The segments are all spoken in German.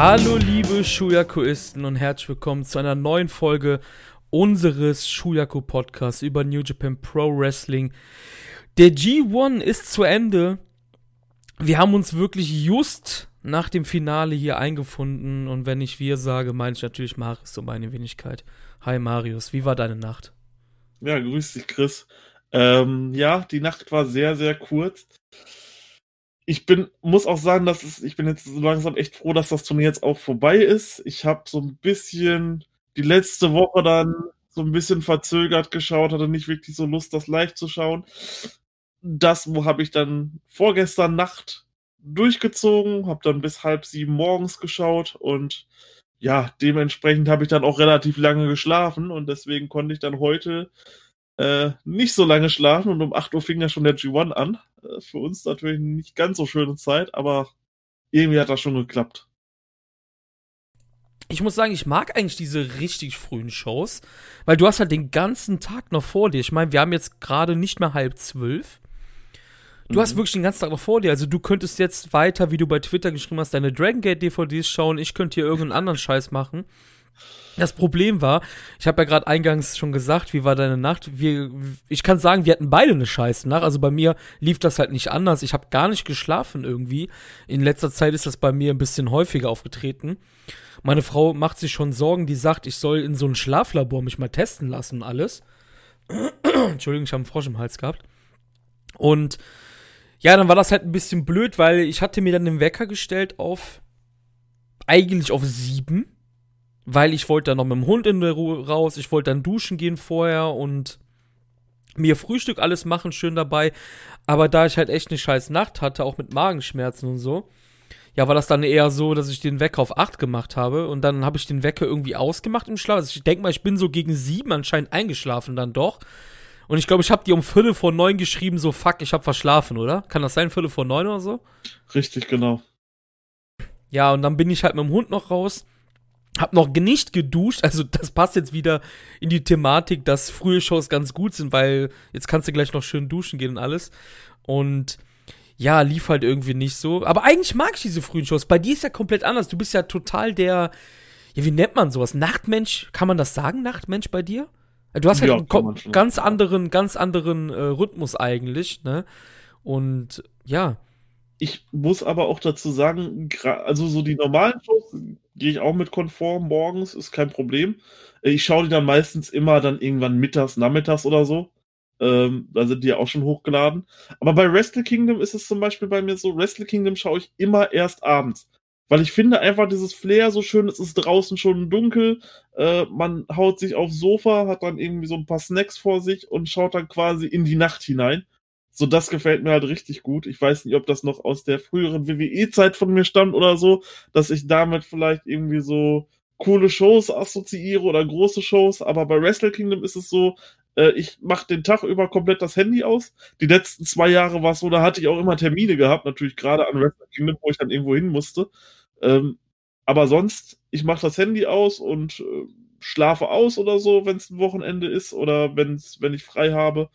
Hallo liebe Shuyakuisten und herzlich willkommen zu einer neuen Folge unseres Shuyaku Podcasts über New Japan Pro Wrestling. Der G1 ist zu Ende. Wir haben uns wirklich just nach dem Finale hier eingefunden und wenn ich wir sage, meine ich natürlich Marius und meine Wenigkeit. Hi Marius, wie war deine Nacht? Ja, grüß dich Chris. Ähm, ja, die Nacht war sehr, sehr kurz ich bin, muss auch sagen, dass es, ich bin jetzt so langsam echt froh, dass das Turnier jetzt auch vorbei ist. Ich habe so ein bisschen die letzte Woche dann so ein bisschen verzögert geschaut, hatte nicht wirklich so Lust, das live zu schauen. Das habe ich dann vorgestern Nacht durchgezogen, habe dann bis halb sieben morgens geschaut und ja, dementsprechend habe ich dann auch relativ lange geschlafen und deswegen konnte ich dann heute äh, nicht so lange schlafen und um 8 Uhr fing ja schon der G1 an. Äh, für uns natürlich nicht ganz so schöne Zeit, aber irgendwie hat das schon geklappt. Ich muss sagen, ich mag eigentlich diese richtig frühen Shows, weil du hast halt den ganzen Tag noch vor dir. Ich meine, wir haben jetzt gerade nicht mehr halb zwölf. Du mhm. hast wirklich den ganzen Tag noch vor dir. Also du könntest jetzt weiter, wie du bei Twitter geschrieben hast, deine Dragon Gate DVDs schauen. Ich könnte hier irgendeinen anderen Scheiß machen. Das Problem war, ich habe ja gerade eingangs schon gesagt, wie war deine Nacht? Wir, ich kann sagen, wir hatten beide eine scheiße Nacht. Also bei mir lief das halt nicht anders. Ich habe gar nicht geschlafen irgendwie. In letzter Zeit ist das bei mir ein bisschen häufiger aufgetreten. Meine Frau macht sich schon Sorgen, die sagt, ich soll in so ein Schlaflabor mich mal testen lassen und alles. Entschuldigung, ich habe einen Frosch im Hals gehabt. Und ja, dann war das halt ein bisschen blöd, weil ich hatte mir dann den Wecker gestellt auf eigentlich auf sieben weil ich wollte dann noch mit dem Hund in der Ruhe raus, ich wollte dann duschen gehen vorher und mir Frühstück alles machen, schön dabei. Aber da ich halt echt eine scheiß Nacht hatte, auch mit Magenschmerzen und so, ja, war das dann eher so, dass ich den Wecker auf 8 gemacht habe und dann habe ich den Wecker irgendwie ausgemacht im Schlaf. Also ich denke mal, ich bin so gegen 7 anscheinend eingeschlafen dann doch. Und ich glaube, ich habe dir um Viertel vor neun geschrieben, so fuck, ich habe verschlafen, oder? Kann das sein, Viertel vor neun oder so? Richtig, genau. Ja, und dann bin ich halt mit dem Hund noch raus hab noch nicht geduscht, also das passt jetzt wieder in die Thematik, dass frühe Shows ganz gut sind, weil jetzt kannst du gleich noch schön duschen gehen und alles. Und ja, lief halt irgendwie nicht so. Aber eigentlich mag ich diese frühen Shows. Bei dir ist ja komplett anders. Du bist ja total der, ja, wie nennt man sowas? Nachtmensch? Kann man das sagen, Nachtmensch bei dir? Du hast halt ja, einen ganz anderen, ganz anderen äh, Rhythmus eigentlich, ne? Und ja. Ich muss aber auch dazu sagen, also so die normalen Shows gehe ich auch mit konform morgens, ist kein Problem. Äh, ich schaue die dann meistens immer dann irgendwann mittags, nachmittags oder so. Ähm, da sind die ja auch schon hochgeladen. Aber bei Wrestle Kingdom ist es zum Beispiel bei mir so, Wrestle Kingdom schaue ich immer erst abends. Weil ich finde einfach dieses Flair so schön, es ist draußen schon dunkel, äh, man haut sich aufs Sofa, hat dann irgendwie so ein paar Snacks vor sich und schaut dann quasi in die Nacht hinein. So, das gefällt mir halt richtig gut. Ich weiß nicht, ob das noch aus der früheren WWE-Zeit von mir stammt oder so, dass ich damit vielleicht irgendwie so coole Shows assoziiere oder große Shows, aber bei Wrestle Kingdom ist es so, äh, ich mache den Tag über komplett das Handy aus. Die letzten zwei Jahre war es so, da hatte ich auch immer Termine gehabt, natürlich gerade an Wrestle Kingdom, wo ich dann irgendwo hin musste. Ähm, aber sonst, ich mache das Handy aus und äh, schlafe aus oder so, wenn es ein Wochenende ist oder wenn's, wenn ich frei habe.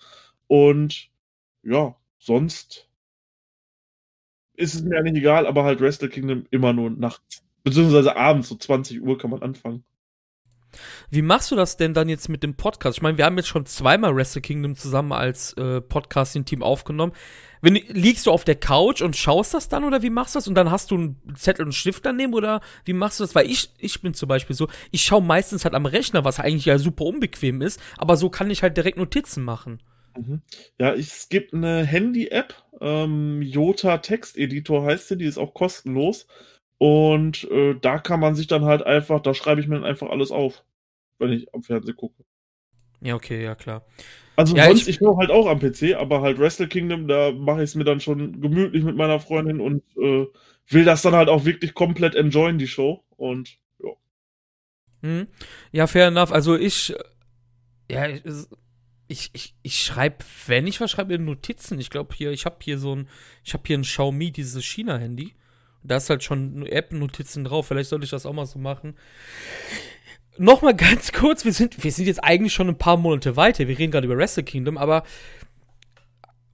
Und ja, sonst ist es mir eigentlich egal, aber halt Wrestle Kingdom immer nur nachts. Beziehungsweise abends, so 20 Uhr kann man anfangen. Wie machst du das denn dann jetzt mit dem Podcast? Ich meine, wir haben jetzt schon zweimal Wrestle Kingdom zusammen als äh, Podcasting-Team aufgenommen. Wenn, liegst du auf der Couch und schaust das dann oder wie machst du das? Und dann hast du einen Zettel und einen Stift daneben oder wie machst du das? Weil ich, ich bin zum Beispiel so, ich schaue meistens halt am Rechner, was eigentlich ja super unbequem ist, aber so kann ich halt direkt Notizen machen. Mhm. Ja, es gibt eine Handy-App, ähm, Jota Text Editor heißt sie, die ist auch kostenlos. Und äh, da kann man sich dann halt einfach, da schreibe ich mir dann einfach alles auf, wenn ich am Fernsehen gucke. Ja, okay, ja klar. Also ja, sonst, ich, ich höre halt auch am PC, aber halt Wrestle Kingdom, da mache ich es mir dann schon gemütlich mit meiner Freundin und äh, will das dann halt auch wirklich komplett enjoyen, die Show. Und ja. Hm. Ja, fair enough. Also ich, ja, ich, ich, ich schreibe, wenn ich was schreibe, in Notizen. Ich glaube hier, ich habe hier so ein, ich habe hier ein Xiaomi, dieses China-Handy. Da ist halt schon App-Notizen drauf. Vielleicht sollte ich das auch mal so machen. Nochmal ganz kurz, wir sind, wir sind jetzt eigentlich schon ein paar Monate weiter. Wir reden gerade über Wrestle Kingdom, aber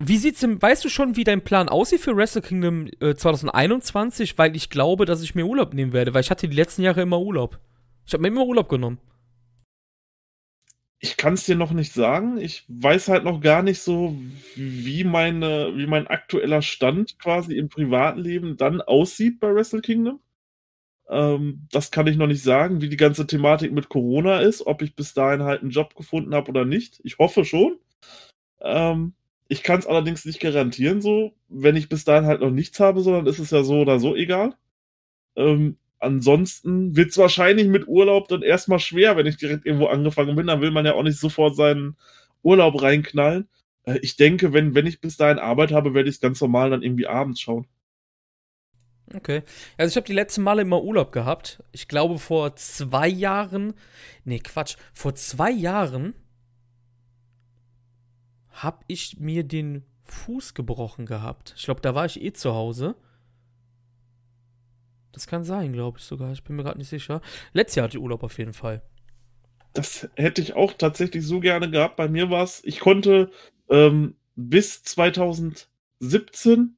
Wie sieht's denn, weißt du schon, wie dein Plan aussieht für Wrestle Kingdom äh, 2021? Weil ich glaube, dass ich mir Urlaub nehmen werde, weil ich hatte die letzten Jahre immer Urlaub. Ich habe mir immer Urlaub genommen. Ich kann es dir noch nicht sagen. Ich weiß halt noch gar nicht so, wie meine, wie mein aktueller Stand quasi im Privatleben dann aussieht bei Wrestle Kingdom. Ähm, das kann ich noch nicht sagen, wie die ganze Thematik mit Corona ist, ob ich bis dahin halt einen Job gefunden habe oder nicht. Ich hoffe schon. Ähm, ich kann es allerdings nicht garantieren, so, wenn ich bis dahin halt noch nichts habe, sondern ist es ja so oder so egal. Ähm, ansonsten wird es wahrscheinlich mit Urlaub dann erstmal schwer, wenn ich direkt irgendwo angefangen bin. Dann will man ja auch nicht sofort seinen Urlaub reinknallen. Äh, ich denke, wenn, wenn ich bis dahin Arbeit habe, werde ich es ganz normal dann irgendwie abends schauen. Okay. Also ich habe die letzten Male immer Urlaub gehabt. Ich glaube vor zwei Jahren. Nee, Quatsch. Vor zwei Jahren habe ich mir den Fuß gebrochen gehabt. Ich glaube, da war ich eh zu Hause. Das kann sein, glaube ich sogar. Ich bin mir gerade nicht sicher. Letztes Jahr hatte ich Urlaub auf jeden Fall. Das hätte ich auch tatsächlich so gerne gehabt. Bei mir war es, ich konnte ähm, bis 2017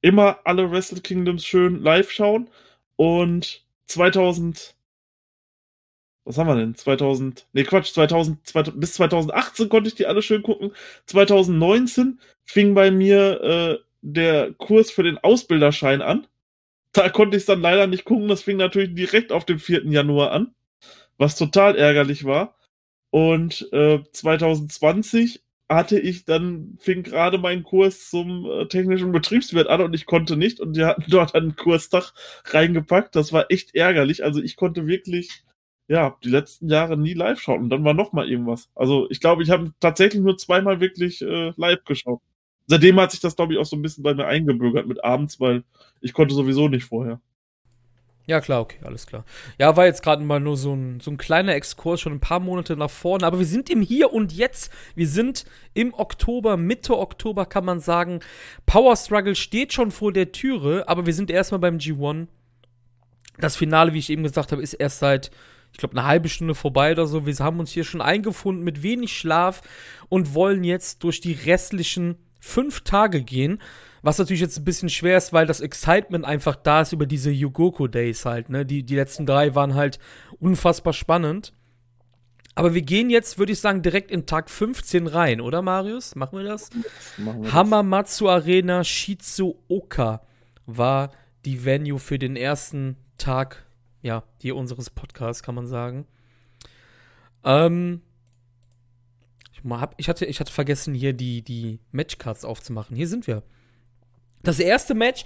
immer alle Wrestle Kingdoms schön live schauen. Und 2000, was haben wir denn? 2000, nee, Quatsch, 2000, 2000 bis 2018 konnte ich die alle schön gucken. 2019 fing bei mir äh, der Kurs für den Ausbilderschein an. Da konnte ich es dann leider nicht gucken. Das fing natürlich direkt auf dem 4. Januar an, was total ärgerlich war. Und äh, 2020 hatte ich dann, fing gerade mein Kurs zum äh, technischen Betriebswirt an und ich konnte nicht und die hatten dort einen Kurstag reingepackt. Das war echt ärgerlich. Also ich konnte wirklich, ja, die letzten Jahre nie live schauen und dann war noch mal irgendwas. Also ich glaube, ich habe tatsächlich nur zweimal wirklich äh, live geschaut. Seitdem hat sich das, glaube ich, auch so ein bisschen bei mir eingebürgert mit abends, weil ich konnte sowieso nicht vorher. Ja, klar, okay, alles klar. Ja, war jetzt gerade mal nur so ein, so ein kleiner Exkurs, schon ein paar Monate nach vorne. Aber wir sind im Hier und Jetzt. Wir sind im Oktober, Mitte Oktober kann man sagen. Power Struggle steht schon vor der Türe, aber wir sind erstmal beim G1. Das Finale, wie ich eben gesagt habe, ist erst seit, ich glaube, eine halbe Stunde vorbei oder so. Wir haben uns hier schon eingefunden mit wenig Schlaf und wollen jetzt durch die restlichen fünf Tage gehen. Was natürlich jetzt ein bisschen schwer ist, weil das Excitement einfach da ist über diese Yugoko Days halt, ne? Die, die letzten drei waren halt unfassbar spannend. Aber wir gehen jetzt, würde ich sagen, direkt in Tag 15 rein, oder Marius? Machen wir das? Machen wir Hamamatsu das. Arena Shizuoka war die Venue für den ersten Tag, ja, hier unseres Podcasts, kann man sagen. Ähm, ich, hatte, ich hatte vergessen, hier die, die Matchcards aufzumachen. Hier sind wir. Das erste Match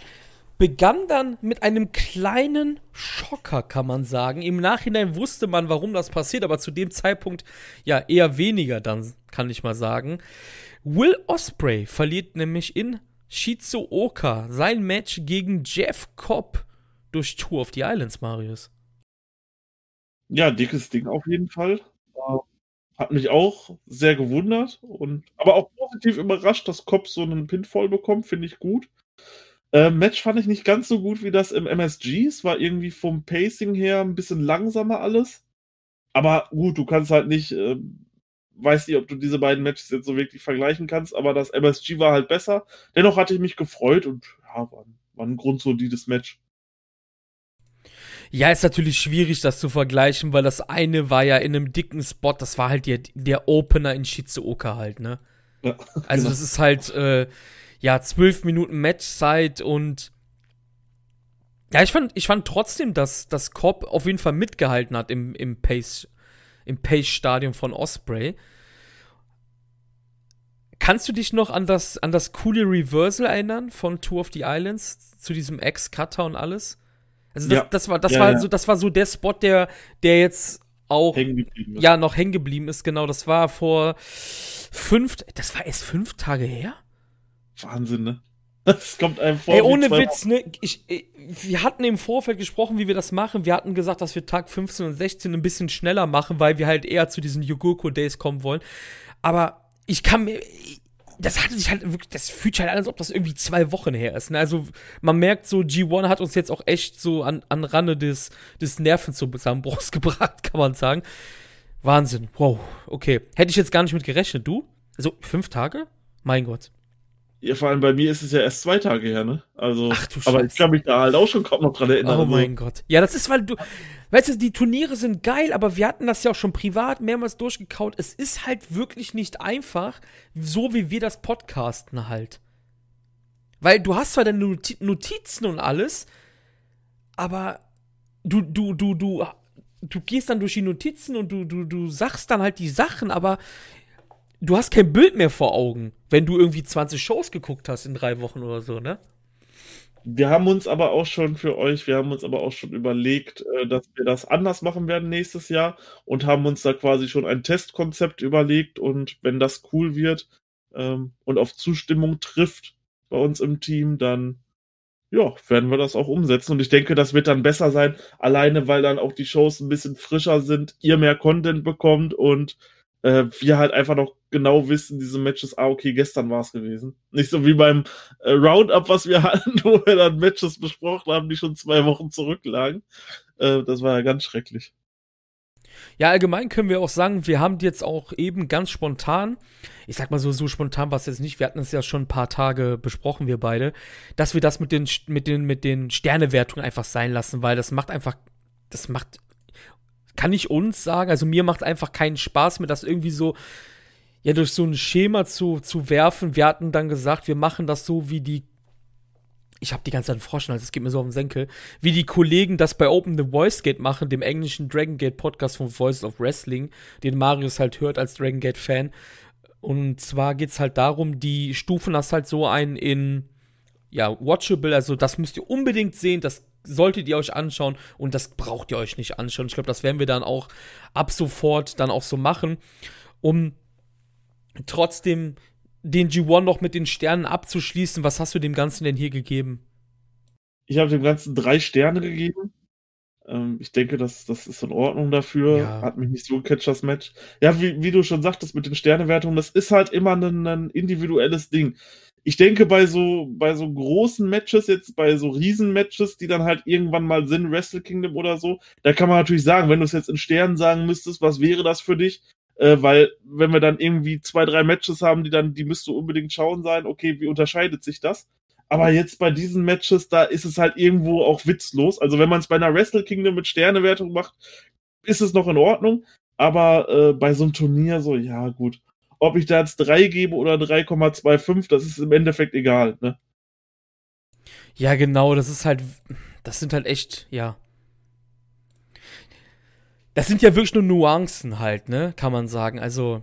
begann dann mit einem kleinen Schocker, kann man sagen. Im Nachhinein wusste man, warum das passiert, aber zu dem Zeitpunkt ja eher weniger dann, kann ich mal sagen. Will Osprey verliert nämlich in Shizuoka sein Match gegen Jeff Cobb durch Tour of the Islands, Marius. Ja, dickes Ding auf jeden Fall. Hat mich auch sehr gewundert und aber auch positiv überrascht, dass Cobb so einen Pinfall bekommt, finde ich gut. Äh, Match fand ich nicht ganz so gut wie das im MSG. Es war irgendwie vom Pacing her ein bisschen langsamer alles. Aber gut, du kannst halt nicht, äh, weiß nicht, ob du diese beiden Matches jetzt so wirklich vergleichen kannst, aber das MSG war halt besser. Dennoch hatte ich mich gefreut und ja, war, war ein grundsolides Match. Ja, ist natürlich schwierig, das zu vergleichen, weil das eine war ja in einem dicken Spot, das war halt der, der Opener in Shizuoka halt, ne? Ja, also genau. das ist halt, äh, ja, zwölf Minuten Matchzeit und ja, ich fand, ich fand trotzdem, dass, dass Cobb auf jeden Fall mitgehalten hat im, im Pace, im Pace-Stadium von Osprey. Kannst du dich noch an das, an das coole Reversal erinnern von Tour of the Islands zu diesem Ex-Cutter und alles? Also das, ja. das war, das ja, war ja. so, das war so der Spot, der, der jetzt auch ja noch hängen geblieben ist. Genau, das war vor fünf, das war erst fünf Tage her. Wahnsinn, ne? Das kommt einem vor. Ey, ohne Witz, ne? Ich, ich, wir hatten im Vorfeld gesprochen, wie wir das machen. Wir hatten gesagt, dass wir Tag 15 und 16 ein bisschen schneller machen, weil wir halt eher zu diesen Yogoko Days kommen wollen. Aber ich kann mir. Das hatte sich halt wirklich, das fühlt sich halt an, als ob das irgendwie zwei Wochen her ist. Ne? Also man merkt so, G1 hat uns jetzt auch echt so an, an Rande des, des Nervenzusammenbruchs gebracht, kann man sagen. Wahnsinn. Wow, okay. Hätte ich jetzt gar nicht mit gerechnet. Du? Also fünf Tage? Mein Gott. Ja, vor allem bei mir ist es ja erst zwei Tage her, ne? Also, Ach du aber ich kann mich da halt auch schon kaum noch dran erinnern. Oh Also, mein Gott. Ja, das ist, weil du. Weißt du, die Turniere sind geil, aber wir hatten das ja auch schon privat mehrmals durchgekaut. Es ist halt wirklich nicht einfach, so wie wir das podcasten halt. Weil du hast zwar deine Noti- Notizen und alles, aber du, du, du, du, du gehst dann durch die Notizen und du, du, du sagst dann halt die Sachen, aber du hast kein Bild mehr vor Augen, wenn du irgendwie 20 Shows geguckt hast in drei Wochen oder so, ne? Wir haben uns aber auch schon für euch, wir haben uns aber auch schon überlegt, äh, dass wir das anders machen werden nächstes Jahr und haben uns da quasi schon ein Testkonzept überlegt und wenn das cool wird ähm, und auf Zustimmung trifft bei uns im Team, dann ja, werden wir das auch umsetzen und ich denke, das wird dann besser sein, alleine weil dann auch die Shows ein bisschen frischer sind, ihr mehr Content bekommt und äh, wir halt einfach noch genau wissen, diese Matches, ah, okay, gestern war es gewesen. Nicht so wie beim äh, Roundup, was wir hatten, wo wir dann Matches besprochen haben, die schon zwei Wochen zurücklagen. Äh, das war ja ganz schrecklich. Ja, allgemein können wir auch sagen, wir haben jetzt auch eben ganz spontan, ich sag mal so, so spontan war es jetzt nicht, wir hatten es ja schon ein paar Tage besprochen, wir beide, dass wir das mit den, mit den, mit den Sternewertungen einfach sein lassen, weil das macht einfach, das macht, kann ich uns sagen, also mir macht es einfach keinen Spaß mehr, das irgendwie so, ja, durch so ein Schema zu, zu werfen. Wir hatten dann gesagt, wir machen das so wie die ich habe die ganze Zeit einen Froschen, also es geht mir so auf den Senkel, wie die Kollegen das bei Open the Voice Gate machen, dem englischen Dragon Gate Podcast von Voice of Wrestling, den Marius halt hört als Dragon Gate Fan. Und zwar geht's halt darum, die stufen das halt so ein in, ja, watchable, also das müsst ihr unbedingt sehen, das solltet ihr euch anschauen und das braucht ihr euch nicht anschauen. Ich glaube, das werden wir dann auch ab sofort dann auch so machen, um trotzdem den G1 noch mit den Sternen abzuschließen. Was hast du dem Ganzen denn hier gegeben? Ich habe dem Ganzen drei Sterne gegeben. Ähm, ich denke, das, das ist in Ordnung dafür. Ja. Hat mich nicht so gecatcht, das Match. Ja, wie, wie du schon sagtest mit den Sternewertungen, das ist halt immer ein, ein individuelles Ding. Ich denke, bei so, bei so großen Matches, jetzt bei so Riesen-Matches, die dann halt irgendwann mal sind, Wrestle Kingdom oder so, da kann man natürlich sagen, wenn du es jetzt in Sternen sagen müsstest, was wäre das für dich? Äh, weil, wenn wir dann irgendwie zwei, drei Matches haben, die dann, die müsst du unbedingt schauen sein, okay, wie unterscheidet sich das? Aber jetzt bei diesen Matches, da ist es halt irgendwo auch witzlos. Also wenn man es bei einer Wrestle Kingdom mit Sternewertung macht, ist es noch in Ordnung. Aber äh, bei so einem Turnier so, ja gut. Ob ich da jetzt 3 gebe oder 3,25, das ist im Endeffekt egal. Ne? Ja, genau, das ist halt, das sind halt echt, ja. Das sind ja wirklich nur Nuancen halt, ne, kann man sagen. Also,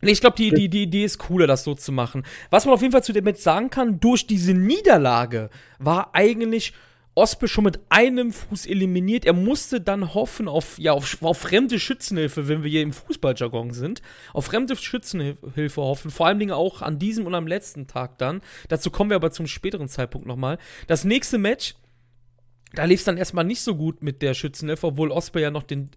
ich glaube, die, die, die Idee ist cooler, das so zu machen. Was man auf jeden Fall zu dem Match sagen kann, durch diese Niederlage war eigentlich Ospe schon mit einem Fuß eliminiert. Er musste dann hoffen auf, ja, auf, auf fremde Schützenhilfe, wenn wir hier im Fußballjargon sind. Auf fremde Schützenhilfe hoffen. Vor allen Dingen auch an diesem und am letzten Tag dann. Dazu kommen wir aber zum späteren Zeitpunkt nochmal. Das nächste Match, da lief es dann erstmal nicht so gut mit der Schützenhilfe, obwohl Ospe ja noch den,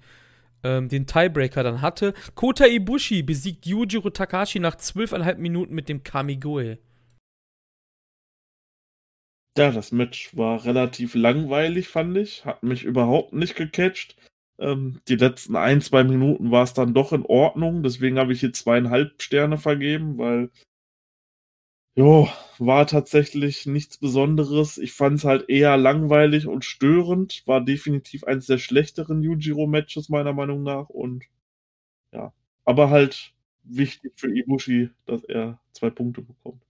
ähm, den Tiebreaker dann hatte. Kota Ibushi besiegt Yujiro Takashi nach zwölfeinhalb Minuten mit dem Kamigoe. Ja, das Match war relativ langweilig, fand ich. Hat mich überhaupt nicht gecatcht. Ähm, die letzten ein, zwei Minuten war es dann doch in Ordnung. Deswegen habe ich hier zweieinhalb Sterne vergeben, weil jo, war tatsächlich nichts Besonderes. Ich fand es halt eher langweilig und störend. War definitiv eines der schlechteren Yujiro-Matches meiner Meinung nach. Und ja, aber halt wichtig für Ibushi, dass er zwei Punkte bekommt.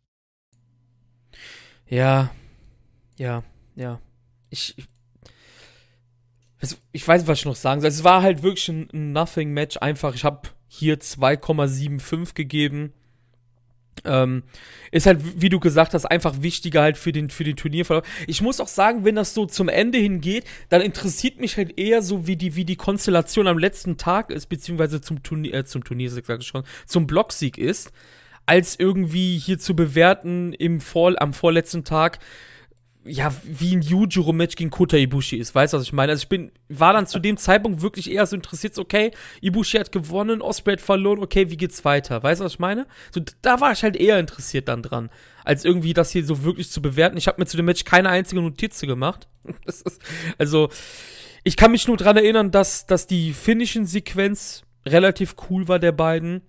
Ja, ja, ja. Ich, ich, also, ich weiß was ich noch sagen soll. Es war halt wirklich ein, ein Nothing-Match. Einfach, ich habe hier 2,75 gegeben. Ähm, ist halt, wie du gesagt hast, einfach wichtiger halt für den, für den Turnierverlauf. Ich muss auch sagen, wenn das so zum Ende hingeht, dann interessiert mich halt eher so, wie die, wie die Konstellation am letzten Tag ist, beziehungsweise zum Turnier, äh, zum Turnier, sag ich schon, zum Blocksieg ist, als irgendwie hier zu bewerten im Vor, am vorletzten Tag, ja, wie ein Yujiro-Match gegen Kota Ibushi ist. Weißt du, was ich meine? Also ich bin, war dann zu dem Zeitpunkt wirklich eher so interessiert, okay, Ibushi hat gewonnen, Osprey hat verloren, okay, wie geht's weiter? Weißt du, was ich meine? So, da war ich halt eher interessiert dann dran, als irgendwie das hier so wirklich zu bewerten. Ich habe mir zu dem Match keine einzige Notiz gemacht. Das ist, also, ich kann mich nur dran erinnern, dass, dass die Finishing-Sequenz relativ cool war der beiden.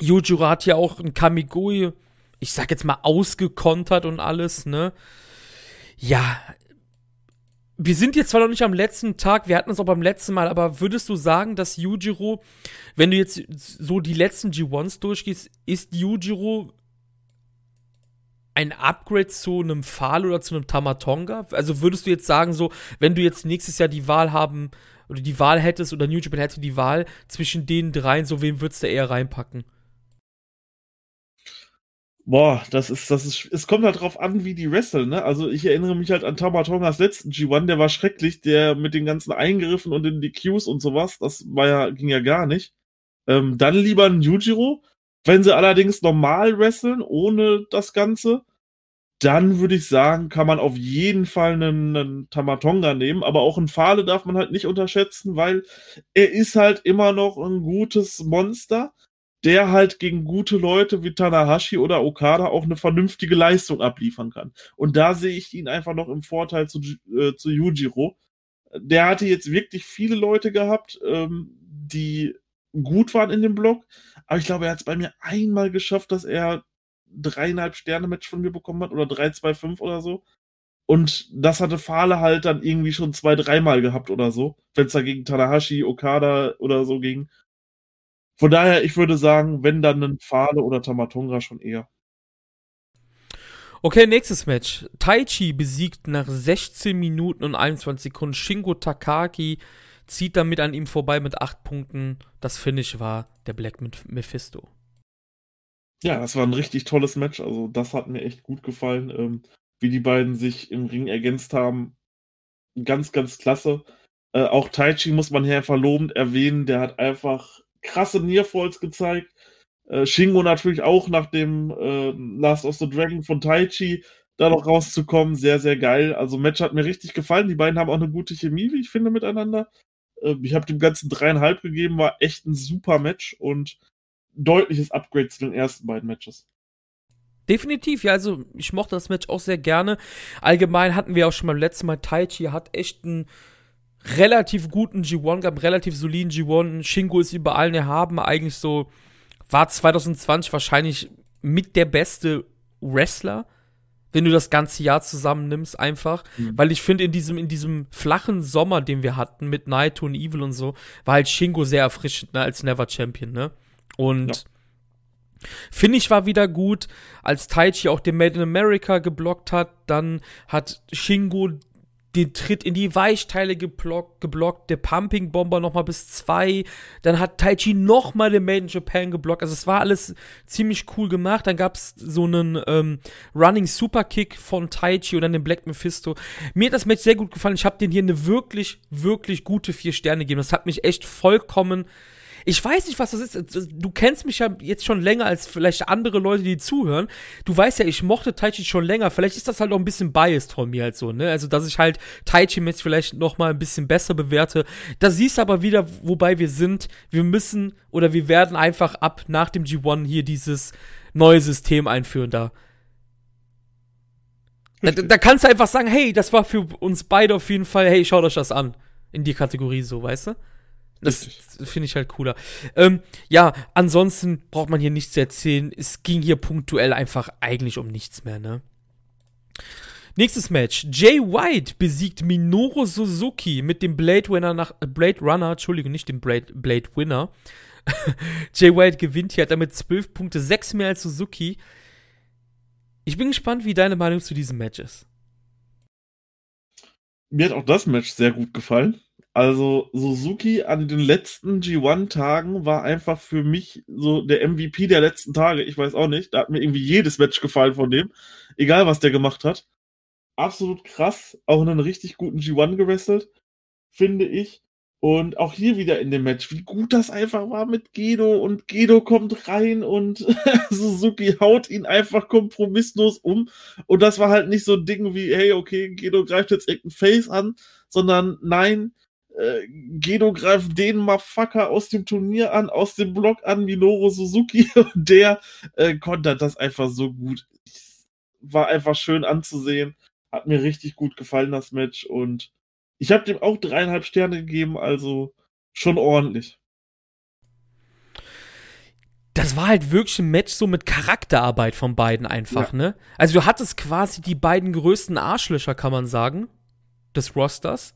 Yujiro hat ja auch ein Kamigoi ich sag jetzt mal, ausgekontert und alles, ne? Ja. Wir sind jetzt zwar noch nicht am letzten Tag, wir hatten es auch beim letzten Mal, aber würdest du sagen, dass Yujiro, wenn du jetzt so die letzten G1s durchgehst, ist Yujiro ein Upgrade zu einem Pfahl oder zu einem Tamatonga? Also würdest du jetzt sagen, so, wenn du jetzt nächstes Jahr die Wahl haben oder die Wahl hättest oder New Japan hätte die Wahl zwischen den dreien, so wem würdest du eher reinpacken? Boah, das ist, das ist, es kommt halt drauf an, wie die wresteln, ne? Also ich erinnere mich halt an Tamatongas letzten G1, der war schrecklich, der mit den ganzen Eingriffen und den DQs und sowas, das war ja, ging ja gar nicht. Ähm, dann lieber ein Yujiro. Wenn sie allerdings normal wresteln, ohne das Ganze, dann würde ich sagen, kann man auf jeden Fall einen, einen Tamatonga nehmen, aber auch einen Fale darf man halt nicht unterschätzen, weil er ist halt immer noch ein gutes Monster der halt gegen gute Leute wie Tanahashi oder Okada auch eine vernünftige Leistung abliefern kann. Und da sehe ich ihn einfach noch im Vorteil zu, äh, zu Yujiro. Der hatte jetzt wirklich viele Leute gehabt, ähm, die gut waren in dem Block, aber ich glaube, er hat es bei mir einmal geschafft, dass er dreieinhalb Sterne Match von mir bekommen hat oder drei, zwei, fünf oder so. Und das hatte Fahle halt dann irgendwie schon zwei, dreimal gehabt oder so, wenn es da gegen Tanahashi, Okada oder so ging. Von daher, ich würde sagen, wenn dann ein Pfade oder Tamatonga schon eher. Okay, nächstes Match. Taichi besiegt nach 16 Minuten und 21 Sekunden Shingo Takagi, zieht damit an ihm vorbei mit 8 Punkten. Das Finish war der Black Mephisto. Ja, das war ein richtig tolles Match. Also, das hat mir echt gut gefallen. Ähm, wie die beiden sich im Ring ergänzt haben. Ganz, ganz klasse. Äh, auch Taichi muss man hier verlobend erwähnen. Der hat einfach krasse Nearfalls gezeigt. Äh, Shingo natürlich auch nach dem äh, Last of the Dragon von Taichi da noch rauszukommen. Sehr, sehr geil. Also Match hat mir richtig gefallen. Die beiden haben auch eine gute Chemie, wie ich finde, miteinander. Äh, ich habe dem Ganzen dreieinhalb gegeben, war echt ein super Match und deutliches Upgrade zu den ersten beiden Matches. Definitiv, ja, also ich mochte das Match auch sehr gerne. Allgemein hatten wir auch schon beim letzten Mal, Taichi hat echt ein relativ guten G1 gehabt, relativ soliden G1. Shingo ist über allen erhaben, eigentlich so, war 2020 wahrscheinlich mit der beste Wrestler, wenn du das ganze Jahr zusammennimmst, einfach. Mhm. Weil ich finde, in diesem, in diesem flachen Sommer, den wir hatten, mit Naito und Evil und so, war halt Shingo sehr erfrischend, ne, als Never Champion, ne? Und ja. Finde ich war wieder gut, als Taichi auch den Made in America geblockt hat, dann hat Shingo den Tritt in die Weichteile geblockt, geblockt der Pumping Bomber nochmal bis zwei, dann hat Taichi nochmal den Made in Japan geblockt, also es war alles ziemlich cool gemacht, dann gab es so einen ähm, Running Superkick von Taichi und dann den Black Mephisto. Mir hat das Match sehr gut gefallen, ich habe den hier eine wirklich, wirklich gute vier Sterne gegeben, das hat mich echt vollkommen ich weiß nicht, was das ist. Du kennst mich ja jetzt schon länger als vielleicht andere Leute, die zuhören. Du weißt ja, ich mochte Taichi schon länger. Vielleicht ist das halt auch ein bisschen biased von mir halt so, ne? Also, dass ich halt Taichi jetzt vielleicht noch mal ein bisschen besser bewerte. Da siehst du aber wieder, wobei wir sind. Wir müssen oder wir werden einfach ab nach dem G1 hier dieses neue System einführen da. Da, da, kannst du einfach sagen, hey, das war für uns beide auf jeden Fall, hey, schaut euch das an. In die Kategorie so, weißt du? Das finde ich halt cooler. Ähm, ja, ansonsten braucht man hier nichts zu erzählen. Es ging hier punktuell einfach eigentlich um nichts mehr, ne? Nächstes Match. Jay White besiegt Minoru Suzuki mit dem Blade Runner nach äh, Blade Runner, Entschuldigung, nicht dem Blade, Blade Winner. Jay White gewinnt hier, hat damit 12 Punkte, 6 mehr als Suzuki. Ich bin gespannt, wie deine Meinung zu diesem Match ist. Mir hat auch das Match sehr gut gefallen. Also Suzuki an den letzten G1-Tagen war einfach für mich so der MVP der letzten Tage. Ich weiß auch nicht. Da hat mir irgendwie jedes Match gefallen von dem. Egal, was der gemacht hat. Absolut krass. Auch in einen richtig guten G1 gewrestelt, finde ich. Und auch hier wieder in dem Match, wie gut das einfach war mit Gedo. Und Gedo kommt rein und Suzuki haut ihn einfach kompromisslos um. Und das war halt nicht so ein Ding wie, hey, okay, Gedo greift jetzt irgendein Face an, sondern nein, äh, Gedo greift den Motherfucker aus dem Turnier an, aus dem Block an, Minoru Suzuki, und der äh, kontert das einfach so gut. War einfach schön anzusehen. Hat mir richtig gut gefallen, das Match. Und ich habe dem auch dreieinhalb Sterne gegeben, also schon ordentlich. das war halt wirklich ein Match so mit Charakterarbeit von beiden einfach, ja. ne? Also du hattest quasi die beiden größten Arschlöcher, kann man sagen, des Rosters.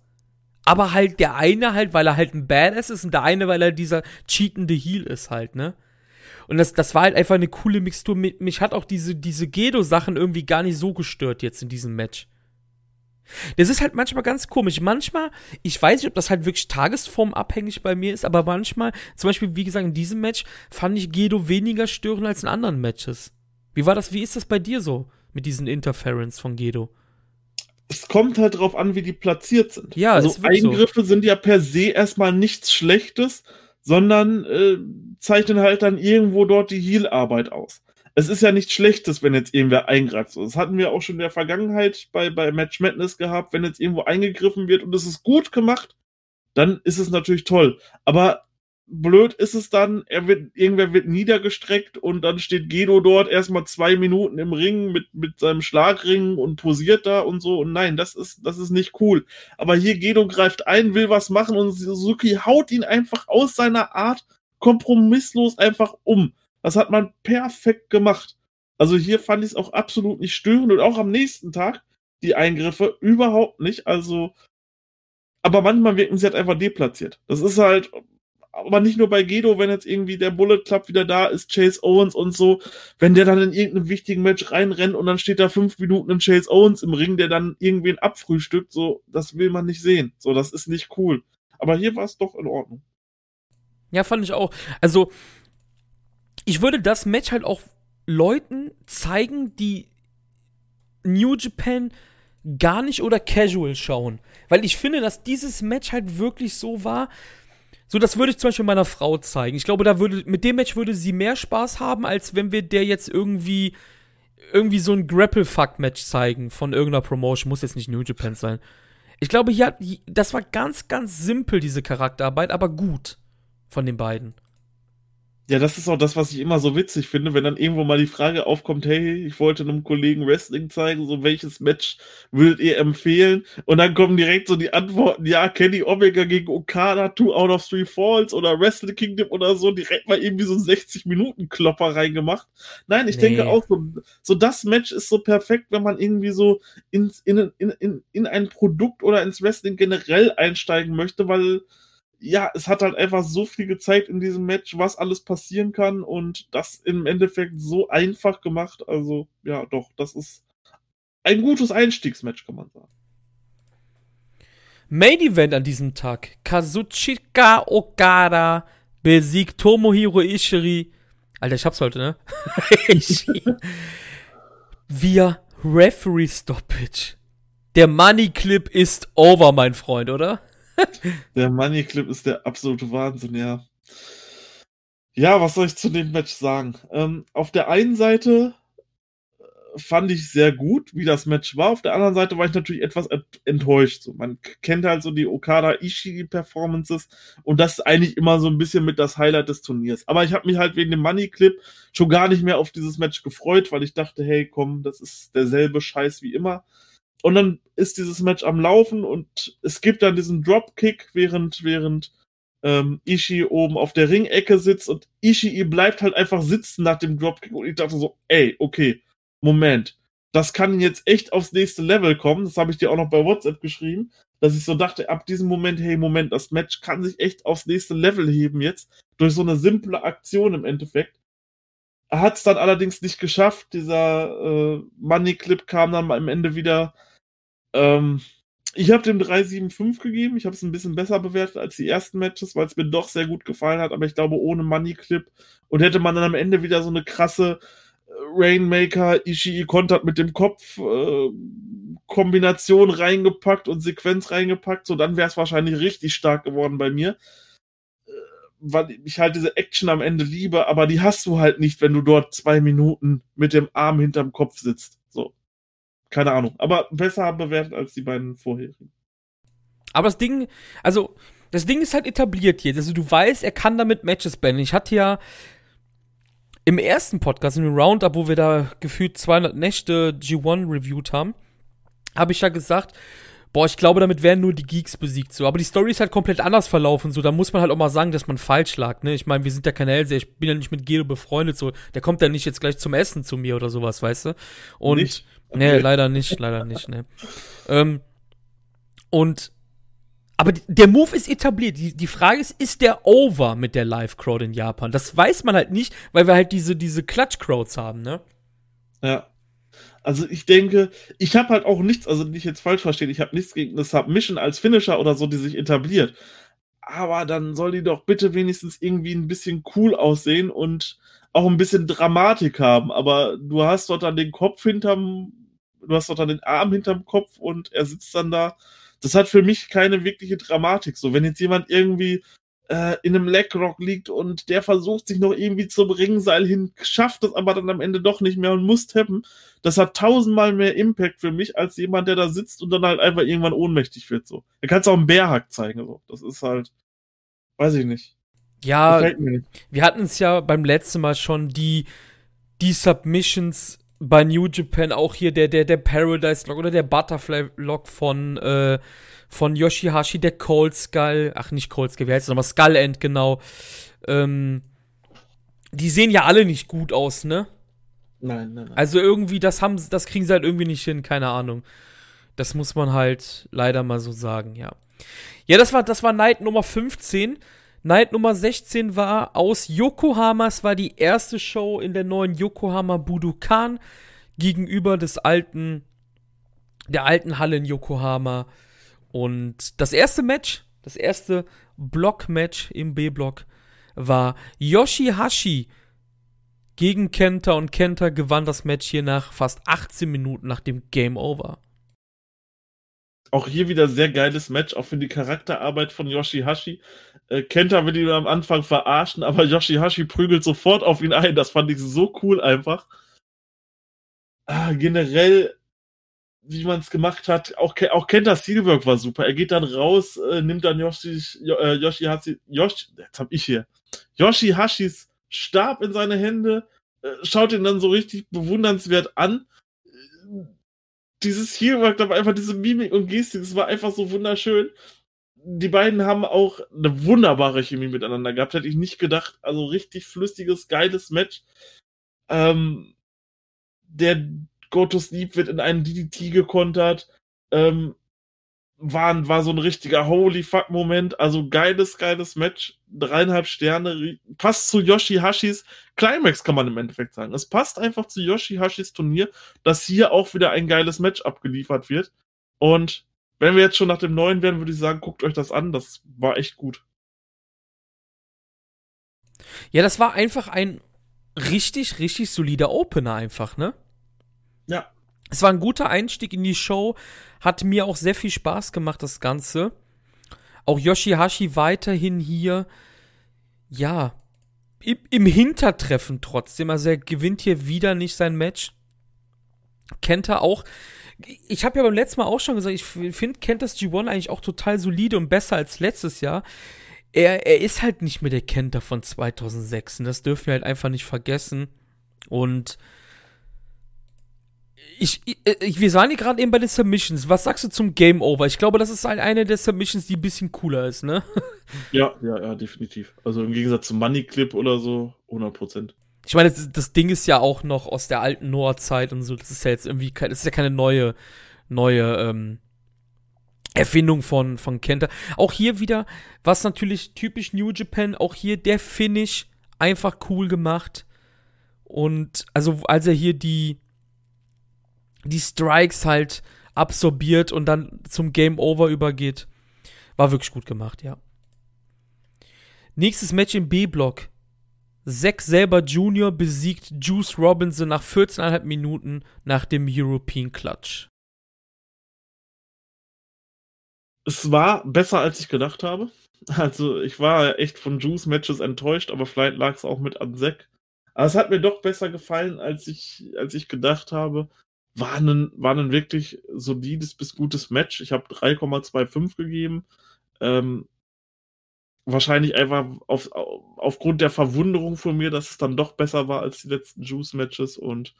Aber halt der eine halt, weil er halt ein Badass ist und der eine, weil er dieser cheatende Heel ist halt, ne? Und das, das war halt einfach eine coole Mixtur. Mich hat auch diese, diese Gedo-Sachen irgendwie gar nicht so gestört jetzt in diesem Match. Das ist halt manchmal ganz komisch. Manchmal, ich weiß nicht, ob das halt wirklich tagesformabhängig bei mir ist, aber manchmal, zum Beispiel, wie gesagt, in diesem Match fand ich Gedo weniger störend als in anderen Matches. Wie war das, wie ist das bei dir so mit diesen Interference von Gedo? Es kommt halt drauf an, wie die platziert sind. Ja, also Eingriffe so. sind ja per se erstmal nichts Schlechtes, sondern äh, zeichnen halt dann irgendwo dort die Heal-Arbeit aus es ist ja nichts Schlechtes, wenn jetzt irgendwer eingreift. Das hatten wir auch schon in der Vergangenheit bei, bei Match Madness gehabt. Wenn jetzt irgendwo eingegriffen wird und es ist gut gemacht, dann ist es natürlich toll. Aber blöd ist es dann, er wird, irgendwer wird niedergestreckt und dann steht Gedo dort erstmal zwei Minuten im Ring mit, mit seinem Schlagring und posiert da und so. Und nein, das ist, das ist nicht cool. Aber hier Gedo greift ein, will was machen und Suzuki haut ihn einfach aus seiner Art kompromisslos einfach um. Das hat man perfekt gemacht. Also hier fand ich es auch absolut nicht störend und auch am nächsten Tag die Eingriffe überhaupt nicht. Also, aber manchmal wirken sie halt einfach deplatziert. Das ist halt, aber nicht nur bei Gedo, wenn jetzt irgendwie der Bullet Club wieder da ist, Chase Owens und so, wenn der dann in irgendeinem wichtigen Match reinrennt und dann steht da fünf Minuten ein Chase Owens im Ring, der dann irgendwen abfrühstückt, so, das will man nicht sehen. So, das ist nicht cool. Aber hier war es doch in Ordnung. Ja, fand ich auch. Also, ich würde das Match halt auch Leuten zeigen, die New Japan gar nicht oder casual schauen. Weil ich finde, dass dieses Match halt wirklich so war. So, das würde ich zum Beispiel meiner Frau zeigen. Ich glaube, da würde, mit dem Match würde sie mehr Spaß haben, als wenn wir der jetzt irgendwie, irgendwie so ein Grapple-Fuck-Match zeigen von irgendeiner Promotion. Muss jetzt nicht New Japan sein. Ich glaube, ja, das war ganz, ganz simpel, diese Charakterarbeit, aber gut von den beiden. Ja, das ist auch das, was ich immer so witzig finde, wenn dann irgendwo mal die Frage aufkommt, hey, ich wollte einem Kollegen Wrestling zeigen, so welches Match würdet ihr empfehlen? Und dann kommen direkt so die Antworten, ja, Kenny Omega gegen Okada, Two Out of Three Falls oder Wrestle Kingdom oder so, direkt mal irgendwie so 60-Minuten-Klopper reingemacht. Nein, ich nee. denke auch so, so das Match ist so perfekt, wenn man irgendwie so ins, in, in, in, in ein Produkt oder ins Wrestling generell einsteigen möchte, weil ja, es hat halt einfach so viel gezeigt in diesem Match, was alles passieren kann und das im Endeffekt so einfach gemacht. Also, ja, doch, das ist ein gutes Einstiegsmatch, kann man sagen. Main Event an diesem Tag. Kazuchika Okada besiegt Tomohiro Ishii. Alter, ich hab's heute, ne? Via Referee Stoppage. Der Money Clip ist over, mein Freund, oder? der Money Clip ist der absolute Wahnsinn, ja. Ja, was soll ich zu dem Match sagen? Ähm, auf der einen Seite äh, fand ich sehr gut, wie das Match war. Auf der anderen Seite war ich natürlich etwas enttäuscht. So, man kennt halt so die Okada Ishii Performances und das ist eigentlich immer so ein bisschen mit das Highlight des Turniers. Aber ich habe mich halt wegen dem Money Clip schon gar nicht mehr auf dieses Match gefreut, weil ich dachte, hey, komm, das ist derselbe Scheiß wie immer. Und dann ist dieses Match am Laufen und es gibt dann diesen Dropkick, während, während ähm, Ishii oben auf der Ringecke sitzt und Ishii bleibt halt einfach sitzen nach dem Dropkick und ich dachte so, ey, okay, Moment, das kann jetzt echt aufs nächste Level kommen. Das habe ich dir auch noch bei WhatsApp geschrieben, dass ich so dachte, ab diesem Moment, hey, Moment, das Match kann sich echt aufs nächste Level heben jetzt durch so eine simple Aktion im Endeffekt. Er hat es dann allerdings nicht geschafft. Dieser äh, Money Clip kam dann am Ende wieder ähm, ich habe dem 3,75 gegeben. Ich habe es ein bisschen besser bewertet als die ersten Matches, weil es mir doch sehr gut gefallen hat. Aber ich glaube, ohne Money Clip und hätte man dann am Ende wieder so eine krasse äh, Rainmaker, Ishii kontert mit dem Kopf äh, Kombination reingepackt und Sequenz reingepackt, so dann wäre es wahrscheinlich richtig stark geworden bei mir. Äh, weil ich halt diese Action am Ende liebe, aber die hast du halt nicht, wenn du dort zwei Minuten mit dem Arm hinterm Kopf sitzt. Keine Ahnung. Aber besser bewertet als die beiden vorherigen. Aber das Ding, also, das Ding ist halt etabliert jetzt. Also, du weißt, er kann damit Matches beenden. Ich hatte ja im ersten Podcast, im Roundup, wo wir da gefühlt 200 Nächte G1 reviewed haben, habe ich ja gesagt, Boah, ich glaube, damit werden nur die Geeks besiegt so. Aber die Story ist halt komplett anders verlaufen so. Da muss man halt auch mal sagen, dass man falsch lag, ne? Ich meine, wir sind ja keine Hellseher. Ich bin ja nicht mit Guido befreundet so. Der kommt ja nicht jetzt gleich zum Essen zu mir oder sowas, weißt du? Und Nicht? Nee, leider nicht, leider nicht, ne. ähm, und aber der Move ist etabliert. Die, die Frage ist, ist der over mit der Live-Crowd in Japan? Das weiß man halt nicht, weil wir halt diese, diese Klatsch-Crowds haben, ne? Ja. Also ich denke, ich habe halt auch nichts, also nicht jetzt falsch verstehen, ich habe nichts gegen eine Submission als Finisher oder so, die sich etabliert. Aber dann soll die doch bitte wenigstens irgendwie ein bisschen cool aussehen und auch ein bisschen Dramatik haben. Aber du hast dort dann den Kopf hinterm, du hast dort dann den Arm hinterm Kopf und er sitzt dann da. Das hat für mich keine wirkliche Dramatik. So, wenn jetzt jemand irgendwie äh, in einem Legrock liegt und der versucht sich noch irgendwie zum Ringseil hin, schafft es aber dann am Ende doch nicht mehr und muss tappen. Das hat tausendmal mehr Impact für mich als jemand, der da sitzt und dann halt einfach irgendwann ohnmächtig wird. So, da kannst du auch einen Bärhack zeigen. So, das ist halt, weiß ich nicht. Ja, wir hatten es ja beim letzten Mal schon, die, die Submissions bei New Japan, auch hier der, der, der Paradise Lock oder der Butterfly Lock von, äh, von Yoshihashi, der Cold Skull, ach nicht Cold Skull, wie heißt es nochmal, Skull End, genau. Ähm, die sehen ja alle nicht gut aus, ne? Nein, nein, nein. Also irgendwie, das haben, das kriegen sie halt irgendwie nicht hin, keine Ahnung. Das muss man halt leider mal so sagen, ja. Ja, das war, das war Night Nummer 15. Night Nummer 16 war aus Yokohama. Es war die erste Show in der neuen Yokohama Budokan gegenüber des alten, der alten Halle in Yokohama. Und das erste Match, das erste Block-Match im B-Block war Yoshihashi gegen Kenta und Kenta gewann das Match hier nach fast 18 Minuten nach dem Game Over. auch hier wieder sehr geiles Match, auch für die Charakterarbeit von Yoshihashi. Äh, Kenta will ihn am Anfang verarschen, aber Yoshihashi prügelt sofort auf ihn ein. Das fand ich so cool einfach. Ah, generell, wie man es gemacht hat, auch, auch Kentas Steelwork war super. Er geht dann raus, äh, nimmt dann Yoshi, äh, Yoshihashi, Yoshi, jetzt hab ich hier, Yoshihashis Stab in seine Hände, äh, schaut ihn dann so richtig bewundernswert an. Dieses Heelwork, aber einfach diese Mimik und Gestik, das war einfach so wunderschön. Die beiden haben auch eine wunderbare Chemie miteinander gehabt, hätte ich nicht gedacht. Also richtig flüssiges, geiles Match. Ähm, der Gotos Lieb wird in einen DDT gekontert. Ähm, war, war so ein richtiger Holy Fuck-Moment. Also geiles, geiles Match. Dreieinhalb Sterne. Passt zu Yoshihashis Climax, kann man im Endeffekt sagen. Es passt einfach zu Yoshihashis Turnier, dass hier auch wieder ein geiles Match abgeliefert wird. Und wenn wir jetzt schon nach dem neuen werden, würde ich sagen, guckt euch das an. Das war echt gut. Ja, das war einfach ein richtig, richtig solider Opener einfach, ne? Ja. Es war ein guter Einstieg in die Show, hat mir auch sehr viel Spaß gemacht, das Ganze. Auch Yoshihashi weiterhin hier, ja, im, im Hintertreffen trotzdem. Also er gewinnt hier wieder nicht sein Match. Kenta auch. Ich habe ja beim letzten Mal auch schon gesagt, ich finde Kentas G1 eigentlich auch total solide und besser als letztes Jahr. Er, er ist halt nicht mehr der Kenta von 2006 und das dürfen wir halt einfach nicht vergessen. Und ich, ich, ich wir waren hier gerade eben bei den Submissions. Was sagst du zum Game Over? Ich glaube, das ist halt eine der Submissions, die ein bisschen cooler ist, ne? Ja, ja, ja, definitiv. Also im Gegensatz zum Money Clip oder so, 100 Prozent. Ich meine, das, das Ding ist ja auch noch aus der alten Noah-Zeit und so. Das ist ja jetzt irgendwie, das ist ja keine neue, neue ähm, Erfindung von, von Kenta. Auch hier wieder, was natürlich typisch New Japan, auch hier der Finish einfach cool gemacht. Und also, als er hier die, die Strikes halt absorbiert und dann zum Game Over übergeht, war wirklich gut gemacht, ja. Nächstes Match im B-Block. Zack selber Junior besiegt Juice Robinson nach 14,5 Minuten nach dem European Clutch. Es war besser, als ich gedacht habe. Also ich war echt von Juice-Matches enttäuscht, aber vielleicht lag es auch mit an Zack. Aber es hat mir doch besser gefallen, als ich, als ich gedacht habe. War ein, war ein wirklich solides bis gutes Match. Ich habe 3,25 gegeben. Ähm, wahrscheinlich einfach auf, aufgrund der Verwunderung von mir, dass es dann doch besser war als die letzten Juice-Matches und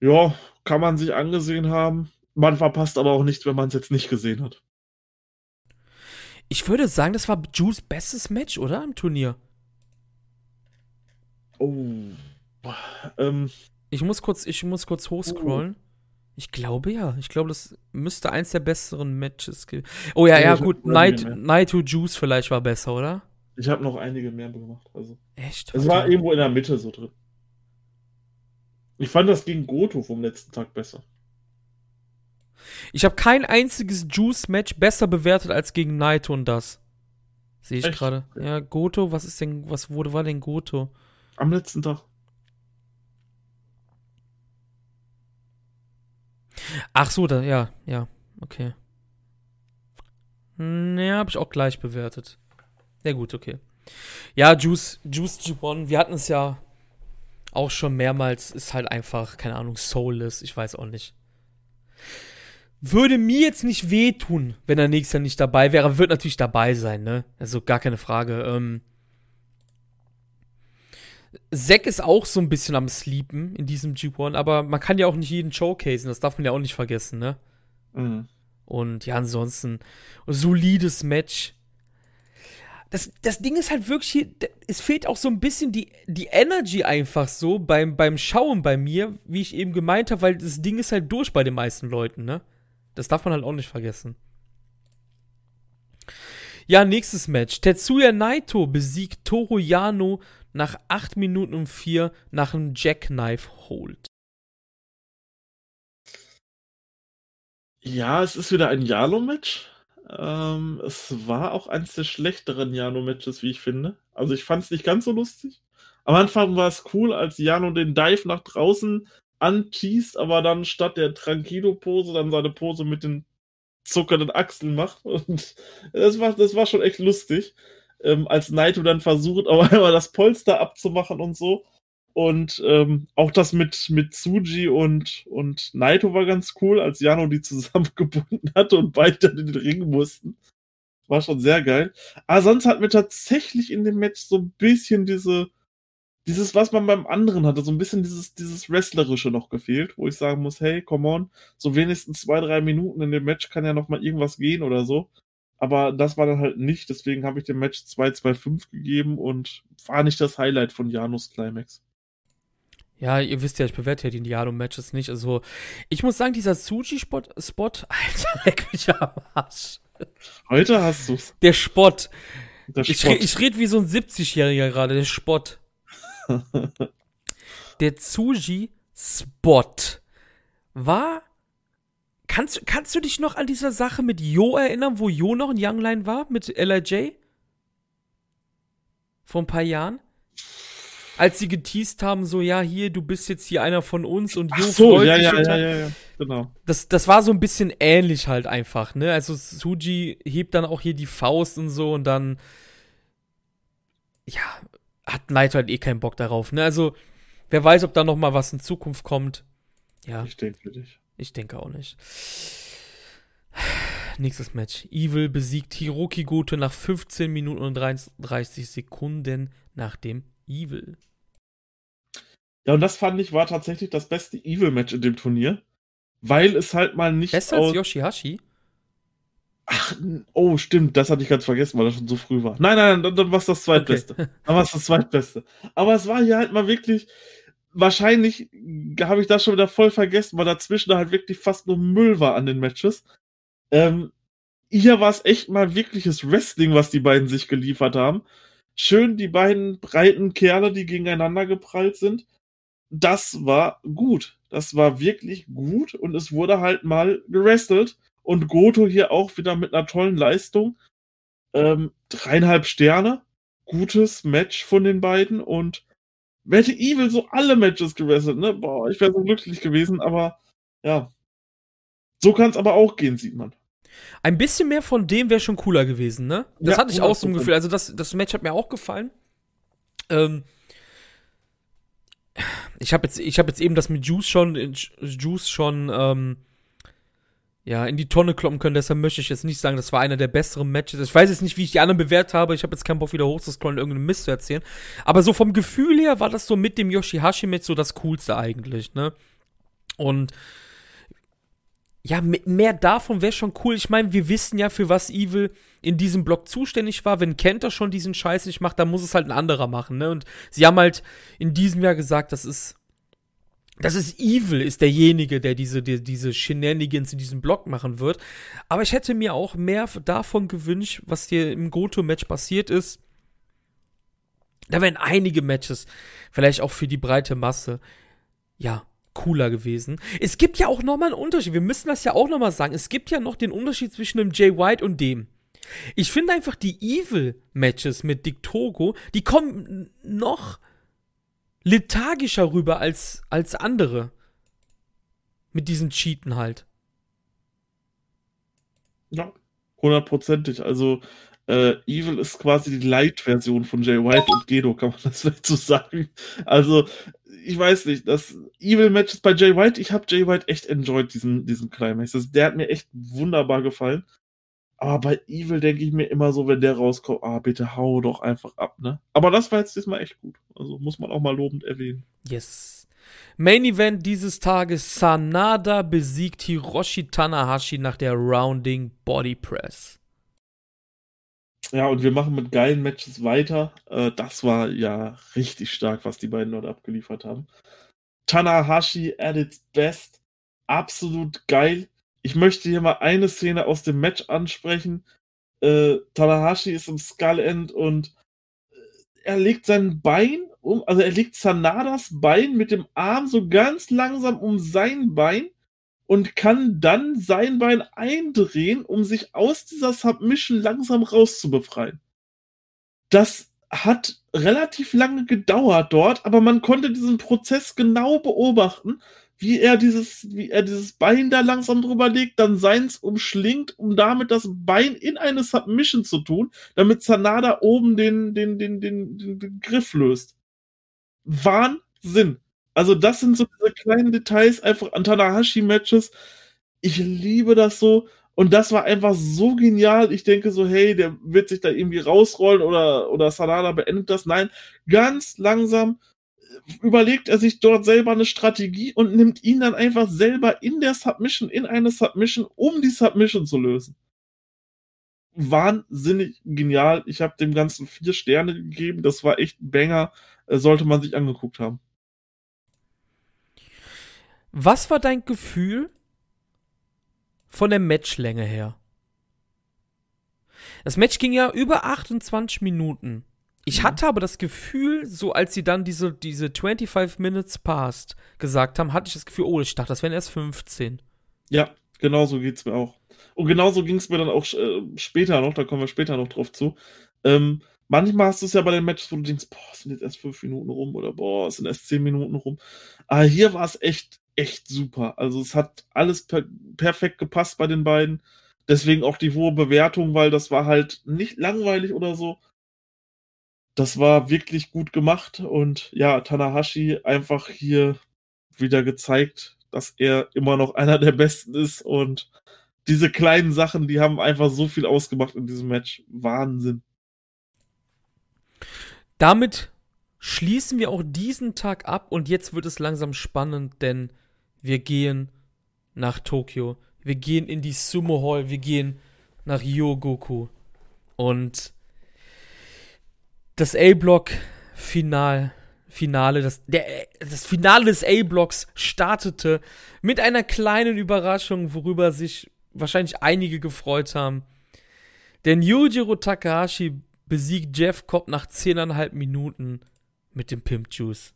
ja, kann man sich angesehen haben. man verpasst aber auch nichts, wenn man es jetzt nicht gesehen hat. Ich würde sagen, das war Juice bestes Match, oder? Im Turnier. Oh. Ähm, Ich muss kurz, ich muss kurz hochscrollen. Ich glaube ja. Ich glaube, das müsste eins der besseren Matches gewesen. Oh ja, Ja, ja, gut. Night. Night to Juice vielleicht war besser, oder? ich habe noch einige mehr gemacht. Also. Echt? Es war irgendwo in der Mitte so drin. Ich fand das gegen Goto vom letzten Tag besser. Ich habe kein einziges Juice-Match besser bewertet als gegen Naito und das. Sehe ich gerade. Ja, Goto, was ist denn, was wurde, war denn Goto? Am letzten Tag. Ach so, da, ja, ja, okay. Ne, habe ich auch gleich bewertet. Ja, gut, okay. Ja, Juice, Juice G1, wir hatten es ja auch schon mehrmals, ist halt einfach, keine Ahnung, soulless, ich weiß auch nicht. Würde mir jetzt nicht wehtun, wenn er nächstes Jahr nicht dabei wäre, wird natürlich dabei sein, ne? Also gar keine Frage. Ähm, Zack ist auch so ein bisschen am Sleepen in diesem G1, aber man kann ja auch nicht jeden showcasen, das darf man ja auch nicht vergessen, ne? Mhm. Und ja, ansonsten, solides Match. Das, das Ding ist halt wirklich, hier, es fehlt auch so ein bisschen die, die Energy einfach so beim, beim Schauen bei mir, wie ich eben gemeint habe, weil das Ding ist halt durch bei den meisten Leuten, ne? Das darf man halt auch nicht vergessen. Ja, nächstes Match. Tetsuya Naito besiegt Toru Yano nach 8 Minuten und 4 nach einem Jackknife Hold. Ja, es ist wieder ein Jalo-Match. Ähm, es war auch eines der schlechteren Jano-Matches, wie ich finde. Also ich fand es nicht ganz so lustig. Am Anfang war es cool, als Jano den Dive nach draußen anschießt, aber dann statt der Tranquilo-Pose dann seine Pose mit den zuckernden Achseln macht. Und das war, das war schon echt lustig. Ähm, als Naito dann versucht, aber einmal das Polster abzumachen und so. Und ähm, auch das mit, mit Tsuji und, und Naito war ganz cool, als Jano die zusammengebunden hatte und beide dann in den Ring mussten. War schon sehr geil. Aber sonst hat mir tatsächlich in dem Match so ein bisschen diese, dieses, was man beim anderen hatte, so ein bisschen dieses, dieses Wrestlerische noch gefehlt, wo ich sagen muss, hey, come on, so wenigstens zwei, drei Minuten in dem Match kann ja noch mal irgendwas gehen oder so. Aber das war dann halt nicht, deswegen habe ich dem Match 2-2-5 gegeben und war nicht das Highlight von Janos Climax. Ja, ihr wisst ja, ich bewerte ja die Indiano-Matches nicht. Also, ich muss sagen, dieser Suji-Spot, Spot, Alter, leck mich am Arsch. Heute hast du's. Der Spott. Der Ich, Spott. re ich rede wie so ein 70-Jähriger gerade, der Spott. der Tsuji-Spot war. Kannst, kannst du dich noch an dieser Sache mit Jo erinnern, wo Jo noch ein Youngline war mit LIJ? Vor ein paar Jahren? Als sie geteased haben, so, ja, hier, du bist jetzt hier einer von uns und Ach Jo so, freut ja, sich ja, total. ja, ja, ja, genau. das, das war so ein bisschen ähnlich halt einfach, ne? Also Suji hebt dann auch hier die Faust und so und dann ja, hat Naito halt eh keinen Bock darauf, ne? Also, wer weiß, ob da noch mal was in Zukunft kommt. Ja, Ich denke für dich. Ich denke auch nicht. Nächstes Match. Evil besiegt Hiroki Goto nach 15 Minuten und 33 Sekunden nach dem Evil. Ja, und das fand ich war tatsächlich das beste Evil-Match in dem Turnier, weil es halt mal nicht Besser als. Yoshihashi? Ach, oh, stimmt, das hatte ich ganz vergessen, weil das schon so früh war. Nein, nein, nein, dann, dann war es das Zweitbeste. Dann war es das Zweitbeste. Aber es war hier halt mal wirklich, wahrscheinlich habe ich das schon wieder voll vergessen, weil dazwischen da halt wirklich fast nur Müll war an den Matches. Ähm, hier war es echt mal wirkliches Wrestling, was die beiden sich geliefert haben. Schön die beiden breiten Kerle, die gegeneinander geprallt sind. Das war gut. Das war wirklich gut und es wurde halt mal gewrestelt. Und Goto hier auch wieder mit einer tollen Leistung. Ähm, dreieinhalb Sterne. Gutes Match von den beiden. Und wer hätte Evil so alle Matches gewrestelt, ne? Boah, ich wäre so glücklich gewesen, aber ja. So kann es aber auch gehen, sieht man. Ein bisschen mehr von dem wäre schon cooler gewesen, ne? Das Ja, hatte ich auch so ein 100%. Gefühl. Also das, das Match hat mir auch gefallen. Ähm, ich habe jetzt, ich habe jetzt eben das mit Juice schon, Juice schon, ähm, ja, in die Tonne kloppen können. Deshalb möchte ich jetzt nicht sagen, das war einer der besseren Matches. Ich weiß jetzt nicht, wie ich die anderen bewertet habe. Ich habe jetzt keinen Bock, wieder hochzuscrollen, irgendeinen Mist zu erzählen. Aber so vom Gefühl her war das so mit dem Yoshihashi-Match so das Coolste eigentlich, ne? Und ja, mehr davon wäre schon cool. Ich meine, wir wissen ja, für was Evil in diesem Block zuständig war. Wenn Kenter schon diesen Scheiß nicht macht, dann muss es halt ein anderer machen, ne? Und sie haben halt in diesem Jahr gesagt, das ist. Das ist Evil, ist derjenige, der diese, die, diese Shenanigans in diesem Block machen wird. Aber ich hätte mir auch mehr davon gewünscht, was hier im Goto-Match passiert ist. Da wären einige Matches, vielleicht auch für die breite Masse, ja, cooler gewesen. Es gibt ja auch nochmal einen Unterschied. Wir müssen das ja auch nochmal sagen. Es gibt ja noch den Unterschied zwischen dem Jay White und dem. Ich finde einfach die Evil-Matches mit Dick Togo, die kommen noch lethargischer rüber als, als andere. Mit diesen Cheaten halt. Ja, hundertprozentig. Also, äh, Evil ist quasi die Light-Version von Jay White und Gedo, kann man das vielleicht so sagen. Also, ich weiß nicht, das Evil-Matches bei Jay White, ich habe Jay White echt enjoyed, diesen, diesen Climax. Das, der hat mir echt wunderbar gefallen. Aber bei Evil denke ich mir immer so, wenn der rauskommt, ah, bitte hau doch einfach ab, ne? Aber das war jetzt diesmal echt gut. Also muss man auch mal lobend erwähnen. Yes. Main Event dieses Tages: Sanada besiegt Hiroshi Tanahashi nach der Rounding Body Press. Ja, und wir machen mit geilen Matches weiter. Äh, das war ja richtig stark, was die beiden dort abgeliefert haben. Tanahashi at its best. Absolut geil. Ich möchte hier mal eine Szene aus dem Match ansprechen. Äh, Tanahashi ist im Skull End und äh, er legt sein Bein um, also er legt Sanadas Bein mit dem Arm so ganz langsam um sein Bein und kann dann sein Bein eindrehen, um sich aus dieser Submission langsam rauszubefreien. Das hat relativ lange gedauert dort, aber man konnte diesen Prozess genau beobachten, wie er dieses, wie er dieses Bein da langsam drüber legt, dann seins umschlingt, um damit das Bein in eine Submission zu tun, damit Sanada oben den, den, den, den, den, den Griff löst. Wahnsinn. Also das sind so diese kleinen Details einfach an Tanahashi-Matches. Ich liebe das so. Und das war einfach so genial. Ich denke so, hey, der wird sich da irgendwie rausrollen oder, oder Sanada beendet das. Nein, ganz langsam überlegt er sich dort selber eine Strategie und nimmt ihn dann einfach selber in der Submission, in eine Submission, um die Submission zu lösen. Wahnsinnig genial. Ich habe dem Ganzen vier Sterne gegeben. Das war echt Banger. Äh, sollte man sich angeguckt haben. Was war dein Gefühl von der Matchlänge her? Das Match ging ja über 28 Minuten. Ich mhm. hatte aber das Gefühl, so als sie dann diese, diese 25 Minutes past gesagt haben, hatte ich das Gefühl, oh, ich dachte, das wären erst 15. Ja, genau so geht's mir auch. Und genauso ging es mir dann auch äh, später noch, da kommen wir später noch drauf zu. Ähm, manchmal hast du es ja bei den Matches, wo du denkst, boah, es sind jetzt erst fünf Minuten rum oder boah, es sind erst zehn Minuten rum. Aber hier war es echt echt super. Also es hat alles per perfekt gepasst bei den beiden. Deswegen auch die hohe Bewertung, weil das war halt nicht langweilig oder so. Das war wirklich gut gemacht und ja, Tanahashi einfach hier wieder gezeigt, dass er immer noch einer der Besten ist und diese kleinen Sachen, die haben einfach so viel ausgemacht in diesem Match. Wahnsinn. Damit schließen wir auch diesen Tag ab und jetzt wird es langsam spannend, denn wir gehen nach Tokio, wir gehen in die Sumo Hall, wir gehen nach Yogoku. Und das A-Block-Final, Finale, das, der, das Finale des A-Blocks startete mit einer kleinen Überraschung, worüber sich wahrscheinlich einige gefreut haben. Denn Yujiro Takahashi besiegt Jeff Cobb nach 10,5 Minuten mit dem Pimp Juice.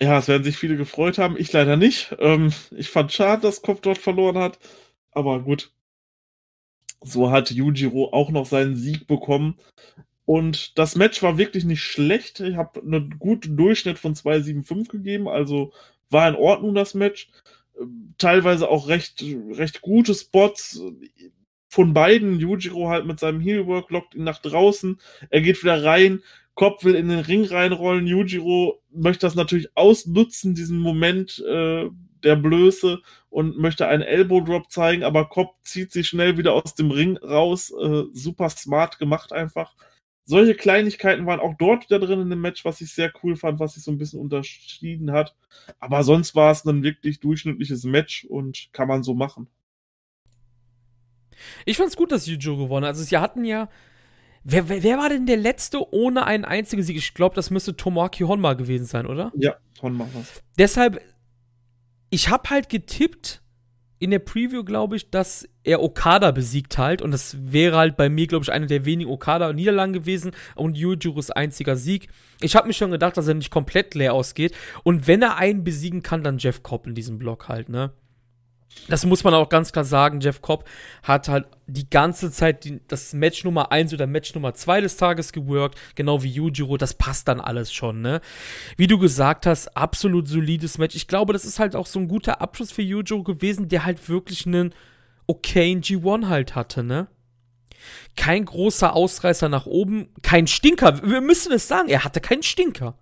Ja, es werden sich viele gefreut haben. Ich leider nicht. Ähm, ich fand schade, dass Kopf dort verloren hat. Aber gut. So hat Yujiro auch noch seinen Sieg bekommen. Und das Match war wirklich nicht schlecht. Ich habe einen guten Durchschnitt von 2,75 gegeben. Also war in Ordnung das Match. Teilweise auch recht, recht gute Spots von beiden. Yujiro halt mit seinem Heelwork lockt ihn nach draußen. Er geht wieder rein, Kopf will in den Ring reinrollen. Yujiro möchte das natürlich ausnutzen, diesen Moment äh, der Blöße und möchte einen Elbow Drop zeigen, aber Kopf zieht sich schnell wieder aus dem Ring raus. Äh, super smart gemacht einfach. solche Kleinigkeiten waren auch dort wieder drin in dem Match, was ich sehr cool fand, was sich so ein bisschen unterschieden hat. Aber sonst war es ein wirklich durchschnittliches Match und kann man so machen. Ich fand's gut, dass Yujo gewonnen hat. Also, sie hatten ja. Wer, wer, wer war denn der letzte ohne einen einzigen Sieg? Ich glaube, das müsste Tomoaki Honma gewesen sein, oder? Ja, Honma war's. Deshalb, ich habe halt getippt in der Preview, glaube ich, dass er Okada besiegt halt. Und das wäre halt bei mir, glaube ich, eine der wenigen Okada-Niederlagen gewesen und Yujirus einziger Sieg. Ich habe mir schon gedacht, dass er nicht komplett leer ausgeht. Und wenn er einen besiegen kann, dann Jeff Cobb in diesem Block halt, ne? Das muss man auch ganz klar sagen, Jeff Cobb hat halt die ganze Zeit die, das Match Nummer 1 oder Match Nummer 2 des Tages geworkt, genau wie Yujiro, das passt dann alles schon, ne? Wie du gesagt hast, absolut solides Match. Ich glaube, das ist halt auch so ein guter Abschluss für Yujiro gewesen, der halt wirklich einen okayen G1 halt hatte, ne? Kein großer Ausreißer nach oben, kein Stinker. Wir müssen es sagen, er hatte keinen Stinker.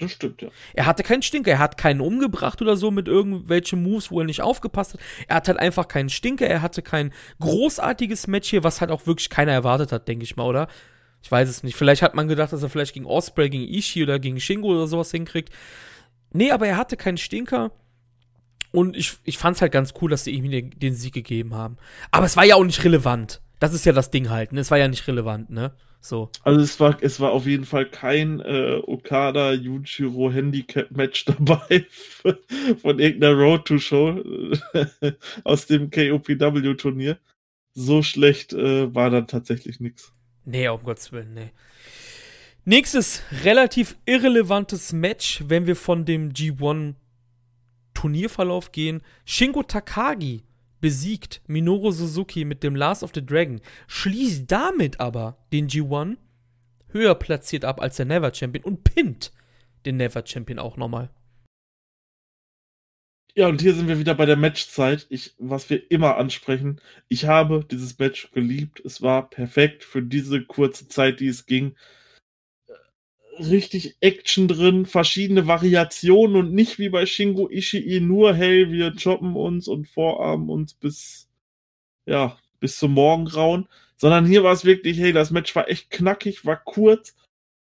Das stimmt, ja. Er hatte keinen Stinker, er hat keinen umgebracht oder so mit irgendwelchen Moves, wo er nicht aufgepasst hat. Er hat halt einfach keinen Stinker, er hatte kein großartiges Match hier, was halt auch wirklich keiner erwartet hat, denke ich mal, oder? Ich weiß es nicht. Vielleicht hat man gedacht, dass er vielleicht gegen Osprey, gegen Ishii oder gegen Shingo oder sowas hinkriegt. Nee, aber er hatte keinen Stinker. Und ich, ich fand es halt ganz cool, dass sie ihm den, den Sieg gegeben haben. Aber es war ja auch nicht relevant. Das ist ja das Ding halt, ne? Es war ja nicht relevant, ne? So. Also es war, es war auf jeden Fall kein äh, Okada Yujiro Handicap Match dabei von irgendeiner Road to Show aus dem KOPW Turnier. So schlecht äh, war dann tatsächlich nichts. Nee, um Gottes Willen, nee. Nächstes relativ irrelevantes Match, wenn wir von dem G1 Turnierverlauf gehen. Shingo Takagi besiegt Minoru Suzuki mit dem Last of the Dragon, schließt damit aber den G1 höher platziert ab als der Never Champion und pinnt den Never Champion auch nochmal. Ja, und hier sind wir wieder bei der Matchzeit. Ich, was wir immer ansprechen. Ich habe dieses Match geliebt. Es war perfekt für diese kurze Zeit, die es ging richtig Action drin, verschiedene Variationen und nicht wie bei Shingo Ishii nur, hey, wir choppen uns und vorarmen uns bis, ja, bis zum Morgengrauen, sondern hier war es wirklich, hey, das Match war echt knackig, war kurz,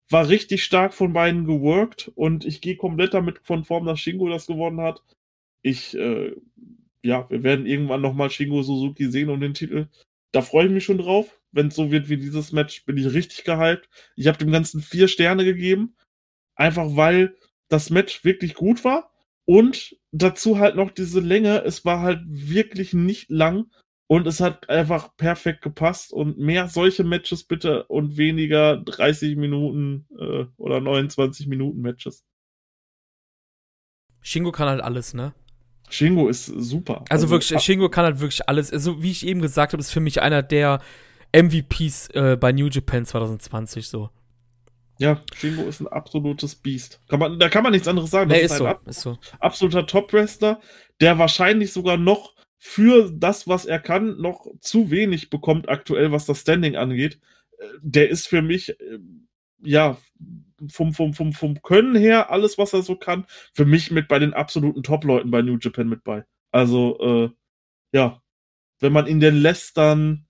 war richtig stark von beiden geworkt und ich gehe komplett damit konform, dass Shingo das gewonnen hat. Ich, äh, ja, wir werden irgendwann nochmal Shingo Suzuki sehen um den Titel. Da freue ich mich schon drauf wenn es so wird wie dieses Match, bin ich richtig gehypt. Ich habe dem Ganzen vier Sterne gegeben. Einfach weil das Match wirklich gut war. Und dazu halt noch diese Länge. Es war halt wirklich nicht lang. Und es hat einfach perfekt gepasst. Und mehr solche Matches bitte und weniger 30 Minuten äh, oder 29 Minuten Matches. Shingo kann halt alles, ne? Shingo ist super. Also, also wirklich, Shingo kann halt wirklich alles. Also, wie ich eben gesagt habe, ist für mich einer der MVPs äh, bei New Japan 2020 so. Ja, Shingo ist ein absolutes Biest. Kann man, da kann man nichts anderes sagen. Das nee, ist, ist, so, ist so. absoluter Top-Wrestler, der wahrscheinlich sogar noch für das, was er kann, noch zu wenig bekommt aktuell, was das Standing angeht. Äh, der ist für mich, äh, ja, vom, vom, vom, vom Können her, alles, was er so kann, für mich mit bei den absoluten Top-Leuten bei New Japan mit bei. Also, äh, ja, wenn man ihn denn lässt, dann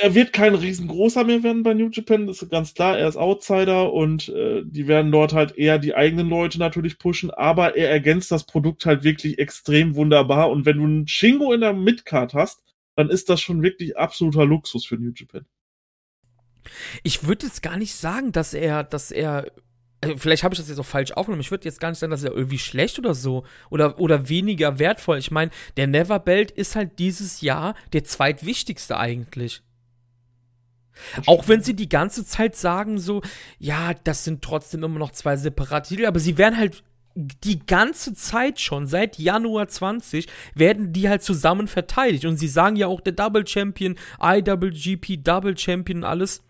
er wird kein riesengroßer mehr werden bei New Japan, das ist ganz klar. Er ist Outsider und äh, die werden dort halt eher die eigenen Leute natürlich pushen, aber er ergänzt das Produkt halt wirklich extrem wunderbar. Und wenn du einen Shingo in der Midcard hast, dann ist das schon wirklich absoluter Luxus für New Japan. Ich würde jetzt gar nicht sagen, dass er, dass er also vielleicht habe ich das jetzt auch falsch aufgenommen. Ich würde jetzt gar nicht sagen, dass er irgendwie schlecht oder so oder, oder weniger wertvoll. Ich meine, der Never Belt ist halt dieses Jahr der zweitwichtigste eigentlich. Auch wenn sie die ganze Zeit sagen so, ja, das sind trotzdem immer noch zwei separate Titel, aber sie werden halt die ganze Zeit schon, seit Januar 20, werden die halt zusammen verteidigt. Und sie sagen ja auch der Double Champion, IWGP Double Champion und alles.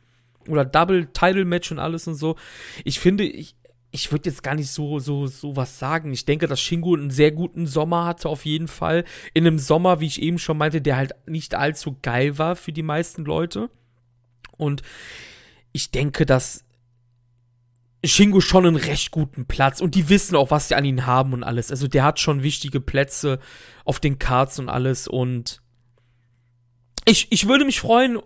Oder Double Title Match und alles und so. Ich finde, ich, ich würde jetzt gar nicht so, so, so was sagen. Ich denke, dass Shingo einen sehr guten Sommer hatte, auf jeden Fall. In einem Sommer, wie ich eben schon meinte, der halt nicht allzu geil war für die meisten Leute. Und ich denke, dass Shingo schon einen recht guten Platz und die wissen auch, was sie an ihn haben und alles. Also der hat schon wichtige Plätze auf den Cards und alles und ich, ich würde mich freuen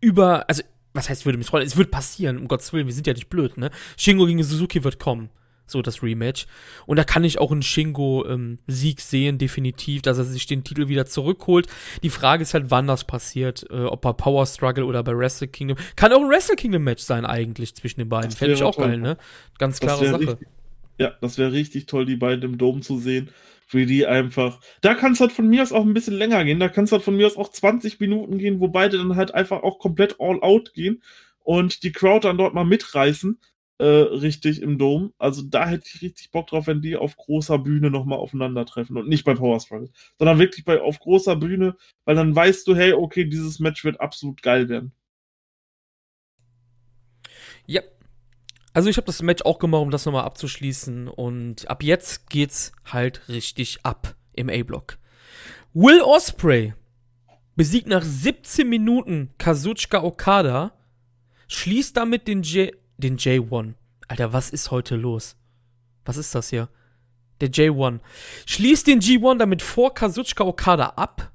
über, also was heißt, würde mich freuen? Es wird passieren, um Gottes Willen, wir sind ja nicht blöd, ne? Shingo gegen Suzuki wird kommen. So das Rematch. Und da kann ich auch einen Shingo-Sieg ähm, sehen, definitiv, dass er sich den Titel wieder zurückholt. Die Frage ist halt, wann das passiert. Äh, ob bei Power Struggle oder bei Wrestle Kingdom. Kann auch ein Wrestle Kingdom-Match sein, eigentlich, zwischen den beiden. Fände ich auch toll. geil, ne? Ganz klare Sache. Richtig, ja, das wäre richtig toll, die beiden im Dom zu sehen. Wie die einfach. Da kann es halt von mir aus auch ein bisschen länger gehen. Da kann es halt von mir aus auch 20 Minuten gehen, wo beide dann halt einfach auch komplett all out gehen und die Crowd dann dort mal mitreißen äh, richtig im Dom. Also da hätte ich richtig Bock drauf, wenn die auf großer Bühne nochmal aufeinandertreffen und nicht bei Power Struggle, sondern wirklich bei auf großer Bühne, weil dann weißt du, hey, okay, dieses Match wird absolut geil werden. Ja. Also ich habe das Match auch gemacht, um das nochmal abzuschließen und ab jetzt geht's halt richtig ab im A-Block. Will Osprey besiegt nach 17 Minuten Kazuchika Okada, schließt damit den J den J1. Alter, was ist heute los? Was ist das hier? Der J1. Schließt den G1 damit vor Kazuchika Okada ab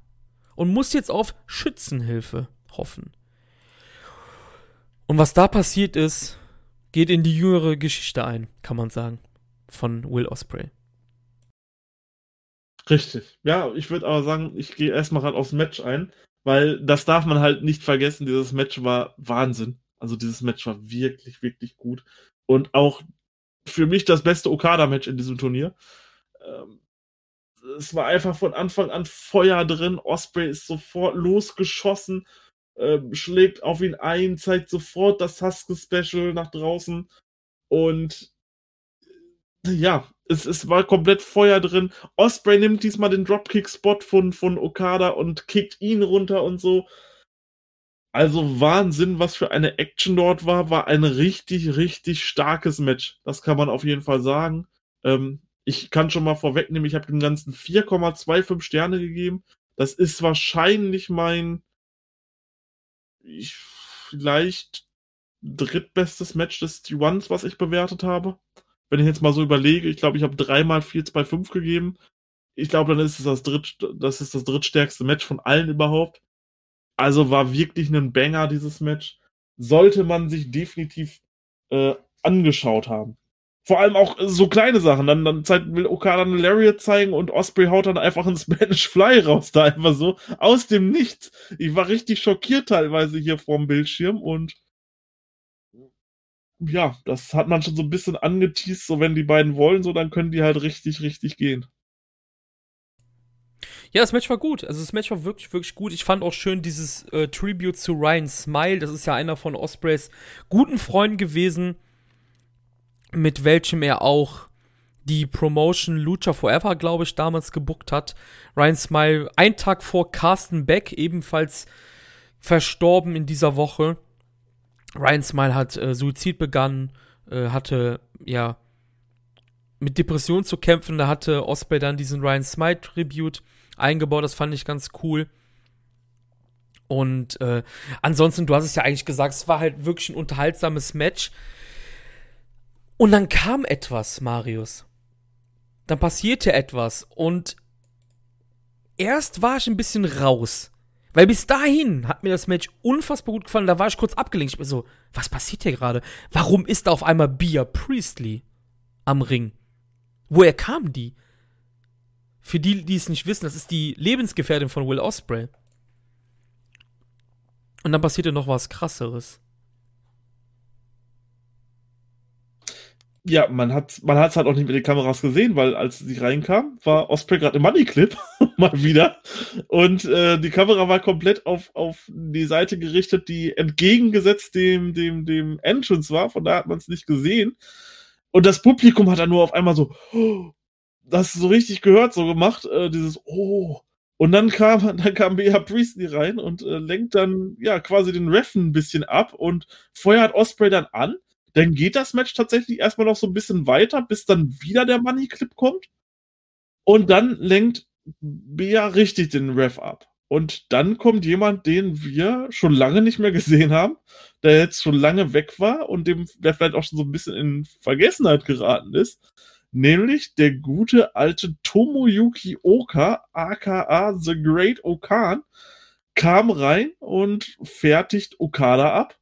und muss jetzt auf Schützenhilfe hoffen. Und was da passiert ist, geht in die jüngere Geschichte ein, kann man sagen, von Will Osprey. Richtig. Ja, ich würde aber sagen, ich gehe erstmal gerade aufs Match ein, weil das darf man halt nicht vergessen. Dieses Match war Wahnsinn. Also dieses Match war wirklich, wirklich gut. Und auch für mich das beste Okada-Match in diesem Turnier. Ähm, es war einfach von Anfang an Feuer drin. Osprey ist sofort losgeschossen, äh, schlägt auf ihn ein, zeigt sofort das Husky-Special nach draußen. Und ja, es, es war komplett Feuer drin. Osprey nimmt diesmal den Dropkick-Spot von, von Okada und kickt ihn runter und so. Also Wahnsinn, was für eine Action dort war. War ein richtig, richtig starkes Match. Das kann man auf jeden Fall sagen. Ähm, ich kann schon mal vorwegnehmen, ich habe dem Ganzen 4,25 Sterne gegeben. Das ist wahrscheinlich mein ich, vielleicht drittbestes Match des T1s, was ich bewertet habe. Wenn ich jetzt mal so überlege, ich glaube, ich habe dreimal 4,25 gegeben. Ich glaube, dann ist es das dritt, das ist das drittstärkste Match von allen überhaupt. Also war wirklich ein Banger, dieses Match. Sollte man sich definitiv äh, angeschaut haben. Vor allem auch so kleine Sachen. Dann, dann will Okada eine Lariat zeigen und Osprey haut dann einfach einen Spanish Fly raus, da einfach so aus dem Nichts. Ich war richtig schockiert teilweise hier vorm Bildschirm und ja, das hat man schon so ein bisschen angeteased, so wenn die beiden wollen, so dann können die halt richtig, richtig gehen. Ja, das Match war gut. Also das Match war wirklich, wirklich gut. Ich fand auch schön dieses äh, Tribute zu Ryan Smile. Das ist ja einer von Ospreys guten Freunden gewesen, mit welchem er auch die Promotion Lucha Forever, glaube ich, damals gebuckt hat. Ryan Smile, ein Tag vor Carsten Beck, ebenfalls verstorben in dieser Woche. Ryan Smile hat äh, Suizid begangen, äh, hatte, ja, mit Depressionen zu kämpfen. Da hatte Osprey dann diesen Ryan Smile Tribute eingebaut. Das fand ich ganz cool. Und äh, ansonsten, du hast es ja eigentlich gesagt, es war halt wirklich ein unterhaltsames Match. Und dann kam etwas, Marius. Dann passierte etwas. Und erst war ich ein bisschen raus. Weil bis dahin hat mir das Match unfassbar gut gefallen. Da war ich kurz abgelenkt. Ich bin so, was passiert hier gerade? Warum ist da auf einmal Bia Priestley am Ring? Woher kam die? Für die, die es nicht wissen, das ist die Lebensgefährtin von Will Osprey. Und dann passierte noch was krasseres. Ja, man hat man halt auch nicht mit den Kameras gesehen, weil als sie reinkam, war Osprey gerade im Money Clip mal wieder und äh, die Kamera war komplett auf auf die Seite gerichtet, die entgegengesetzt dem dem dem Entrance war, von da hat man es nicht gesehen. Und das Publikum hat dann nur auf einmal so das so richtig gehört, so gemacht, äh, dieses Oh. Und dann kam, dann kam Bea Priestley rein und äh, lenkt dann ja quasi den Reffen ein bisschen ab und feuert Osprey dann an. Dann geht das Match tatsächlich erstmal noch so ein bisschen weiter, bis dann wieder der Money Clip kommt. Und dann lenkt Bea richtig den Ref ab. Und dann kommt jemand, den wir schon lange nicht mehr gesehen haben, der jetzt schon lange weg war und dem, der vielleicht auch schon so ein bisschen in Vergessenheit geraten ist nämlich der gute alte Tomoyuki Oka, aka The Great Okan, kam rein und fertigt Okada ab.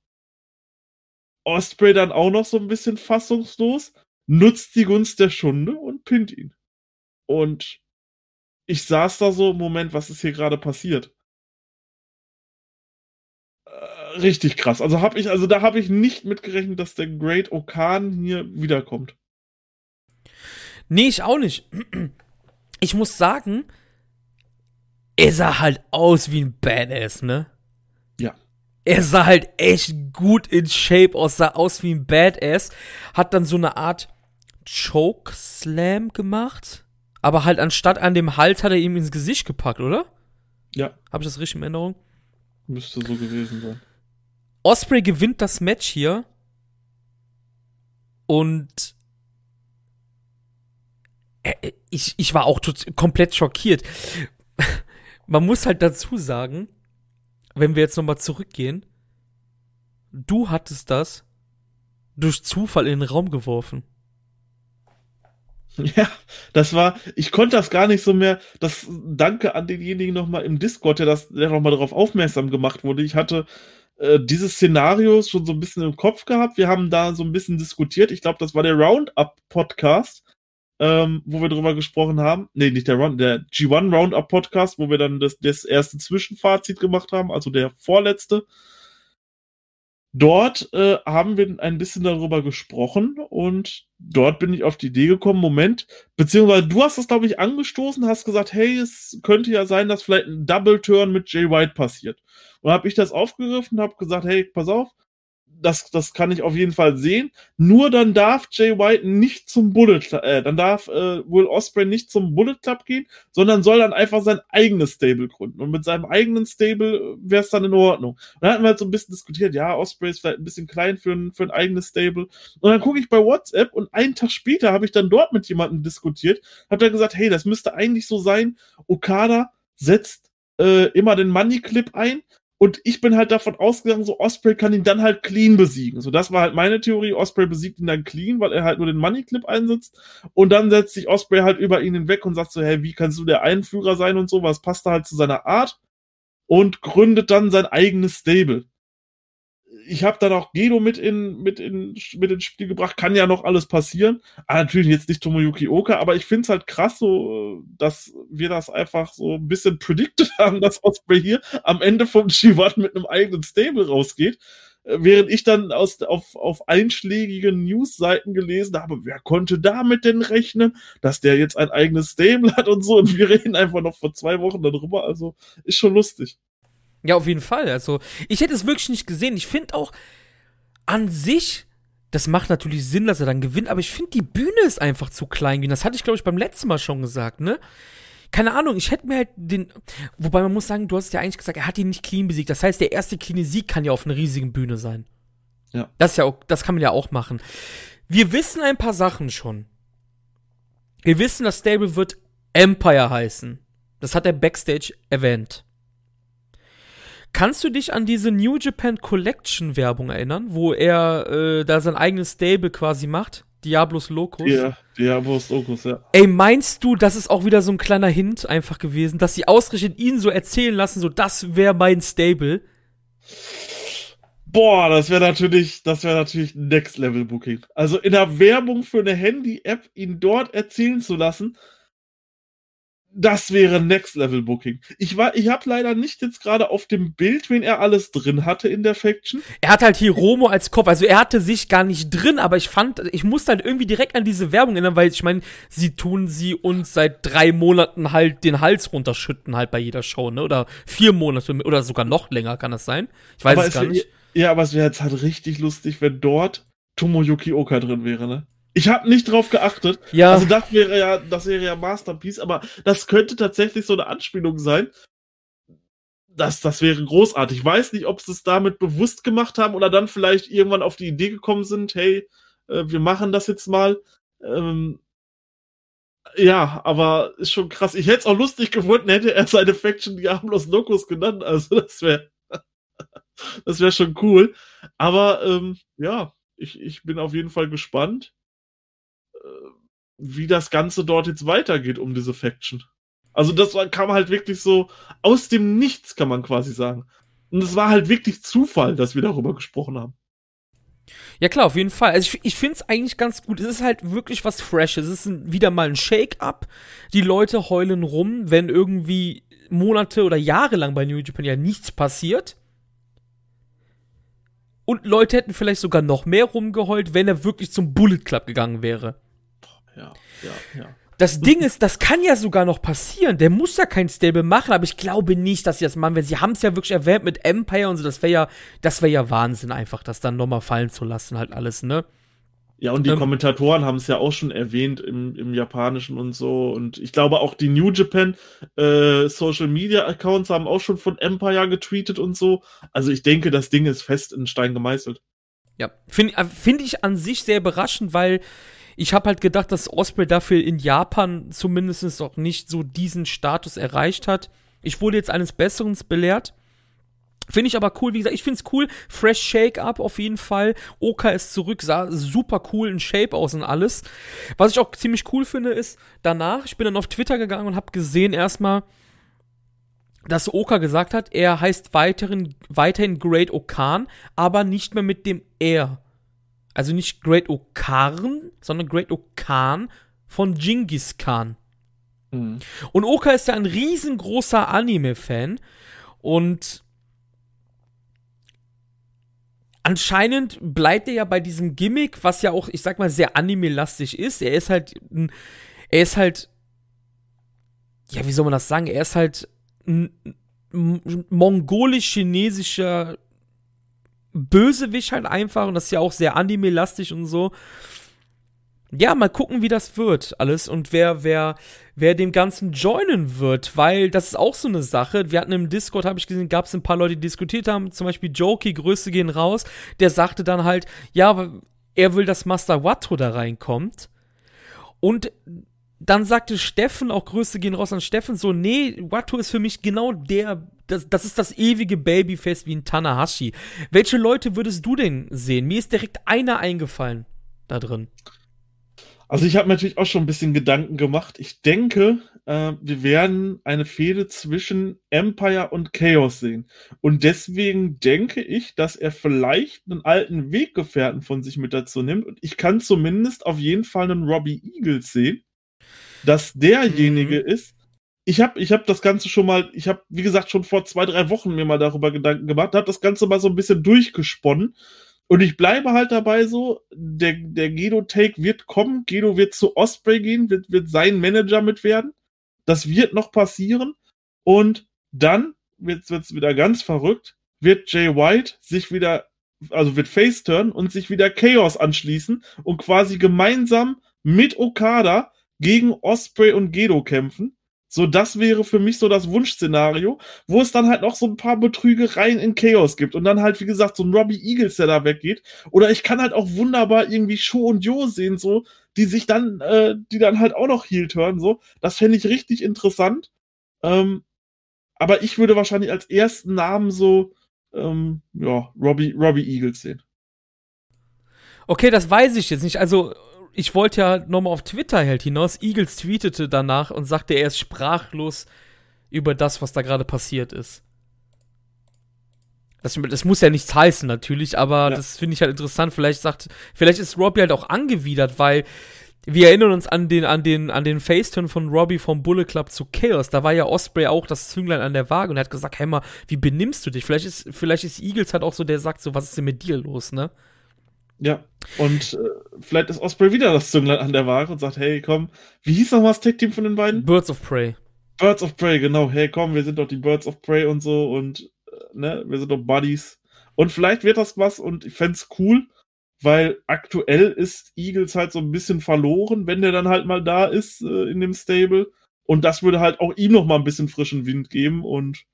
Osprey dann auch noch so ein bisschen fassungslos, nutzt die Gunst der Stunde und pinnt ihn. Und ich saß da so, Moment, was ist hier gerade passiert? Äh, richtig krass. Also habe ich, also da habe ich nicht mitgerechnet, dass der Great Okan hier wiederkommt. Nee, ich auch nicht. Ich muss sagen, er sah halt aus wie ein Badass, ne? Ja. Er sah halt echt gut in Shape aus, sah aus wie ein Badass. Hat dann so eine Art Choke Slam gemacht. Aber halt anstatt an dem Hals hat er ihm ins Gesicht gepackt, oder? Ja. Habe ich das richtig in Erinnerung? Müsste so gewesen sein. Osprey gewinnt das Match hier. Und ich, ich war auch komplett schockiert. Man muss halt dazu sagen, wenn wir jetzt nochmal zurückgehen, du hattest das durch Zufall in den Raum geworfen. Ja, das war, ich konnte das gar nicht so mehr, das danke an denjenigen nochmal im Discord, der das, der nochmal darauf aufmerksam gemacht wurde. Ich hatte äh, dieses Szenario schon so ein bisschen im Kopf gehabt. Wir haben da so ein bisschen diskutiert. Ich glaube, das war der Roundup-Podcast ähm, wo wir drüber gesprochen haben. Nee, nicht der Run, der G1 Roundup Podcast, wo wir dann das, das erste Zwischenfazit gemacht haben, also der vorletzte. Dort äh, haben wir ein bisschen darüber gesprochen und dort bin ich auf die Idee gekommen, Moment, beziehungsweise du hast das, glaube ich, angestoßen, hast gesagt, hey, es könnte ja sein, dass vielleicht ein Double Turn mit Jay White passiert. Und habe ich das aufgegriffen und habe gesagt, hey, pass auf, das, das kann ich auf jeden Fall sehen. Nur dann darf Jay White nicht zum Bullet, äh, dann darf äh, Will Osprey nicht zum Bullet Club gehen, sondern soll dann einfach sein eigenes Stable gründen. Und mit seinem eigenen Stable äh, wäre es dann in Ordnung. Und dann hatten wir halt so ein bisschen diskutiert, ja, Osprey ist vielleicht ein bisschen klein für ein, für ein eigenes Stable. Und dann gucke ich bei WhatsApp und einen Tag später habe ich dann dort mit jemandem diskutiert, hat er gesagt, hey, das müsste eigentlich so sein, Okada setzt äh, immer den Money Clip ein und ich bin halt davon ausgegangen, so Osprey kann ihn dann halt clean besiegen. So, das war halt meine Theorie. Osprey besiegt ihn dann clean, weil er halt nur den Money Clip einsetzt. Und dann setzt sich Osprey halt über ihn hinweg und sagt so, hey, wie kannst du der Einführer sein und so? Was passt da halt zu seiner Art? Und gründet dann sein eigenes Stable ich habe dann auch Gedo mit in, mit, in, mit ins Spiel gebracht. Kann ja noch alles passieren. Aber natürlich jetzt nicht Tomoyuki Oka, aber ich finde es halt krass, so, dass wir das einfach so ein bisschen predicted haben, dass Osprey hier am Ende vom G1 mit einem eigenen Stable rausgeht. Äh, während ich dann aus, auf, auf einschlägigen Newsseiten gelesen habe, wer konnte damit denn rechnen, dass der jetzt ein eigenes Stable hat und so. Und wir reden einfach noch vor zwei Wochen darüber. Also ist schon lustig. Ja, auf jeden Fall. Also, ich hätte es wirklich nicht gesehen. Ich finde auch an sich, das macht natürlich Sinn, dass er dann gewinnt, aber ich finde, die Bühne ist einfach zu klein. Das hatte ich, glaube ich, beim letzten Mal schon gesagt, ne? Keine Ahnung, ich hätte mir halt den. Wobei man muss sagen, du hast ja eigentlich gesagt, er hat ihn nicht clean besiegt. Das heißt, der erste clean Sieg kann ja auf einer riesigen Bühne sein. Ja. Das, ja auch, das kann man ja auch machen. Wir wissen ein paar Sachen schon. Wir wissen, das Stable wird Empire heißen. Das hat er Backstage erwähnt. Kannst du dich an diese New Japan Collection Werbung erinnern, wo er äh, da sein eigenes Stable quasi macht? Diablos Locus. Ja, Diablos Locus, ja. Ey, meinst du, das ist auch wieder so ein kleiner Hint einfach gewesen, dass sie ausgerechnet ihn so erzählen lassen, so das wäre mein Stable? Boah, das wäre natürlich, das wäre natürlich Next Level Booking. Also in der Werbung für eine Handy-App ihn dort erzählen zu lassen, das wäre Next Level Booking. Ich war, ich habe leider nicht jetzt gerade auf dem Bild, wen er alles drin hatte in der Faction. Er hat halt Hiromo als Kopf, also er hatte sich gar nicht drin, aber ich fand, ich musste halt irgendwie direkt an diese Werbung erinnern, weil ich meine, sie tun sie uns seit drei Monaten halt den Hals runterschütten halt bei jeder Show, ne? Oder vier Monate oder sogar noch länger kann das sein. Ich weiß aber es gar nicht. Ja, aber es wäre jetzt halt richtig lustig, wenn dort Tomoyuki Oka drin wäre, ne? Ich habe nicht drauf geachtet. Ja. Also das wäre ja, das wäre ja Masterpiece, aber das könnte tatsächlich so eine Anspielung sein. Das, das wäre großartig. Ich weiß nicht, ob sie es damit bewusst gemacht haben oder dann vielleicht irgendwann auf die Idee gekommen sind, hey, äh, wir machen das jetzt mal. Ähm, ja, aber ist schon krass. Ich hätte es auch lustig gefunden, hätte er seine Faction Diablos Locus genannt. Also das wäre das wäre schon cool. Aber ähm, ja, ich, ich bin auf jeden Fall gespannt wie das Ganze dort jetzt weitergeht um diese Faction. Also das kam halt wirklich so aus dem Nichts, kann man quasi sagen. Und es war halt wirklich Zufall, dass wir darüber gesprochen haben. Ja klar, auf jeden Fall. Also ich, ich finde es eigentlich ganz gut. Es ist halt wirklich was Freshes. Es ist ein, wieder mal ein Shake-up. Die Leute heulen rum, wenn irgendwie Monate oder Jahre lang bei New Japan ja nichts passiert. Und Leute hätten vielleicht sogar noch mehr rumgeheult, wenn er wirklich zum Bullet Club gegangen wäre. Ja, ja, ja. Das Ding ist, das kann ja sogar noch passieren. Der muss ja kein Stable machen, aber ich glaube nicht, dass sie das machen. Wenn sie haben es ja wirklich erwähnt mit Empire und so, das wäre ja, das wäre ja Wahnsinn, einfach das dann nochmal fallen zu lassen, halt alles, ne? Ja, und die Ähm. Kommentatoren haben es ja auch schon erwähnt im, im Japanischen und so. Und ich glaube auch die New Japan äh, Social Media Accounts haben auch schon von Empire getweetet und so. Also ich denke, das Ding ist fest in Stein gemeißelt. Ja, finde äh, find ich an sich sehr überraschend, weil ich habe halt gedacht, dass Osprey dafür in Japan zumindest auch nicht so diesen Status erreicht hat. Ich wurde jetzt eines Besseren belehrt. Finde ich aber cool, wie gesagt, ich finde es cool. Fresh Shake-Up auf jeden Fall. Oka ist zurück, sah super cool in Shape aus und alles. Was ich auch ziemlich cool finde, ist, danach, ich bin dann auf Twitter gegangen und habe gesehen erstmal, dass Oka gesagt hat, er heißt weiterhin, weiterhin Great Okan, aber nicht mehr mit dem R. Also nicht Great Okarn, sondern Great Okan von Genghis Khan. Mhm. Und Oka ist ja ein riesengroßer Anime-Fan und anscheinend bleibt er ja bei diesem Gimmick, was ja auch, ich sag mal, sehr anime-lastig ist. Er ist halt, ein, er ist halt, ja, wie soll man das sagen? Er ist halt ein mongolisch-chinesischer Bösewicht halt einfach und das ist ja auch sehr anime-lastig und so. Ja, mal gucken, wie das wird, alles und wer, wer, wer dem Ganzen joinen wird, weil das ist auch so eine Sache. Wir hatten im Discord, habe ich gesehen, gab es ein paar Leute, die diskutiert haben, zum Beispiel Jokey, Größe gehen raus, der sagte dann halt, ja, er will, dass Master Watto da reinkommt. Und dann sagte Steffen, auch Größe gehen raus an Steffen, so, nee, Watto ist für mich genau der, das, das ist das ewige Babyfest wie ein Tanahashi. Welche Leute würdest du denn sehen? Mir ist direkt einer eingefallen da drin. Also ich habe mir natürlich auch schon ein bisschen Gedanken gemacht. Ich denke, äh, wir werden eine Fehde zwischen Empire und Chaos sehen. Und deswegen denke ich, dass er vielleicht einen alten Weggefährten von sich mit dazu nimmt. Und ich kann zumindest auf jeden Fall einen Robbie Eagles sehen, dass derjenige ist. Ich habe ich hab das Ganze schon mal, ich habe, wie gesagt, schon vor zwei, drei Wochen mir mal darüber Gedanken gemacht, habe das Ganze mal so ein bisschen durchgesponnen. Und ich bleibe halt dabei so, der, der Gedo-Take wird kommen, Gedo wird zu Osprey gehen, wird, wird sein Manager mit werden. Das wird noch passieren. Und dann wird es wieder ganz verrückt, wird Jay White sich wieder, also wird Face-Turn und sich wieder Chaos anschließen und quasi gemeinsam mit Okada gegen Osprey und Gedo kämpfen. So, das wäre für mich so das Wunschszenario, wo es dann halt noch so ein paar Betrügereien in Chaos gibt und dann halt, wie gesagt, so ein Robbie Eagles, der da weggeht. Oder ich kann halt auch wunderbar irgendwie Sho und Jo sehen, so, die sich dann, äh, die dann halt auch noch Heel turn, so. Das fände ich richtig interessant. Ähm, aber ich würde wahrscheinlich als ersten Namen so, ähm, ja, Robbie, Robbie Eagles sehen. Okay, das weiß ich jetzt nicht. Also, ich wollte ja nochmal auf Twitter halt hinaus. Eagles tweetete danach und sagte, er ist sprachlos über das, was da gerade passiert ist. Das, das, muss ja nichts heißen, natürlich, aber Ja. das finde ich halt interessant. Vielleicht sagt, vielleicht ist Robbie halt auch angewidert, weil wir erinnern uns an den, an den, an den Faceturn von Robbie vom Bullet Club zu Chaos. Da war ja Osprey auch das Zünglein an der Waage und er hat gesagt, hey mal, wie benimmst du dich? Vielleicht ist, vielleicht ist Eagles halt auch so, der sagt so, was ist denn mit dir los, ne? Ja, und äh, vielleicht ist Osprey wieder das Zünglein an der Ware und sagt, hey, komm, wie hieß nochmal das Tech-Team von den beiden? Birds of Prey. Birds of Prey, genau. Hey, komm, wir sind doch die Birds of Prey und so und äh, ne, wir sind doch Buddies. Und vielleicht wird das was und ich fänd's cool, weil aktuell ist Eagles halt so ein bisschen verloren, wenn der dann halt mal da ist äh, in dem Stable. Und das würde halt auch ihm noch mal ein bisschen frischen Wind geben und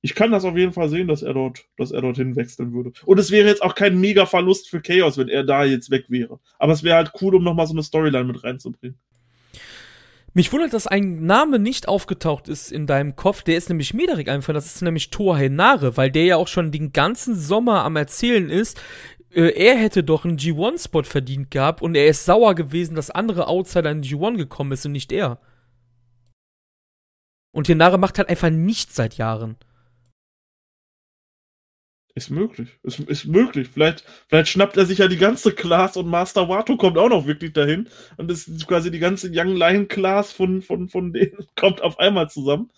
ich kann das auf jeden Fall sehen, dass er dort, dass er dorthin wechseln würde. Und es wäre jetzt auch kein mega Verlust für Chaos, wenn er da jetzt weg wäre. Aber es wäre halt cool, um noch mal so eine Storyline mit reinzubringen. Mich wundert, dass ein Name nicht aufgetaucht ist in deinem Kopf. Der ist nämlich mir direkt einfach. Das ist nämlich Toa Henare, weil der ja auch schon den ganzen Sommer am Erzählen ist. Äh, er hätte doch einen G1-Spot verdient gehabt und er ist sauer gewesen, dass andere Outsider in G1 gekommen ist und nicht er. Und Henare macht halt einfach nichts seit Jahren. Ist möglich. Ist, ist möglich. Vielleicht, vielleicht schnappt er sich ja die ganze Class und Master Wato kommt auch noch wirklich dahin. Und ist quasi die ganze Young Lion Class von, von, von denen kommt auf einmal zusammen.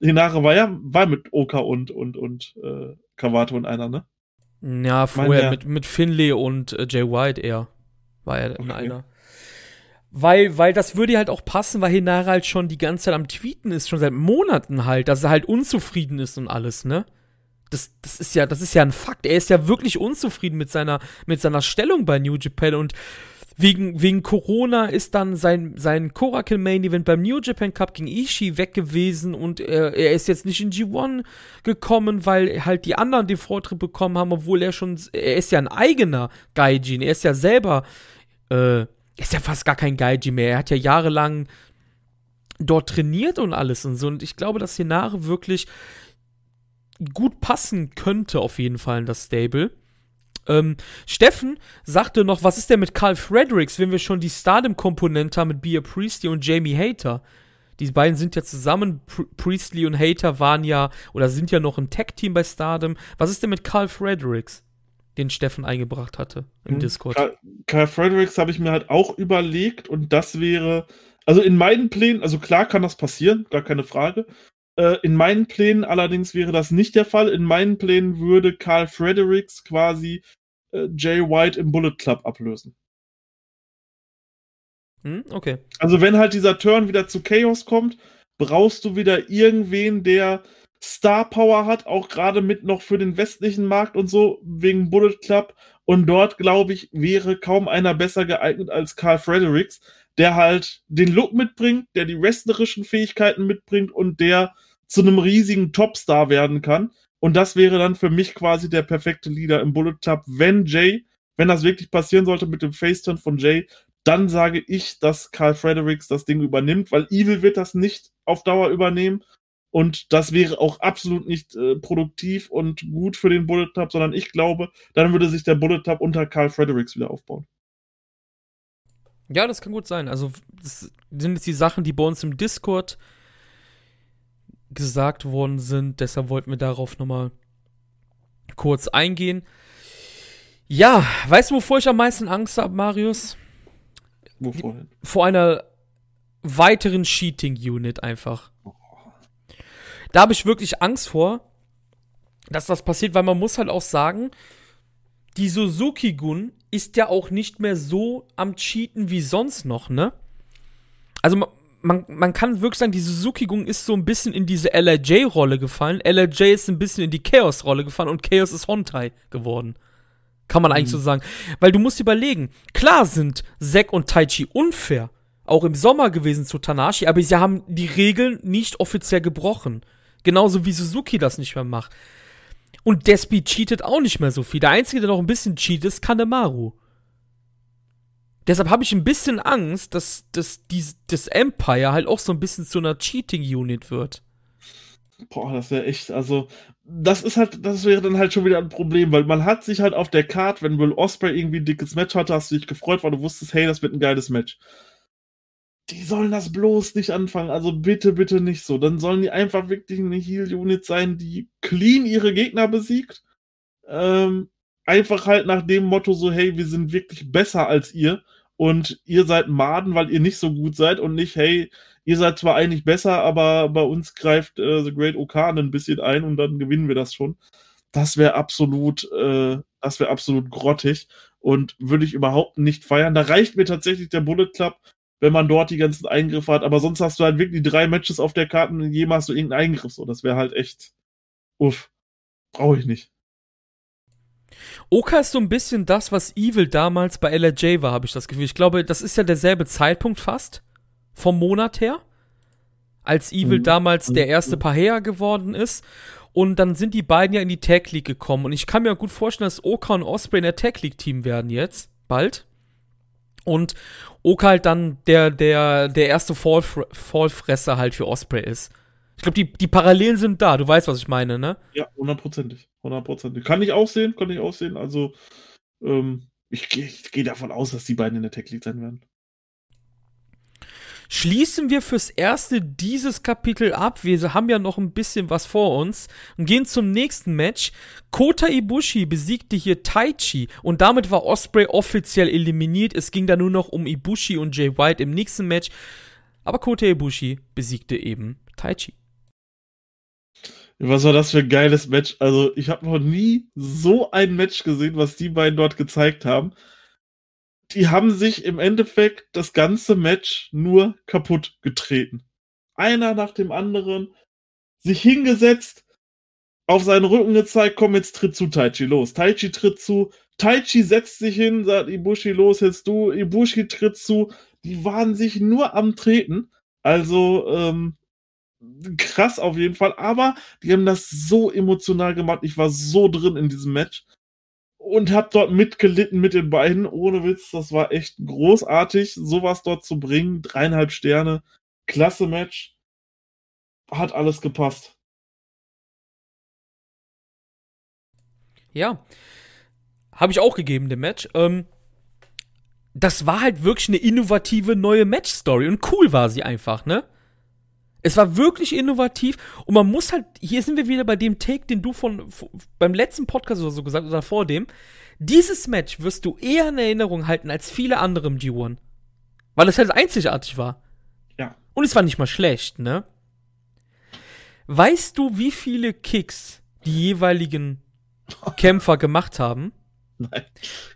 Hinare war ja, war mit Oka und, und, und äh, Kawato in einer, ne? Ja, vorher ja. mit, mit Finlay und äh, Jay White eher. War er okay. in einer. Weil, weil das würde halt auch passen, weil Hinare halt schon die ganze Zeit am Tweeten ist, schon seit Monaten halt, dass er halt unzufrieden ist und alles, ne? Das, das ist ja, das ist ja ein Fakt. Er ist ja wirklich unzufrieden mit seiner, mit seiner Stellung bei New Japan und wegen, wegen Corona ist dann sein, sein Korakil Main Event beim New Japan Cup gegen Ishii weg gewesen und er, er ist jetzt nicht in G1 gekommen, weil halt die anderen den Vortritt bekommen haben, obwohl er schon, er ist ja ein eigener Gaijin, er ist ja selber, äh, ist ja fast gar kein Gaijin mehr, er hat ja jahrelang dort trainiert und alles und so. Und ich glaube, dass Hinare wirklich gut passen könnte, auf jeden Fall in das Stable. Ähm, Steffen sagte noch, was ist denn mit Carl Fredericks, wenn wir schon die Stardom-Komponente haben mit Bia Priestley und Jamie Hater? Die beiden sind ja zusammen. Priestley und Hater waren ja oder sind ja noch ein Tag-Team bei Stardom. Was ist denn mit Carl Fredericks, den Steffen eingebracht hatte im hm, Discord? Carl, Carl Fredericks habe ich mir halt auch überlegt und das wäre, also in meinen Plänen, also klar kann das passieren, gar keine Frage. Äh, in meinen Plänen allerdings wäre das nicht der Fall. In meinen Plänen würde Carl Fredericks quasi äh, Jay White im Bullet Club ablösen. Hm, okay. Also wenn halt dieser Turn wieder zu Chaos kommt, brauchst du wieder irgendwen, der Star Power hat, auch gerade mit noch für den westlichen Markt und so, wegen Bullet Club. Und dort, glaube ich, wäre kaum einer besser geeignet als Carl Fredericks, der halt den Look mitbringt, der die wrestlerischen Fähigkeiten mitbringt und der zu einem riesigen Topstar werden kann. Und das wäre dann für mich quasi der perfekte Leader im Bullet Club, wenn Jay, wenn das wirklich passieren sollte mit dem Faceturn von Jay, dann sage ich, dass Carl Fredericks das Ding übernimmt, weil Evil wird das nicht auf Dauer übernehmen. Und das wäre auch absolut nicht äh, produktiv und gut für den Bullet Club, sondern ich glaube, dann würde sich der Bullet Club unter Carl Fredericks wieder aufbauen. Ja, das kann gut sein. Also, das sind jetzt die Sachen, die bei uns im Discord gesagt worden sind. Deshalb wollten wir darauf nochmal kurz eingehen. Ja, weißt du, wovor ich am meisten Angst habe, Marius? Wovor? Vor einer weiteren Cheating-Unit einfach. Da habe ich wirklich Angst vor, dass das passiert, weil man muss halt auch sagen, die Suzuki-Gun ist ja auch nicht mehr so am Cheaten wie sonst noch, ne? Also man, man kann wirklich sagen, die Suzuki-Gung ist so ein bisschen in diese LRJ-Rolle gefallen. LRJ ist ein bisschen in die Chaos-Rolle gefallen und Chaos ist Hontai geworden. Kann man eigentlich mhm. so sagen. Weil du musst überlegen, klar sind Zack und Taichi unfair. Auch im Sommer gewesen zu Tanashi, aber sie haben die Regeln nicht offiziell gebrochen. Genauso wie Suzuki das nicht mehr macht. Und Despi cheatet auch nicht mehr so viel. Der Einzige, der noch ein bisschen cheatet, ist Kanemaru. Deshalb habe ich ein bisschen Angst, dass, dass die, das Empire halt auch so ein bisschen zu einer Cheating-Unit wird. Boah, das wäre echt, also, das ist halt, das wäre dann halt schon wieder ein Problem, weil man hat sich halt auf der Card, wenn Will Osprey irgendwie ein dickes Match hatte, hast du dich gefreut, weil du wusstest, hey, das wird ein geiles Match. Die sollen das bloß nicht anfangen, also bitte, bitte nicht so. Dann sollen die einfach wirklich eine Heal-Unit sein, die clean ihre Gegner besiegt. Ähm, einfach halt nach dem Motto so, hey, wir sind wirklich besser als ihr und ihr seid Maden, weil ihr nicht so gut seid und nicht, hey, ihr seid zwar eigentlich besser, aber bei uns greift äh, The Great Okan ein bisschen ein und dann gewinnen wir das schon. Das wäre absolut, äh, das wäre absolut grottig und würde ich überhaupt nicht feiern. Da reicht mir tatsächlich der Bullet Club, wenn man dort die ganzen Eingriffe hat, aber sonst hast du halt wirklich drei Matches auf der Karte und jemals so irgendeinen Eingriff. So, das wäre halt echt, uff, brauche ich nicht. Oka ist so ein bisschen das, was Evil damals bei LRJ war, habe ich das Gefühl. Ich glaube, das ist ja derselbe Zeitpunkt fast. Vom Monat her. Als Evil mhm. damals der mhm. erste Pahea geworden ist. Und dann sind die beiden ja in die Tag League gekommen. Und ich kann mir gut vorstellen, dass Oka und Osprey in der Tag League Team werden jetzt. Bald. Und Oka halt dann der, der, der erste Fallfresser halt für Osprey ist. Ich glaube, die, die Parallelen sind da. Du weißt, was ich meine, ne? Ja, hundertprozentig. Hundertprozentig. Kann ich auch sehen, kann ich auch sehen. Also, ähm, ich gehe geh davon aus, dass die beiden in der Tech League sein werden. schließen wir fürs erste dieses Kapitel ab. Wir haben ja noch ein bisschen was vor uns und gehen zum nächsten Match. Kota Ibushi besiegte hier Taichi und damit war Osprey offiziell eliminiert. Es ging da nur noch um Ibushi und Jay White im nächsten Match. Aber Kota Ibushi besiegte eben Taichi. Was war das für ein geiles Match? Also, ich habe noch nie so ein Match gesehen, was die beiden dort gezeigt haben. Die haben sich im Endeffekt das ganze Match nur kaputt getreten. Einer nach dem anderen, sich hingesetzt, auf seinen Rücken gezeigt, komm, jetzt tritt zu Taichi, los. Taichi tritt zu, Taichi setzt sich hin, sagt Ibushi, los, jetzt du, Ibushi tritt zu. Die waren sich nur am Treten. Also, ähm, krass auf jeden Fall, aber die haben das so emotional gemacht. Ich war so drin in diesem Match und hab dort mitgelitten mit den beiden. Ohne Witz, das war echt großartig, sowas dort zu bringen. Dreieinhalb Sterne, klasse Match, hat alles gepasst. Ja, habe ich auch gegeben dem Match. Ähm, das war halt wirklich eine innovative neue Match-Story und cool war sie einfach, ne? Es war wirklich innovativ und man muss halt, hier sind wir wieder bei dem Take, den du von, von beim letzten Podcast oder so gesagt oder vor dem. Dieses Match wirst du eher in Erinnerung halten als viele andere im G1. Weil es halt einzigartig war. Ja. Und es war nicht mal schlecht, ne? Weißt du, wie viele Kicks die jeweiligen Kämpfer gemacht haben? Nein.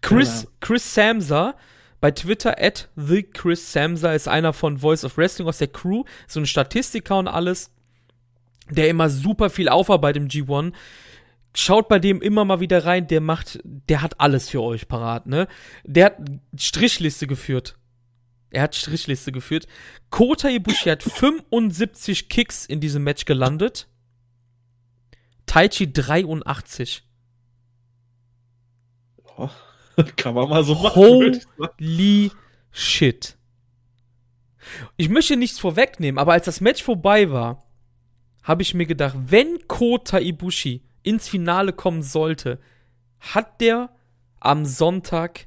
Chris, Chris Samsa bei Twitter at the Chris Samsa ist einer von Voice of Wrestling aus der Crew, so ein Statistiker und alles, der immer super viel aufarbeitet im G1. Schaut bei dem immer mal wieder rein, der macht, der hat alles für euch parat, ne? Der hat Strichliste geführt. Er hat Strichliste geführt. Kota Ibushi hat 75 Kicks in diesem Match gelandet. Taichi 83. Oh. Kann man mal so machen. Holy shit. Ich möchte nichts vorwegnehmen, aber als das Match vorbei war, habe ich mir gedacht, wenn Kota Ibushi ins Finale kommen sollte, hat der am Sonntag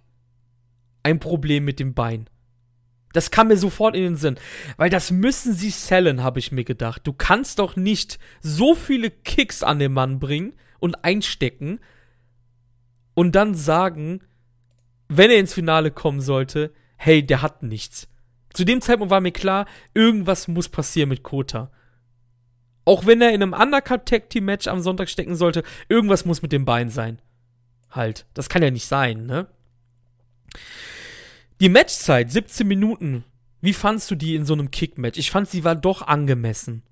ein Problem mit dem Bein. Das kam mir sofort in den Sinn. Weil das müssen sie sellen, habe ich mir gedacht. Du kannst doch nicht so viele Kicks an den Mann bringen und einstecken und dann sagen, wenn er ins Finale kommen sollte, hey, der hat nichts. Zu dem Zeitpunkt war mir klar, irgendwas muss passieren mit Kota. Auch wenn er in einem Undercut Tag Team Match am Sonntag stecken sollte, irgendwas muss mit dem Bein sein. Halt, das kann ja nicht sein, ne? Die Matchzeit, 17 Minuten. Wie fandst du die in so einem Kick-Match? Ich fand, sie war doch angemessen.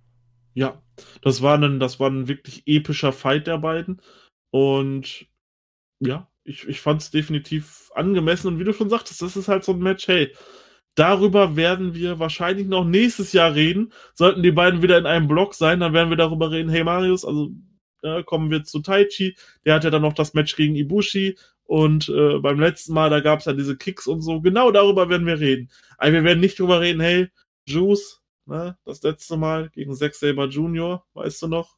Ja, das war ein, das war ein wirklich epischer Fight der beiden. Und ja, ich, ich fand es definitiv angemessen. Und wie du schon sagtest, das ist halt so ein Match, hey, darüber werden wir wahrscheinlich noch nächstes Jahr reden. Sollten die beiden wieder in einem Block sein, dann werden wir darüber reden, hey Marius, also äh, kommen wir zu Taichi. Der hat ja dann noch das Match gegen Ibushi. Und äh, beim letzten Mal, da gab es ja diese Kicks und so. Genau darüber werden wir reden. Aber wir werden nicht darüber reden, hey, Juice, ne, das letzte Mal gegen Zack Saber Jr., weißt du noch?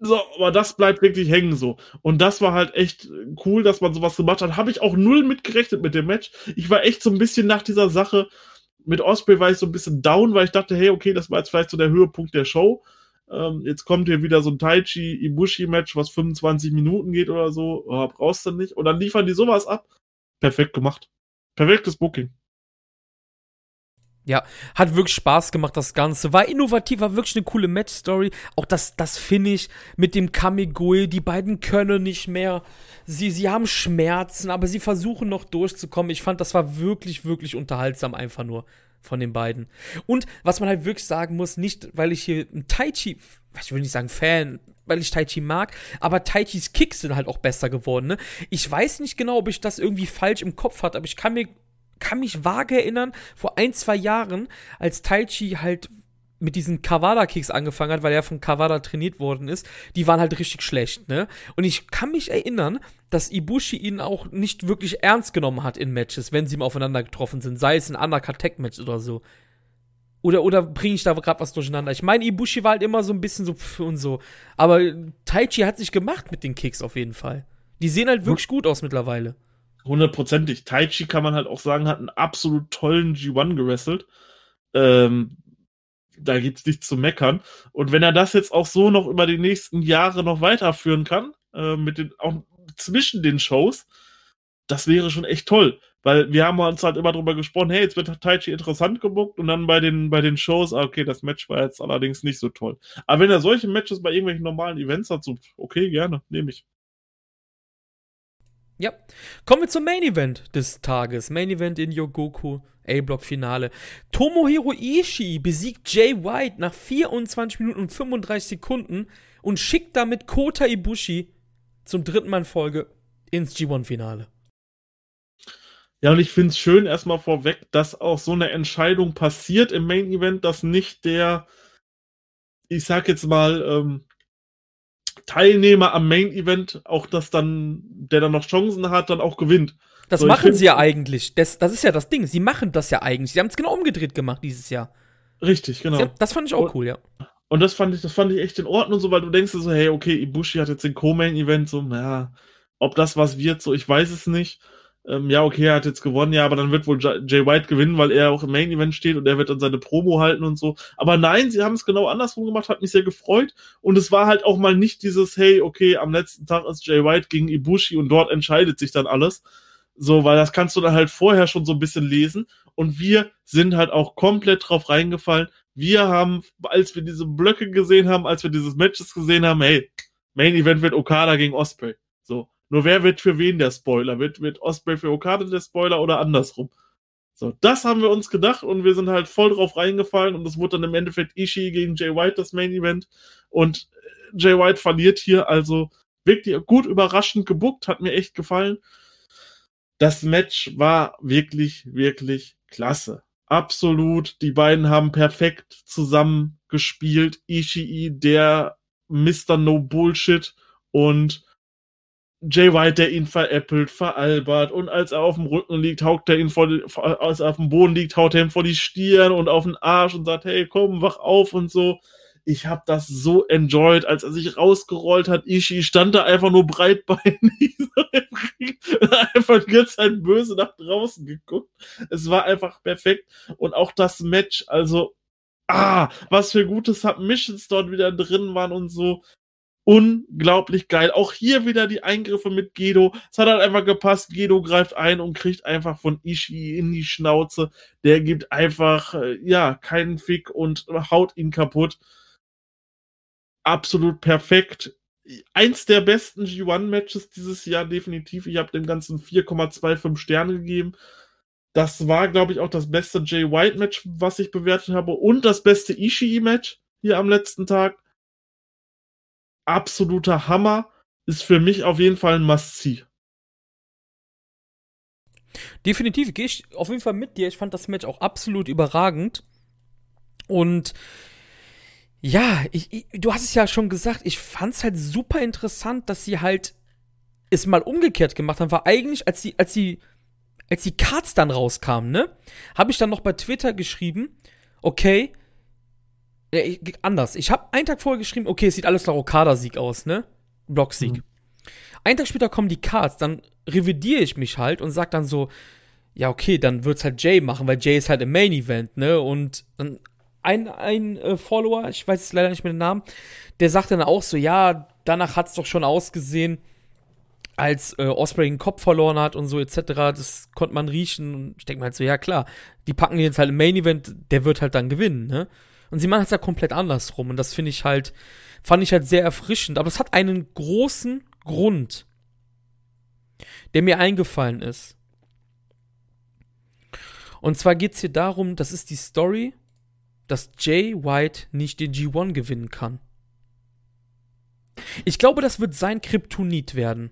So, aber das bleibt wirklich hängen so. Und das war halt echt cool, dass man sowas gemacht hat. Habe ich auch null mitgerechnet mit dem Match. Ich war echt so ein bisschen nach dieser Sache mit Osprey war ich so ein bisschen down, weil ich dachte, hey, okay, das war jetzt vielleicht so der Höhepunkt der Show. Ähm, jetzt kommt hier wieder so ein Taichi Ibushi Match, was 25 Minuten geht oder so. Oh, brauchst du nicht. Und dann liefern die sowas ab. Perfekt gemacht. Perfektes Booking. Ja, hat wirklich Spaß gemacht, das Ganze. War innovativ, war wirklich eine coole Match-Story. Auch das, das Finish mit dem Kamigoi, die beiden können nicht mehr. Sie, sie haben Schmerzen, aber sie versuchen noch durchzukommen. Ich fand, das war wirklich, wirklich unterhaltsam, einfach nur von den beiden. Und was man halt wirklich sagen muss, nicht, weil ich hier ein Taichi, ich will nicht sagen Fan, weil ich Taichi mag, aber Taichis Kicks sind halt auch besser geworden, ne? Ich weiß nicht genau, ob ich das irgendwie falsch im Kopf hatte, aber ich kann mir kann mich vage erinnern, vor ein, zwei Jahren, als Taichi halt mit diesen Kawada-Kicks angefangen hat, weil er von Kawada trainiert worden ist, die waren halt richtig schlecht, ne? Und ich kann mich erinnern, dass Ibushi ihn auch nicht wirklich ernst genommen hat in Matches, wenn sie ihm aufeinander getroffen sind, sei es ein Undercut-Tech-Match oder so. Oder, oder bringe ich da gerade was durcheinander? Ich meine, Ibushi war halt immer so ein bisschen so pff und so. Aber Taichi hat sich gemacht mit den Kicks auf jeden Fall. Die sehen halt wirklich gut aus mittlerweile. Hundertprozentig. Taichi kann man halt auch sagen, hat einen absolut tollen G1 gewrestelt. Ähm, da gibt's nichts zu meckern. Und wenn er das jetzt auch so noch über die nächsten Jahre noch weiterführen kann, äh, mit den, auch zwischen den Shows, das wäre schon echt toll. Weil wir haben uns halt immer drüber gesprochen, hey, jetzt wird Taichi interessant gebuckt und dann bei den, bei den Shows, ah, okay, das Match war jetzt allerdings nicht so toll. Aber wenn er solche Matches bei irgendwelchen normalen Events hat, so, okay, gerne, nehme ich. Ja. Kommen wir zum Main Event des Tages. Main Event in Yogoku, A-Block-Finale. Tomohiro Ishii besiegt Jay White nach 24 Minuten und 35 Sekunden und schickt damit Kota Ibushi zum dritten Mal in Folge ins G1-Finale. Ja, und ich finde es schön erstmal vorweg, dass auch so eine Entscheidung passiert im Main Event, dass nicht der, ich sag jetzt mal, ähm, Teilnehmer am Main Event auch das dann, der dann noch Chancen hat, dann auch gewinnt. Das so, machen sie ja eigentlich. Das, das ist ja das Ding. Sie machen das ja eigentlich. Sie haben es genau umgedreht gemacht dieses Jahr. Richtig, genau. Haben, das fand ich auch und, cool, ja. Und das fand ich, das fand ich echt in Ordnung, so weil du denkst so, hey, okay, Ibushi hat jetzt den Co-Main-Event, so, naja, ob das was wird, so, ich weiß es nicht ähm, ja, okay, er hat jetzt gewonnen, ja, aber dann wird wohl Jay White gewinnen, weil er auch im Main Event steht und er wird dann seine Promo halten und so. Aber nein, sie haben es genau andersrum gemacht, hat mich sehr gefreut. Und es war halt auch mal nicht dieses, hey, okay, am letzten Tag ist Jay White gegen Ibushi und dort entscheidet sich dann alles. So, weil das kannst du dann halt vorher schon so ein bisschen lesen. Und wir sind halt auch komplett drauf reingefallen. Wir haben, als wir diese Blöcke gesehen haben, als wir dieses Matches gesehen haben, hey, Main Event wird Okada gegen Osprey. Nur wer wird für wen der Spoiler? Wird, wird Osprey für Okada der Spoiler oder andersrum? So, das haben wir uns gedacht und wir sind halt voll drauf reingefallen und es wurde dann im Endeffekt Ishii gegen Jay White das Main Event und äh, Jay White verliert hier also wirklich gut überraschend gebuckt, hat mir echt gefallen. Das Match war wirklich, wirklich klasse. Absolut. Die beiden haben perfekt zusammen gespielt. Ishii, der Mr. No Bullshit und Jay White, der ihn veräppelt, veralbert und als er auf dem Rücken liegt, haukt er ihn vor, als er auf dem Boden liegt, haut er ihm vor die Stirn und auf den Arsch und sagt, hey, komm, wach auf und so. Ich habe das so enjoyed, als er sich rausgerollt hat. Ishii stand da einfach nur breitbeinig, einfach die ganze Zeit böse nach draußen geguckt. Es war einfach perfekt und auch das Match, also ah, was für gute Submissions dort wieder drin waren und so unglaublich geil. Auch hier wieder die Eingriffe mit Gedo. Es hat halt einfach gepasst. Gedo greift ein und kriegt einfach von Ishii in die Schnauze. Der gibt einfach, äh, ja, keinen Fick und haut ihn kaputt. Absolut perfekt. Eins der besten G1-Matches dieses Jahr definitiv. Ich habe dem Ganzen 4,25 Sterne gegeben. Das war, glaube ich, auch das beste Jay White-Match, was ich bewertet habe. Und das beste Ishii-Match hier am letzten Tag absoluter Hammer. Ist für mich auf jeden Fall ein Must-See. Definitiv gehe ich auf jeden Fall mit dir. Ich fand das Match auch absolut überragend. Und ja, ich, ich, du hast es ja schon gesagt, ich fand es halt super interessant, dass sie halt es mal umgekehrt gemacht haben. War eigentlich, als die, als die, als die Cards dann rauskamen, ne, habe ich dann noch bei Twitter geschrieben, okay, ja, ich, anders. Ich habe einen Tag vorher geschrieben, okay, es sieht alles nach Okada-Sieg aus, ne? Blocksieg. Mhm. Einen Tag später kommen die Cards, dann revidiere ich mich halt und sag dann so, ja, okay, dann wird's halt Jay machen, weil Jay ist halt im Main Event, ne? Und dann ein, ein äh, Follower, ich weiß jetzt leider nicht mehr den Namen, der sagt dann auch so, ja, danach hat's doch schon ausgesehen, als äh, Osprey den Kopf verloren hat und so etc. Das konnte man riechen. Und ich denke mal halt so, ja klar, die packen den jetzt halt im Main Event, der wird halt dann gewinnen, ne? Und sie machen es ja komplett andersrum. Und das finde ich halt, fand ich halt sehr erfrischend. Aber es hat einen großen Grund, der mir eingefallen ist. Und zwar geht es hier darum, das ist die Story, dass Jay White nicht den G1 gewinnen kann. Ich glaube, das wird sein Kryptonit werden.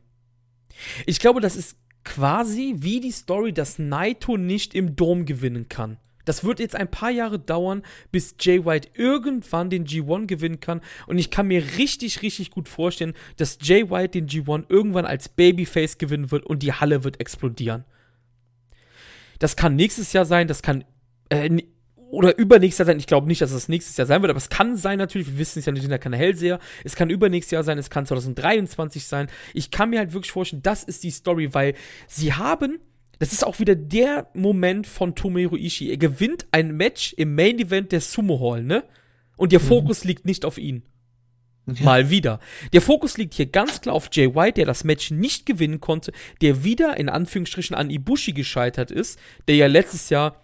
Ich glaube, das ist quasi wie die Story, dass Naito nicht im Dom gewinnen kann. Das wird jetzt ein paar Jahre dauern, bis Jay White irgendwann den G1 gewinnen kann. Und ich kann mir richtig, richtig gut vorstellen, dass Jay White den G1 irgendwann als Babyface gewinnen wird und die Halle wird explodieren. Das kann nächstes Jahr sein, das kann. Äh, oder übernächstes Jahr sein. Ich glaube nicht, dass es nächstes Jahr sein wird, aber es kann sein natürlich. Wir wissen es ja nicht, ja keine Hellseher. Es kann übernächstes Jahr sein, es kann 2023 sein. Ich kann mir halt wirklich vorstellen, das ist die Story, weil sie haben das ist auch wieder der Moment von Tomohiro Ishii. Er gewinnt ein Match im Main Event der Sumo Hall, ne? Und der mhm. Fokus liegt nicht auf ihn. Ja. Mal wieder. Der Fokus liegt hier ganz klar auf Jay White, der das Match nicht gewinnen konnte, der wieder in Anführungsstrichen an Ibushi gescheitert ist, der ja letztes Jahr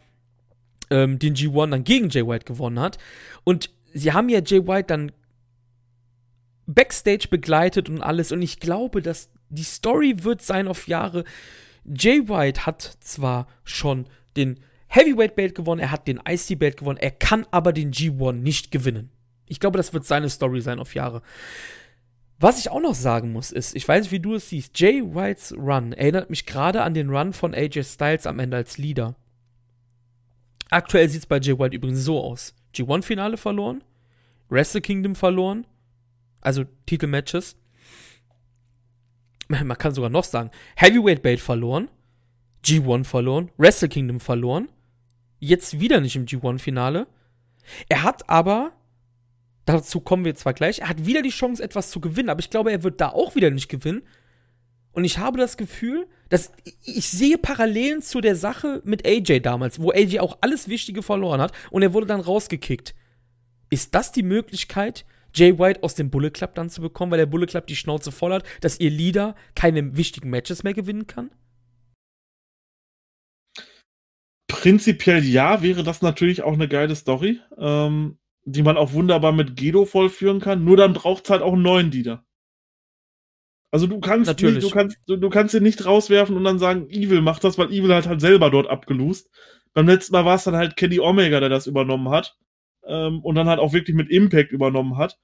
ähm, den G1 dann gegen Jay White gewonnen hat. Und sie haben ja Jay White dann Backstage begleitet und alles. Und ich glaube, dass die Story wird sein auf Jahre. Jay White hat zwar schon den Heavyweight Belt gewonnen, er hat den IC Belt gewonnen, er kann aber den G1 nicht gewinnen. Ich glaube, das wird seine Story sein auf Jahre. Was ich auch noch sagen muss, ist, ich weiß nicht, wie du es siehst, Jay Whites Run erinnert mich gerade an den Run von AJ Styles am Ende als Leader. Aktuell sieht es bei Jay White übrigens so aus. G1-Finale verloren, Wrestle Kingdom verloren, also Titelmatches. Man kann sogar noch sagen, Heavyweight Belt verloren, G1 verloren, Wrestle Kingdom verloren, jetzt wieder nicht im G1-Finale. Er hat aber Dazu kommen wir zwar gleich. Er hat wieder die Chance, etwas zu gewinnen, aber ich glaube, er wird da auch wieder nicht gewinnen. Und ich habe das Gefühl, dass ich sehe Parallelen zu der Sache mit AJ damals, wo AJ auch alles Wichtige verloren hat und er wurde dann rausgekickt. Ist das die Möglichkeit, Jay White aus dem Bullet Club dann zu bekommen, weil der Bullet Club die Schnauze voll hat, dass ihr Leader keine wichtigen Matches mehr gewinnen kann? Prinzipiell ja, wäre das natürlich auch eine geile Story. Ähm, die man auch wunderbar mit Gedo vollführen kann. Nur dann braucht es halt auch einen neuen Leader. Also du kannst Natürlich. nicht, du kannst, du, du kannst ihn nicht rauswerfen und dann sagen, Evil macht das, weil Evil hat halt selber dort abgelust. Beim letzten Mal war es dann halt Kenny Omega, der das übernommen hat. Ähm, und dann halt auch wirklich mit Impact übernommen hat.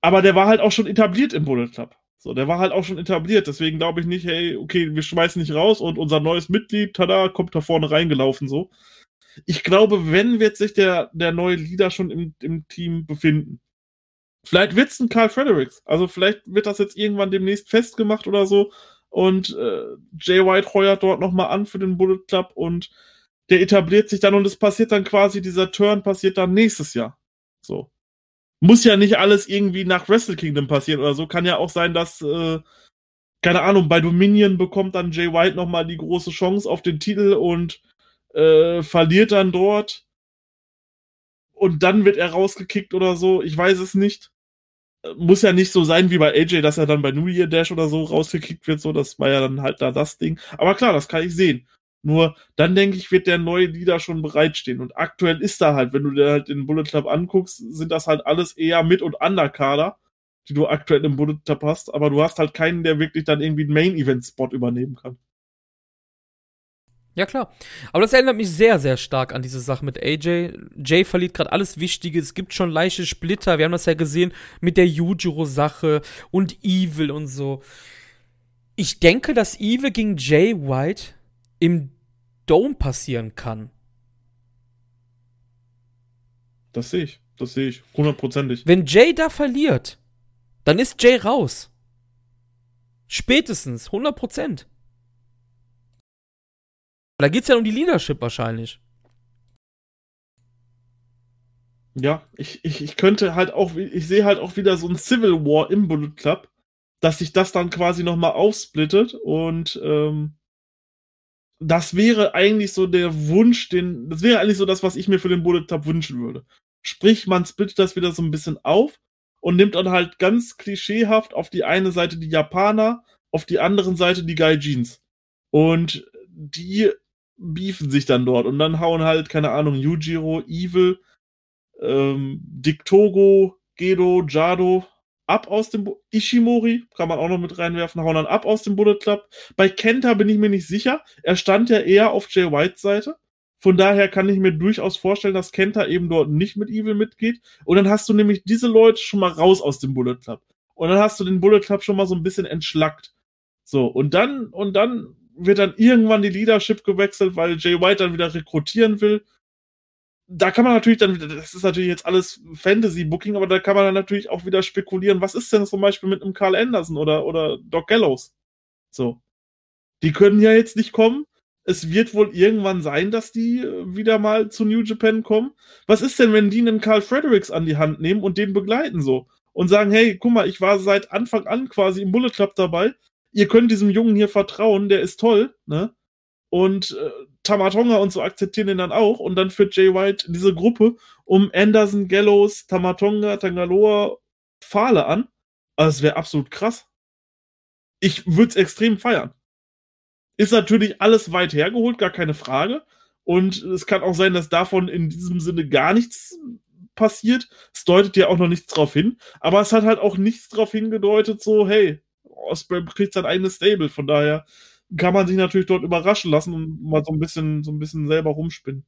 Aber der war halt auch schon etabliert im Bullet Club. So, der war halt auch schon etabliert. Deswegen glaube ich nicht, hey, okay, wir schmeißen nicht raus und unser neues Mitglied, tada, kommt da vorne reingelaufen, so ich glaube, wenn wird sich der, der neue Leader schon im, im Team befinden. Vielleicht wird es ein Carl Fredericks. Also vielleicht wird das jetzt irgendwann demnächst festgemacht oder so. Und äh, Jay White heuert dort nochmal an für den Bullet Club und der etabliert sich dann und es passiert dann quasi, dieser Turn passiert dann nächstes Jahr. So. Muss ja nicht alles irgendwie nach Wrestle Kingdom passieren oder so. Kann ja auch sein, dass, äh, keine Ahnung, bei Dominion bekommt dann Jay White nochmal die große Chance auf den Titel und äh, verliert dann dort und dann wird er rausgekickt oder so. Ich weiß es nicht. Muss ja nicht so sein wie bei AJ, dass er dann bei New Year Dash oder so rausgekickt wird. So, das war ja dann halt da das Ding. Aber klar, das kann ich sehen. Nur dann denke ich, wird der neue Leader schon bereitstehen. Und aktuell ist da halt, wenn du dir halt den Bullet Club anguckst, sind das halt alles eher Mit- und Underkader, die du aktuell im Bullet Club hast. Aber du hast halt keinen, der wirklich dann irgendwie einen Main-Event-Spot übernehmen kann. Ja, klar. Aber das erinnert mich sehr, sehr stark an diese Sache mit AJ. Jay verliert gerade alles Wichtige. Es gibt schon leichte Splitter. Wir haben das ja gesehen mit der Yujiro-Sache und Evil und so. Ich denke, dass Evil gegen Jay White im Dome passieren kann. Das sehe ich. Das sehe ich. Hundertprozentig. Wenn Jay da verliert, dann ist Jay raus. Spätestens. 100 Prozent. Da geht es ja um die Leadership wahrscheinlich. Ja, ich, ich, ich könnte halt auch, ich sehe halt auch wieder so ein Civil War im Bullet Club, dass sich das dann quasi nochmal aufsplittet und ähm, das wäre eigentlich so der Wunsch, den, das wäre eigentlich so das, was ich mir für den Bullet Club wünschen würde. Sprich, man splittet das wieder so ein bisschen auf und nimmt dann halt ganz klischeehaft auf die eine Seite die Japaner, auf die anderen Seite die Gaijins. Und die beefen sich dann dort und dann hauen halt, keine Ahnung, Yujiro, Evil, ähm, Diktogo, Gedo, Jado ab aus dem Bu Ishimori, kann man auch noch mit reinwerfen, hauen dann ab aus dem Bullet Club. Bei Kenta bin ich mir nicht sicher. Er stand ja eher auf Jay Whites Seite. Von daher kann ich mir durchaus vorstellen, dass Kenta eben dort nicht mit Evil mitgeht. Und dann hast du nämlich diese Leute schon mal raus aus dem Bullet Club. Und dann hast du den Bullet Club schon mal so ein bisschen entschlackt. So, und dann, und dann wird dann irgendwann die Leadership gewechselt, weil Jay White dann wieder rekrutieren will. Da kann man natürlich dann wieder, das ist natürlich jetzt alles Fantasy-Booking, aber da kann man dann natürlich auch wieder spekulieren, was ist denn zum Beispiel mit einem Carl Anderson oder, oder Doc Gallows? So. Die können ja jetzt nicht kommen. Es wird wohl irgendwann sein, dass die äh, wieder mal zu New Japan kommen. Was ist denn, wenn die einen Carl Fredericks an die Hand nehmen und den begleiten so? Und sagen, hey, guck mal, ich war seit Anfang an quasi im Bullet Club dabei ihr könnt diesem Jungen hier vertrauen, der ist toll, ne? und äh, Tamatonga und so akzeptieren den dann auch und dann führt Jay White diese Gruppe um Anderson, Gallows, Tamatonga, Tangaloa, Fahle an. Also das wäre absolut krass. Ich würde es extrem feiern. Ist natürlich alles weit hergeholt, gar keine Frage. Und es kann auch sein, dass davon in diesem Sinne gar nichts passiert. Es deutet ja auch noch nichts drauf hin. Aber es hat halt auch nichts drauf hingedeutet, so, hey, Osprey kriegt sein eigenes Stable. Von daher kann man sich natürlich dort überraschen lassen und mal so ein bisschen, so ein bisschen selber rumspinnen.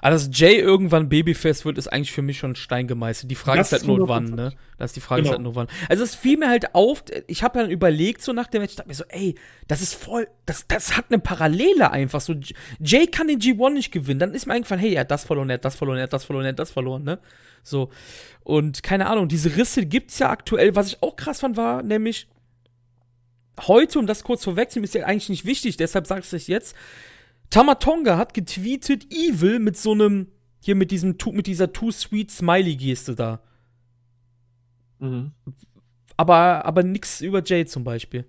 Aber dass Jay irgendwann Babyface wird, ist eigentlich für mich schon Stein gemeißelt. Die Frage das ist halt nur wann, ne? Das ist die Frage genau. ist halt nur wann. Also es fiel mir halt auf, ich habe dann überlegt so nach dem Match, ich dachte mir so, ey, das ist voll, das, das hat eine Parallele einfach. So, Jay kann den G1 nicht gewinnen. Dann ist mir eingefallen, hey, er hat das verloren, er hat das verloren, er hat das verloren, er hat das verloren, ne? So. Und keine Ahnung, diese Risse gibt's ja aktuell. Was ich auch krass fand, war nämlich heute, um das kurz vorwegzunehmen, ist ja eigentlich nicht wichtig, deshalb sage ich es jetzt Tamatonga hat getweetet Evil mit so einem, hier mit diesem, mit dieser Too Sweet Smiley-Geste da. Mhm. Aber, aber nix über Jay zum Beispiel.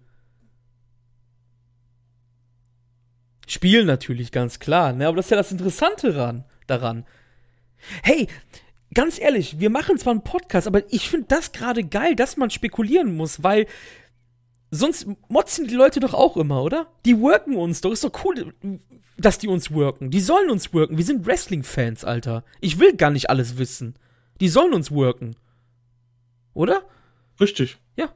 Spielen natürlich, ganz klar, ne? Aber das ist ja das Interessante daran. daran. Hey, ganz ehrlich, wir machen zwar einen Podcast, aber ich finde das gerade geil, dass man spekulieren muss, weil sonst motzen die Leute doch auch immer, oder? Die worken uns doch. Ist doch cool, dass die uns worken. Die sollen uns worken. Wir sind Wrestling-Fans, Alter. Ich will gar nicht alles wissen. Die sollen uns worken. Oder? Richtig. Ja.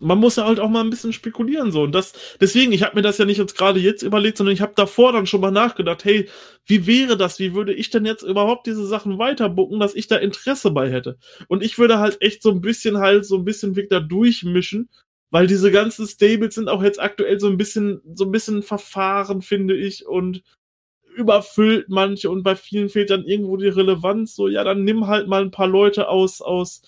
Man muss ja halt auch mal ein bisschen spekulieren so und das deswegen, ich habe mir das ja nicht jetzt gerade jetzt überlegt, sondern ich habe davor dann schon mal nachgedacht, hey, wie wäre das? Wie würde ich denn jetzt überhaupt diese Sachen weiterbucken, dass ich da Interesse bei hätte? Und ich würde halt echt so ein bisschen halt so ein bisschen Weg da durchmischen weil diese ganzen Stables sind auch jetzt aktuell so ein bisschen, so ein bisschen verfahren, finde ich, und überfüllt manche und bei vielen fehlt dann irgendwo die Relevanz. So, ja, dann nimm halt mal ein paar Leute aus, aus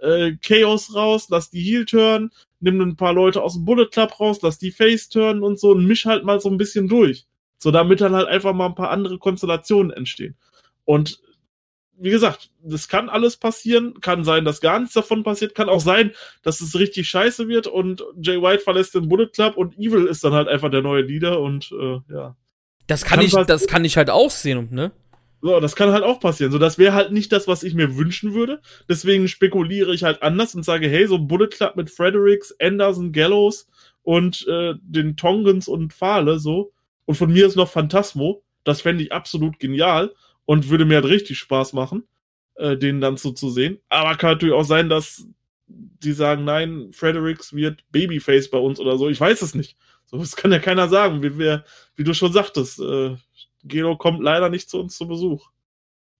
äh, Chaos raus, lass die Heal turn, nimm ein paar Leute aus dem Bullet Club raus, lass die Face turn und so und misch halt mal so ein bisschen durch. So, damit dann halt einfach mal ein paar andere Konstellationen entstehen. Und wie gesagt, das kann alles passieren. Kann sein, dass gar nichts davon passiert. Kann auch sein, dass es richtig scheiße wird und Jay White verlässt den Bullet Club und Evil ist dann halt einfach der neue Leader und äh, ja. Das kann, kann ich, das kann ich halt auch sehen, ne? So, das kann halt auch passieren. So, das wäre halt nicht das, was ich mir wünschen würde. Deswegen spekuliere ich halt anders und sage, hey, so ein Bullet Club mit Fredericks, Anderson, Gallows und äh, den Tongans und Fahle, so. Und von mir ist noch Phantasmo. Das fände ich absolut genial und würde mir halt richtig Spaß machen, äh, den dann so zu sehen. Aber kann natürlich auch sein, dass die sagen, nein, Fredericks wird Babyface bei uns oder so. Ich weiß es nicht. So, das kann ja keiner sagen, wie, wir, wie du schon sagtest. Äh, Gelo kommt leider nicht zu uns zu Besuch.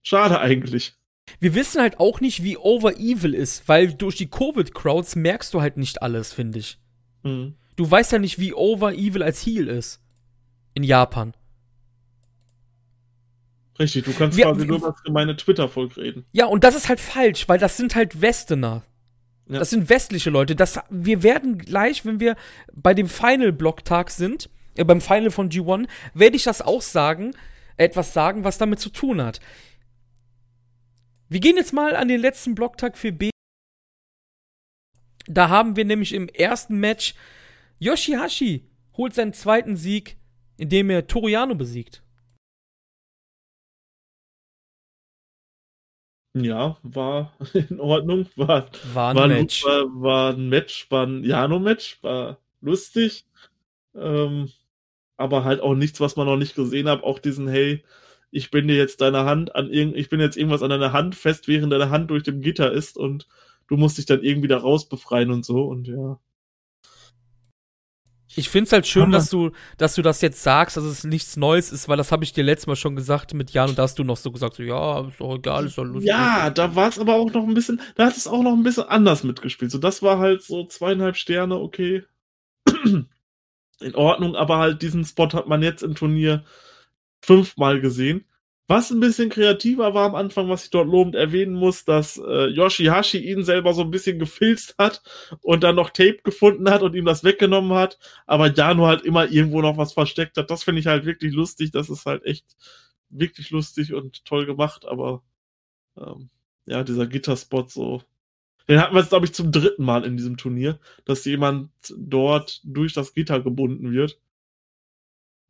Schade eigentlich. Wir wissen halt auch nicht, wie over evil ist, weil durch die Covid-Crowds merkst du halt nicht alles, finde ich. Mhm. Du weißt ja nicht, wie over evil als Heal ist. In Japan. Richtig, du kannst wir, quasi nur was für meine Twitter-Volk reden. Ja, und das ist halt falsch, weil das sind halt Westerner. Ja. Das sind westliche Leute. Das, wir werden gleich, wenn wir bei dem Final-Blocktag sind, äh, beim Final von G1, werde ich das auch sagen, etwas sagen, was damit zu tun hat. Wir gehen jetzt mal an den letzten Blocktag für B. Da haben wir nämlich im ersten Match Yoshihashi holt seinen zweiten Sieg, indem er Toriano besiegt. Ja, war in Ordnung. War, war ein war, Match. War, war, ein Match, war ein Jano-Match, war lustig. Ähm, aber halt auch nichts, was man noch nicht gesehen hat. Auch diesen, hey, ich bin dir jetzt deine Hand an irgend, ich bin jetzt irgendwas an deiner Hand fest, während deine Hand durch dem Gitter ist und du musst dich dann irgendwie da raus befreien und so und ja. Ich finde es halt schön, dass du, dass du das jetzt sagst, dass es nichts Neues ist, weil das habe ich dir letztes Mal schon gesagt mit Jan und da hast du noch so gesagt, so, ja, ist doch egal, ist doch lustig. Ja, da war es aber auch noch ein bisschen, da hat es auch noch ein bisschen anders mitgespielt. So, das war halt so zweieinhalb Sterne, okay. In Ordnung, aber halt diesen Spot hat man jetzt im Turnier fünfmal gesehen. Was ein bisschen kreativer war am Anfang, was ich dort lobend erwähnen muss, dass äh, Yoshihashi ihn selber so ein bisschen gefilzt hat und dann noch Tape gefunden hat und ihm das weggenommen hat, aber Jano halt immer irgendwo noch was versteckt hat. Das finde ich halt wirklich lustig. Das ist halt echt wirklich lustig und toll gemacht, aber ähm, ja, dieser Gitterspot so. Den hatten wir jetzt, glaube ich, zum dritten Mal in diesem Turnier, dass jemand dort durch das Gitter gebunden wird.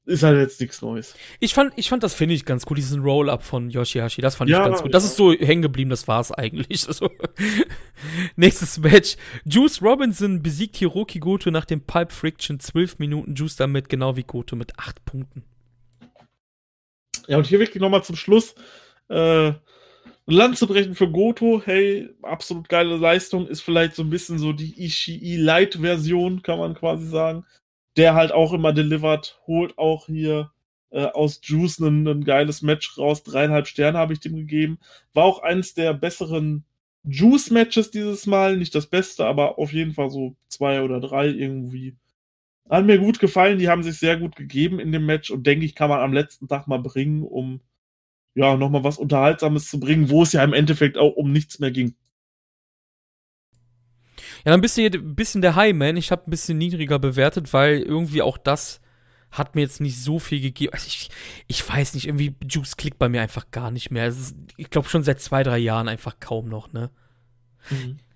Ist halt jetzt nichts Neues. Ich fand, ich fand das finde ich ganz cool, diesen Roll-Up von Yoshihashi. Das fand Ja, ich ganz gut. Das ja. ist so hängen geblieben, das war's eigentlich. Also, nächstes Match. Juice Robinson besiegt Hiroki Goto nach dem Pipe Friction. 12 Minuten Juice damit, genau wie Goto mit 8 Punkten. Ja, und hier wirklich nochmal zum Schluss äh, Land zu brechen für Goto. Hey, absolut geile Leistung. Ist vielleicht so ein bisschen so die Ishii Light-Version, kann man quasi sagen. Der halt auch immer delivert, holt auch hier äh, aus Juice ein geiles Match raus. Dreieinhalb Sterne habe ich dem gegeben. War auch eins der besseren Juice-Matches dieses Mal. Nicht das Beste, aber auf jeden Fall so zwei oder drei irgendwie. Hat mir gut gefallen, die haben sich sehr gut gegeben in dem Match und denke ich, kann man am letzten Tag mal bringen, um ja nochmal was Unterhaltsames zu bringen, wo es ja im Endeffekt auch um nichts mehr ging. Ja, dann bist du hier ein bisschen der Highman. Ich habe ein bisschen niedriger bewertet, weil irgendwie auch das hat mir jetzt nicht so viel gegeben. Also ich, ich weiß nicht, irgendwie Juice klickt bei mir einfach gar nicht mehr. Ist, ich glaube schon seit zwei, drei Jahren einfach kaum noch, ne?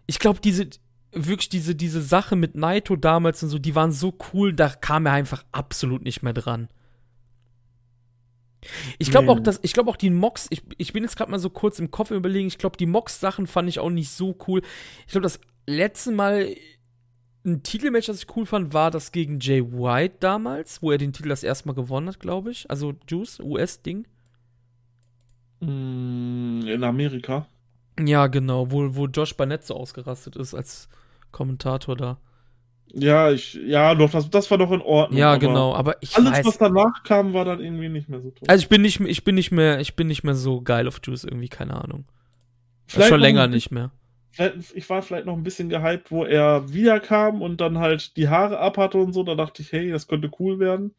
ich glaube, diese, wirklich diese, diese Sache mit Naito damals und so, die waren so cool, da kam er einfach absolut nicht mehr dran. Ich glaube Nee. auch, dass, ich glaube auch die Mox, ich, ich bin jetzt gerade mal so kurz im Kopf überlegen, ich glaube, die Mox-Sachen fand ich auch nicht so cool. Ich glaube, das letzte Mal ein Titelmatch, das ich cool fand, war das gegen Jay White damals, wo er den Titel das erste Mal gewonnen hat, glaube ich. Also Juice, US-Ding. Mm, In Amerika. Ja, genau, wo, wo Josh Barnett so ausgerastet ist als Kommentator da. Ja, ich, ja, doch, das, das war doch in Ordnung. Ja, aber genau, aber ich Alles, weiß. was danach kam, war dann irgendwie nicht mehr so toll. Also ich bin nicht, ich bin nicht mehr, ich bin nicht mehr so geil auf Juice irgendwie, keine Ahnung. Vielleicht schon länger nicht mehr. Ich war vielleicht noch ein bisschen gehypt, wo er wiederkam und dann halt die Haare abhatte und so. Da dachte ich, hey, das könnte cool werden.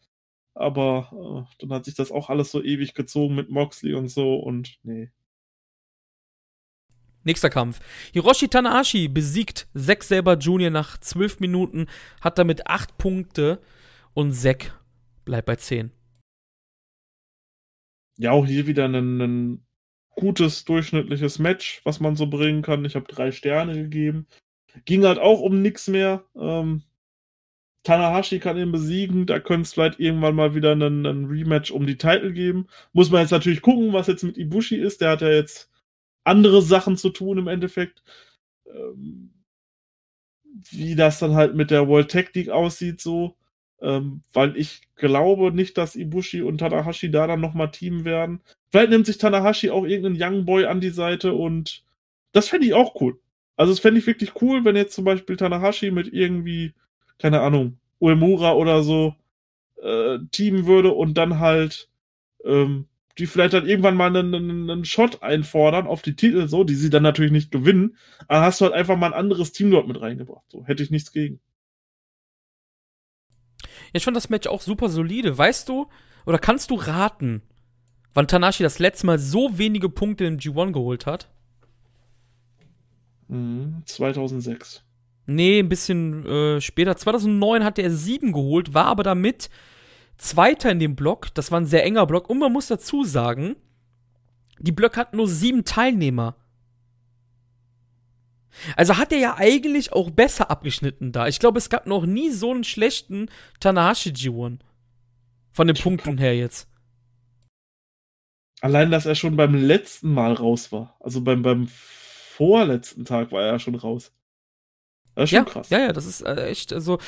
Aber äh, dann hat sich das auch alles so ewig gezogen mit Moxley und so und nee. Nächster Kampf. Hiroshi Tanahashi besiegt Zack Saber Jr. nach 12 Minuten, hat damit 8 Punkte und Zack bleibt bei 10. Ja, auch hier wieder ein, ein gutes, durchschnittliches Match, was man so bringen kann. Ich habe drei Sterne gegeben. Ging halt auch um nichts mehr. Ähm, Tanahashi kann ihn besiegen. Da könnte es vielleicht irgendwann mal wieder einen, einen Rematch um die Titel geben. Muss man jetzt natürlich gucken, was jetzt mit Ibushi ist. Der hat ja jetzt andere Sachen zu tun im Endeffekt. Ähm, wie das dann halt mit der World League aussieht, so. Ähm, weil ich glaube nicht, dass Ibushi und Tanahashi da dann nochmal Team werden. Vielleicht nimmt sich Tanahashi auch irgendeinen Young Boy an die Seite und das fände ich auch cool. Also das fände ich wirklich cool, wenn jetzt zum Beispiel Tanahashi mit irgendwie, keine Ahnung, Uemura oder so äh, teamen würde und dann halt ähm, die vielleicht dann irgendwann mal einen, einen, Shot einfordern auf die Titel, so, die sie dann natürlich nicht gewinnen. Aber hast du halt einfach mal ein anderes Team dort mit reingebracht. So, hätte ich nichts gegen. Ich fand das Match auch super solide. Weißt du, oder kannst du raten, wann Tanahashi das letzte Mal so wenige Punkte im G1 geholt hat? Mhm, 2006. Nee, ein bisschen äh, später. 2009 hatte er sieben geholt, war aber damit Zweiter in dem Block. Das war ein sehr enger Block. Und man muss dazu sagen, die Block hat nur sieben Teilnehmer. Also hat er ja eigentlich auch besser abgeschnitten da. Ich glaube, es gab noch nie so einen schlechten Tanahashi G1. Von den Punkten her jetzt. Allein, dass er schon beim letzten Mal raus war. Also beim, beim vorletzten Tag war er ja schon raus. Das ist schon Ja, krass. ja, ja, das ist äh, echt, also,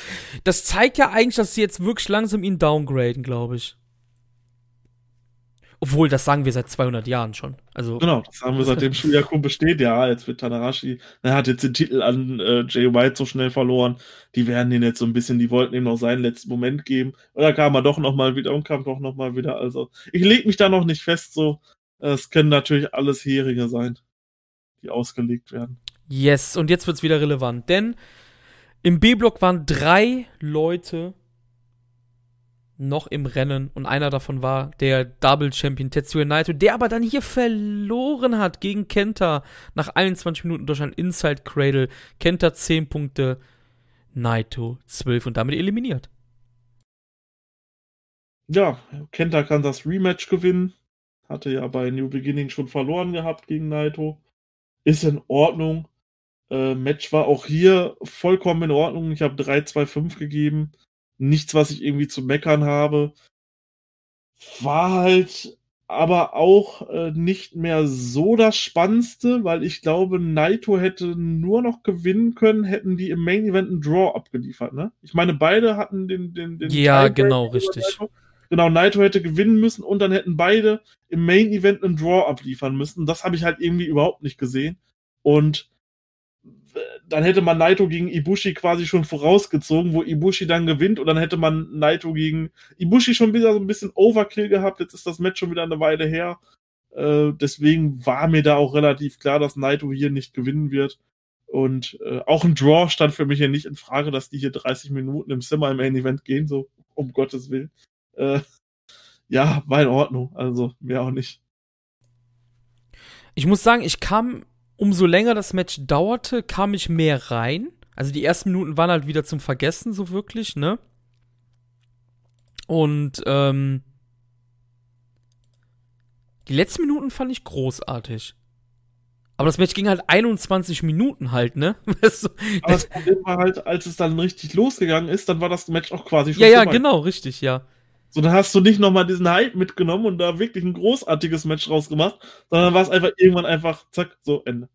das zeigt ja eigentlich, dass sie jetzt wirklich langsam ihn downgraden, glaube ich. Obwohl, das sagen wir seit 200 Jahren schon. Also, Genau, das haben wir seitdem Shuyaku besteht. Ja, jetzt wird Tanahashi, er hat jetzt den Titel an äh, Jay White so schnell verloren. Die werden den jetzt so ein bisschen, die wollten ihm noch seinen letzten Moment geben. Und dann kam er doch nochmal wieder und kam doch nochmal wieder. Also, ich leg mich da noch nicht fest, so. Es können natürlich alles Heringe sein, die ausgelegt werden. yes, und jetzt wird's wieder relevant, denn im B-Block waren drei Leute noch im Rennen und einer davon war der Double Champion Tetsuya Naito, der aber dann hier verloren hat gegen Kenta nach 21 Minuten durch ein Inside Cradle. Kenta 10 Punkte, Naito 12 und damit eliminiert. Ja, Kenta kann das Rematch gewinnen. Hatte ja bei New Beginning schon verloren gehabt gegen Naito. Ist in Ordnung. Äh, Match war auch hier vollkommen in Ordnung. Ich habe 3-2-5 gegeben. Nichts, was ich irgendwie zu meckern habe. war halt aber auch äh, nicht mehr so das Spannendste, weil ich glaube, Naito hätte nur noch gewinnen können, hätten die im Main Event einen Draw abgeliefert, ne? Ich meine, beide hatten den, den, den Ja, genau, richtig. Naito. Genau, Naito hätte gewinnen müssen und dann hätten beide im Main Event einen Draw abliefern müssen. Das habe ich halt irgendwie überhaupt nicht gesehen. Und dann hätte man Naito gegen Ibushi quasi schon vorausgezogen, wo Ibushi dann gewinnt und dann hätte man Naito gegen Ibushi schon wieder so ein bisschen Overkill gehabt. Jetzt ist das Match schon wieder eine Weile her. Äh, deswegen war mir da auch relativ klar, dass Naito hier nicht gewinnen wird. Und äh, auch ein Draw stand für mich hier nicht in Frage, dass die hier 30 Minuten im Zimmer im Main Event gehen, so um Gottes Willen. Äh, ja, war in Ordnung. Also mehr auch nicht. Ich muss sagen, ich kam umso länger das Match dauerte, kam ich mehr rein. Also die ersten Minuten waren halt wieder zum Vergessen, so wirklich, ne? Und ähm, die letzten Minuten fand ich großartig. Aber das Match ging halt 21 Minuten halt, ne? Aber das Problem war halt, als es dann richtig losgegangen ist, dann war das Match auch quasi schon Ja, ja, vorbei. genau, richtig, ja. So, dann hast du nicht nochmal diesen Hype mitgenommen und da wirklich ein großartiges Match rausgemacht, sondern war es einfach irgendwann einfach, zack, so, Ende.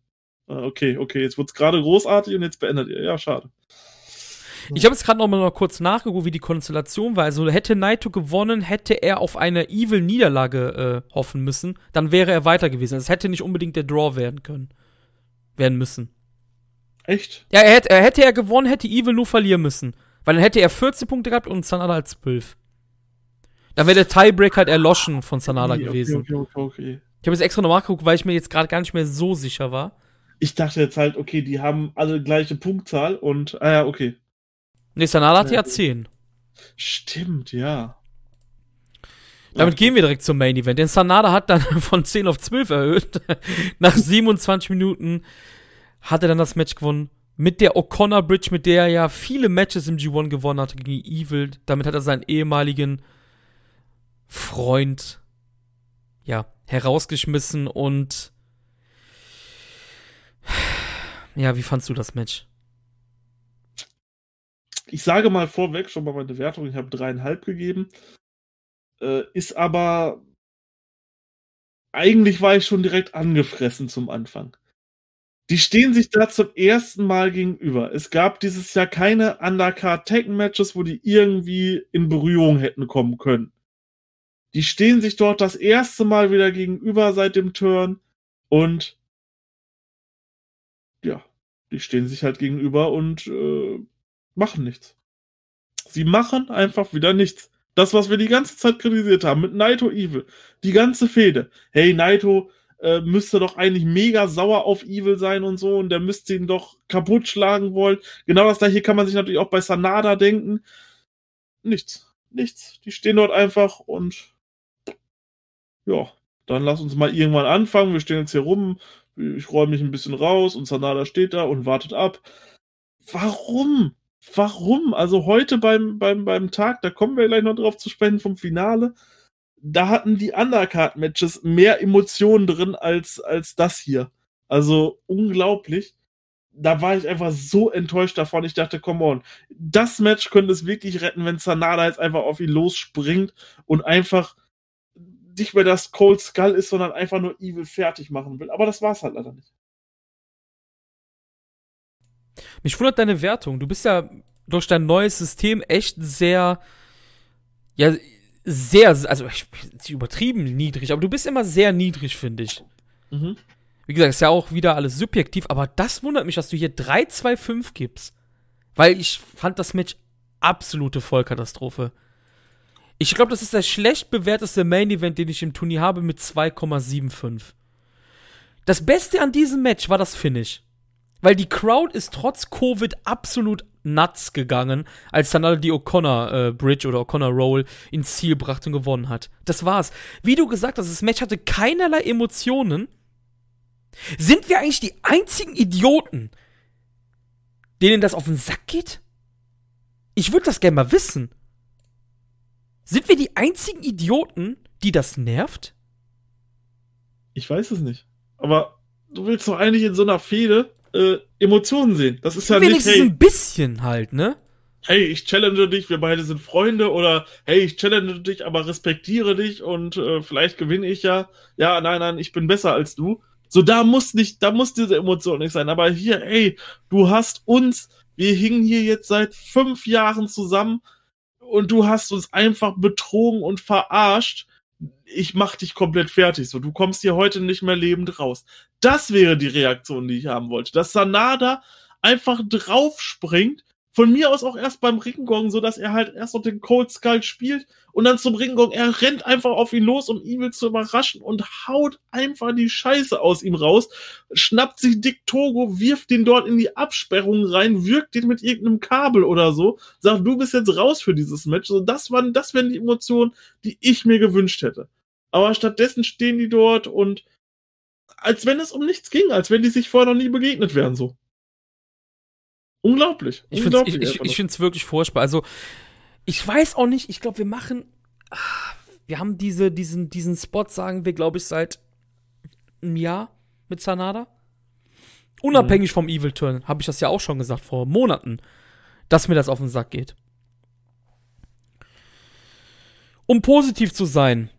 Ah, okay, okay, jetzt wird es gerade großartig und jetzt beendet ihr. Ja, schade. Ich habe jetzt gerade noch mal kurz nachgeguckt, wie die Konstellation war. Also hätte Naito gewonnen, hätte er auf eine Evil-Niederlage äh, hoffen müssen, dann wäre er weiter gewesen. Also es hätte nicht unbedingt der Draw werden können. Werden müssen. Echt? Ja, er hätte, er hätte er gewonnen, hätte Evil nur verlieren müssen. Weil dann hätte er 14 Punkte gehabt und Sanada halt 12. Da wäre der Tiebreak halt erloschen von Sanada okay, gewesen. Okay, okay, okay. Ich habe jetzt extra nochmal nachgeguckt, weil ich mir jetzt gerade gar nicht mehr so sicher war. Ich dachte jetzt halt, okay, die haben alle gleiche Punktzahl und, ah ja, okay. Nee, Sanada hat ja 10. Stimmt, ja. Damit gehen wir direkt zum Main Event. Denn Sanada hat dann von 10 auf 12 erhöht. Nach 27 Minuten hat er dann das Match gewonnen. Mit der O'Connor Bridge, mit der er ja viele Matches im G1 gewonnen hatte gegen Evil. Damit hat er seinen ehemaligen Freund, ja, herausgeschmissen und ja, wie fandst du das Match? Ich sage mal vorweg schon mal meine Wertung, ich habe dreieinhalb gegeben. Äh, ist aber eigentlich war ich schon direkt angefressen zum Anfang. Die stehen sich da zum ersten Mal gegenüber. Es gab dieses Jahr keine Undercard Tekken Matches, wo die irgendwie in Berührung hätten kommen können. Die stehen sich dort das erste Mal wieder gegenüber seit dem Turn und ja, die stehen sich halt gegenüber und äh, machen nichts. Sie machen einfach wieder nichts. Das, was wir die ganze Zeit kritisiert haben mit Naito Evil, die ganze Fehde. Hey, Naito äh, müsste doch eigentlich mega sauer auf Evil sein und so und der müsste ihn doch kaputt schlagen wollen. Genau das gleiche kann man sich natürlich auch bei Sanada denken. Nichts. Nichts. Die stehen dort einfach und ja, dann lass uns mal irgendwann anfangen. Wir stehen jetzt hier rum, ich räume mich ein bisschen raus und Sanada steht da und wartet ab. Warum? Warum? Also heute beim, beim, beim Tag, da kommen wir gleich noch drauf zu sprechen vom Finale, da hatten die Undercard-Matches mehr Emotionen drin als, als das hier. Also unglaublich. Da war ich einfach so enttäuscht davon. Ich dachte, come on, das Match könnte es wirklich retten, wenn Sanada jetzt einfach auf ihn losspringt und einfach nicht mehr das Cold Skull ist, sondern einfach nur Evil fertig machen will. Aber das war's halt leider nicht. Mich wundert deine Wertung. Du bist ja durch dein neues System echt sehr, ja, sehr, also ich, übertrieben niedrig, aber du bist immer sehr niedrig, finde ich. Mhm. Wie gesagt, ist ja auch wieder alles subjektiv, aber das wundert mich, dass du hier 3-2-5 gibst. Weil ich fand das Match absolute Vollkatastrophe. Ich glaube, das ist der schlecht bewerteste Main Event, den ich im Turnier habe, mit 2,75. Das Beste an diesem Match war das Finish. Weil die Crowd ist trotz Covid absolut nuts gegangen, als dann die O'Connor äh, Bridge oder O'Connor Roll ins Ziel brachte und gewonnen hat. Das war's. Wie du gesagt hast, das Match hatte keinerlei Emotionen. Sind wir eigentlich die einzigen Idioten, denen das auf den Sack geht? Ich würde das gerne mal wissen. Sind wir die einzigen Idioten, die das nervt? Ich weiß es nicht. Aber du willst doch eigentlich in so einer Fehde äh, Emotionen sehen. Das ist ja Wenigstens nicht. Hey, ein bisschen halt, ne? hey, ich challenge dich, wir beide sind Freunde oder hey, ich challenge dich, aber respektiere dich und äh, vielleicht gewinne ich ja. Ja, nein, nein, ich bin besser als du. So, da muss nicht, da muss diese Emotion nicht sein. Aber hier, ey, du hast uns, wir hingen hier jetzt seit fünf Jahren zusammen und du hast uns einfach betrogen und verarscht. Ich mach dich komplett fertig. So, du kommst hier heute nicht mehr lebend raus. Das wäre die Reaktion, die ich haben wollte. Dass Sanada einfach draufspringt von mir aus auch erst beim Ringgong, so dass er halt erst noch den Cold Skull spielt und dann zum Ringgong. Er rennt einfach auf ihn los, um Evil zu überraschen und haut einfach die Scheiße aus ihm raus, schnappt sich Dick Togo, wirft den dort in die Absperrung rein, wirkt den mit irgendeinem Kabel oder so, sagt, du bist jetzt raus für dieses Match. So, das waren, das wären die Emotionen, die ich mir gewünscht hätte. Aber stattdessen stehen die dort und als wenn es um nichts ging, als wenn die sich vorher noch nie begegnet wären, so. Unglaublich. Ich finde es ich, ich, ich wirklich furchtbar. Also, ich weiß auch nicht, ich glaube, wir machen. Ah, wir haben diese, diesen, diesen Spot, sagen wir, glaube ich, seit einem Jahr mit Sanada. Unabhängig mhm. vom Evil Turn, habe ich das ja auch schon gesagt, vor Monaten, dass mir das auf den Sack geht. Um positiv zu sein,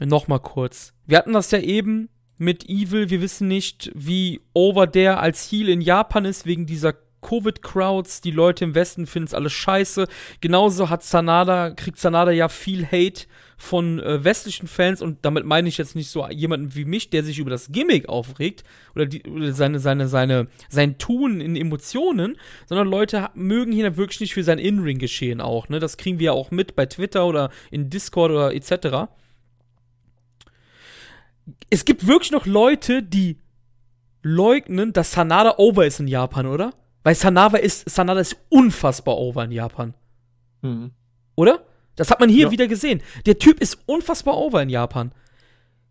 nochmal kurz. Wir hatten das ja eben mit Evil. Wir wissen nicht, wie over der als Heal in Japan ist, wegen dieser Covid-Crowds, die Leute im Westen finden es alles scheiße. Genauso hat Sanada, kriegt Sanada ja viel Hate von äh, westlichen Fans und damit meine ich jetzt nicht so jemanden wie mich, der sich über das Gimmick aufregt oder, die, oder seine, seine, seine, sein Tun in Emotionen, sondern Leute mögen ihn wirklich nicht für sein In-Ring-Geschehen auch. Ne? Das kriegen wir ja auch mit bei Twitter oder in Discord oder etc. Es gibt wirklich noch Leute, die leugnen, dass Sanada over ist in Japan, oder? Weil Sanada ist, Sanada ist unfassbar over in Japan. Mhm. Oder? Das hat man hier ja. wieder gesehen. Der Typ ist unfassbar over in Japan.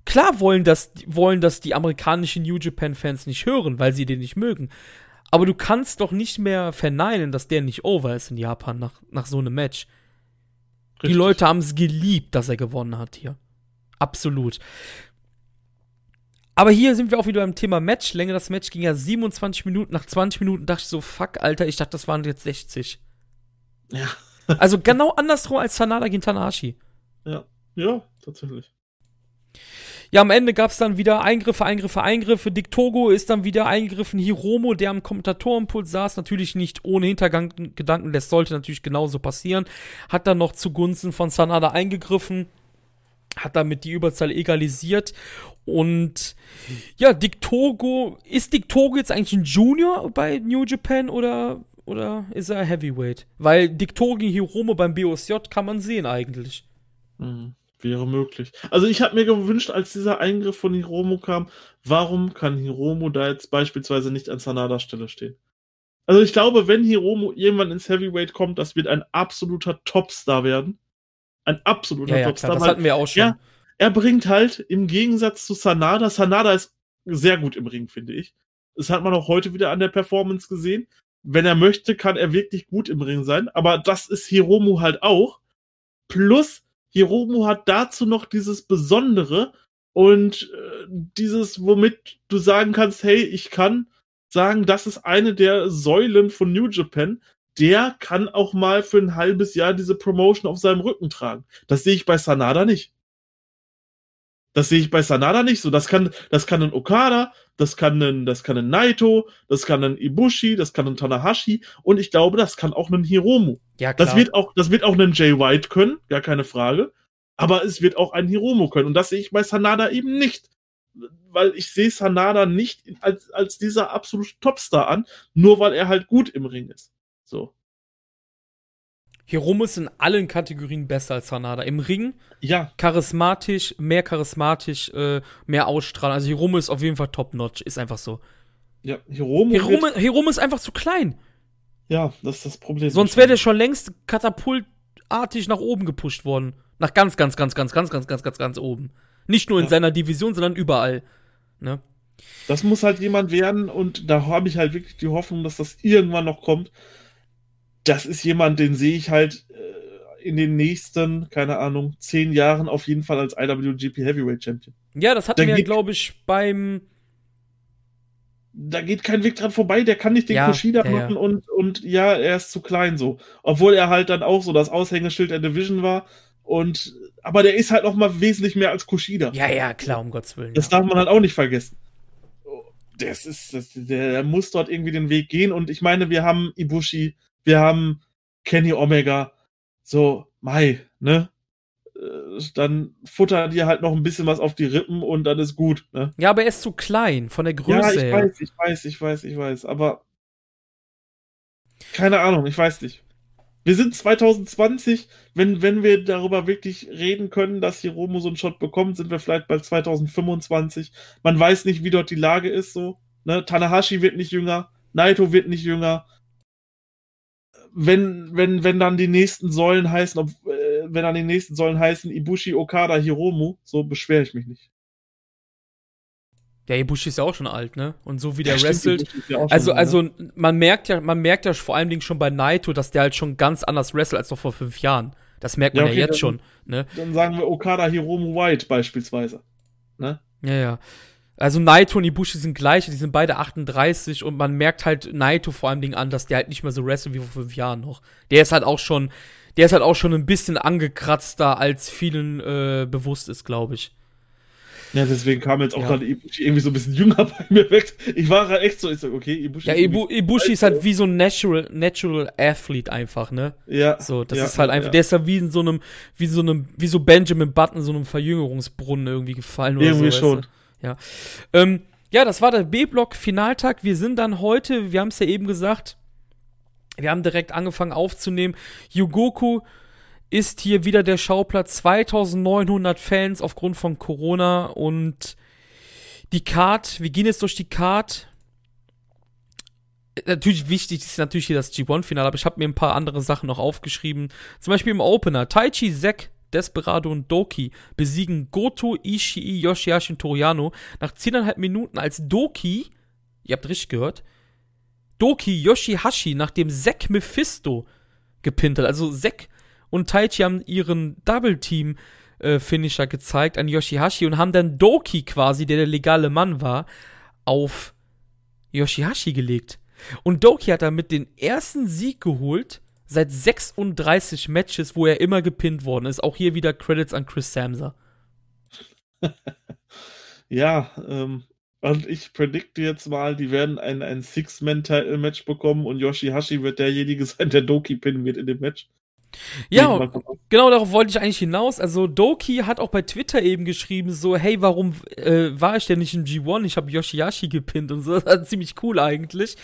Klar wollen das, wollen das die amerikanischen New Japan-Fans nicht hören, weil sie den nicht mögen. Aber du kannst doch nicht mehr verneinen, dass der nicht over ist in Japan nach, nach so einem Match. Richtig. Die Leute haben es geliebt, dass er gewonnen hat hier. Absolut. Aber hier sind wir auch wieder beim Thema Matchlänge. Das Match ging ja 27 Minuten. Nach 20 Minuten dachte ich so, fuck, Alter, ich dachte, das waren jetzt 60. Ja. also genau andersrum als Sanada gegen Tanahashi. Ja, ja, tatsächlich. Ja, am Ende gab es dann wieder Eingriffe, Eingriffe, Eingriffe. Dick Togo ist dann wieder eingegriffen. Hiromo, der am Kommentatorenpult saß, natürlich nicht ohne Hintergedanken, das sollte natürlich genauso passieren. Hat dann noch zugunsten von Sanada eingegriffen hat damit die Überzahl egalisiert. Und ja, Dick Togo, ist Dick Togo jetzt eigentlich ein Junior bei New Japan oder, oder ist er Heavyweight? Weil Dick Togo gegen Hiromo beim BOSJ kann man sehen eigentlich. Mhm. Wäre möglich. Also ich habe mir gewünscht, als dieser Eingriff von Hiromo kam, warum kann Hiromo da jetzt beispielsweise nicht an Sanadas Stelle stehen? Also ich glaube, wenn Hiromo irgendwann ins Heavyweight kommt, das wird ein absoluter Topstar werden. Ein absoluter ja, ja, Topstar. Klar, das hatten wir auch schon. Er, er bringt halt im Gegensatz zu Sanada, Sanada ist sehr gut im Ring, finde ich. Das hat man auch heute wieder an der Performance gesehen. Wenn er möchte, kann er wirklich gut im Ring sein. Aber das ist Hiromu halt auch. Plus, Hiromu hat dazu noch dieses Besondere und äh, dieses, womit du sagen kannst, hey, ich kann sagen, das ist eine der Säulen von New Japan der kann auch mal für ein halbes Jahr diese Promotion auf seinem Rücken tragen. Das sehe ich bei Sanada nicht. Das sehe ich bei Sanada nicht so. Das kann, das kann ein Okada, das kann ein, das kann ein Naito, das kann ein Ibushi, das kann ein Tanahashi und ich glaube, das kann auch ein Hiromu. Ja, klar. Das wird auch, das wird auch ein Jay White können, gar keine Frage. Aber es wird auch ein Hiromu können und das sehe ich bei Sanada eben nicht. Weil ich sehe Sanada nicht als, als dieser absolute Topstar an, nur weil er halt gut im Ring ist. So. Hiromo ist in allen Kategorien besser als Sanada. Im Ring, ja. charismatisch, mehr charismatisch, äh, mehr Ausstrahlung. Also Hiromo ist auf jeden Fall top-notch, ist einfach so. Ja, Hiromo. Hiromo, Hiromo ist einfach zu klein. Ja, das ist das Problem. Sonst wäre der schon längst katapultartig nach oben gepusht worden. Nach ganz, ganz, ganz, ganz, ganz, ganz, ganz, ganz, ganz oben. Nicht nur in ja. seiner Division, sondern überall. Ne? Das muss halt jemand werden und da habe ich halt wirklich die Hoffnung, dass das irgendwann noch kommt das ist jemand, den sehe ich halt äh, in den nächsten, keine Ahnung, zehn Jahren auf jeden Fall als IWGP Heavyweight Champion. Ja, das hatten wir, glaube ich, beim da geht kein Weg dran vorbei, der kann nicht den Ja, Kushida ja, ja. machen und, und ja, er ist zu klein so. Obwohl er halt dann auch so das Aushängeschild der Division war und, aber der ist halt noch mal wesentlich mehr als Kushida. Ja, ja, klar, um Gottes Willen. Das ja. darf man halt auch nicht vergessen. Das ist, das, der, der muss dort irgendwie den Weg gehen. Und ich meine, wir haben Ibushi, wir haben Kenny Omega, so, Mai, ne? Äh, Dann futter dir halt noch ein bisschen was auf die Rippen und dann ist gut, ne? ja, aber er ist zu klein von der Ja, Größe ich her. weiß, ich weiß, ich weiß, ich weiß, aber keine Ahnung, ich weiß nicht. Wir sind 2020, wenn, wenn wir darüber wirklich reden können, dass Hiromo so einen Shot bekommt, sind wir vielleicht bei 2025. Man weiß nicht, wie dort die Lage ist, so. Ne? Tanahashi wird nicht jünger, Naito wird nicht jünger. Wenn, wenn, wenn dann die nächsten Säulen heißen, ob, äh, wenn dann die nächsten Säulen heißen Ibushi, Okada, Hiromu, so beschwere ich mich nicht. Der Ibushi ist ja auch schon alt, ne? Und so wie der Ja, stimmt, wrestelt. Ist ja Also, ne? also man merkt ja, man merkt ja vor allen Dingen schon bei Naito, dass der halt schon ganz anders wrestelt als noch vor fünf Jahren. Das merkt man Ja, ja, okay, jetzt dann- schon, ne? Dann sagen wir Okada, Hiromu, White beispielsweise. Ne? Ja, ja. Also Naito und Ibushi sind gleich, die sind beide 38 und man merkt halt Naito vor allen Dingen an, dass der halt nicht mehr so wrestelt wie vor fünf Jahren noch. Der ist halt auch schon, der ist halt auch schon ein bisschen angekratzter, als vielen äh, bewusst ist, glaube ich. Ja, deswegen kam jetzt auch Ja. gerade Ibushi irgendwie so ein bisschen jünger bei mir weg. Ich war gerade echt so, ich sag, okay, Ibushi. Ja, Ibu, irgendwie- Ibushi ist halt wie so ein Natural, Natural Athlete einfach, ne? Ja. So, das ja, ist halt einfach, ja. der ist ja wie in so einem, wie so einem, wie so Benjamin Button, so einem Verjüngerungsbrunnen irgendwie gefallen oder Irgendwie so. weißt schon. du? Ja. Ähm, ja, das war der B-Block Finaltag. Wir sind dann heute, wir haben es ja eben gesagt, wir haben direkt angefangen aufzunehmen. Yugoku ist hier wieder der Schauplatz. 2900 Fans aufgrund von Corona und die Card, wir gehen jetzt durch die Card. Natürlich wichtig ist natürlich hier das G1-Finale, aber ich habe mir ein paar andere Sachen noch aufgeschrieben. Zum Beispiel im Opener. Taichi, Zack, Desperado und Doki besiegen Goto, Ishii, Yoshihashi und Toriano nach 10,5 Minuten als Doki, ihr habt richtig gehört, Doki Yoshihashi nach dem Zack Mephisto gepinnt hat. Also Zack und Taichi haben ihren Double-Team äh, Finisher gezeigt an Yoshihashi und haben dann Doki quasi, der der legale Mann war, auf Yoshihashi gelegt. Und Doki hat damit den ersten Sieg geholt seit 36 Matches, wo er immer gepinnt worden ist. Auch hier wieder Credits an Chris Samsa. Ja, ähm, und ich predikte jetzt mal, die werden ein, ein Six-Man-Title-Match bekommen und Yoshihashi wird derjenige sein, der Doki pinnen wird in dem Match. Ja. Genau darauf wollte ich eigentlich hinaus. Also Doki hat auch bei Twitter eben geschrieben, so, hey, warum äh, war ich denn nicht im G1? Ich habe Yoshihashi gepinnt und so. Das war ziemlich cool eigentlich.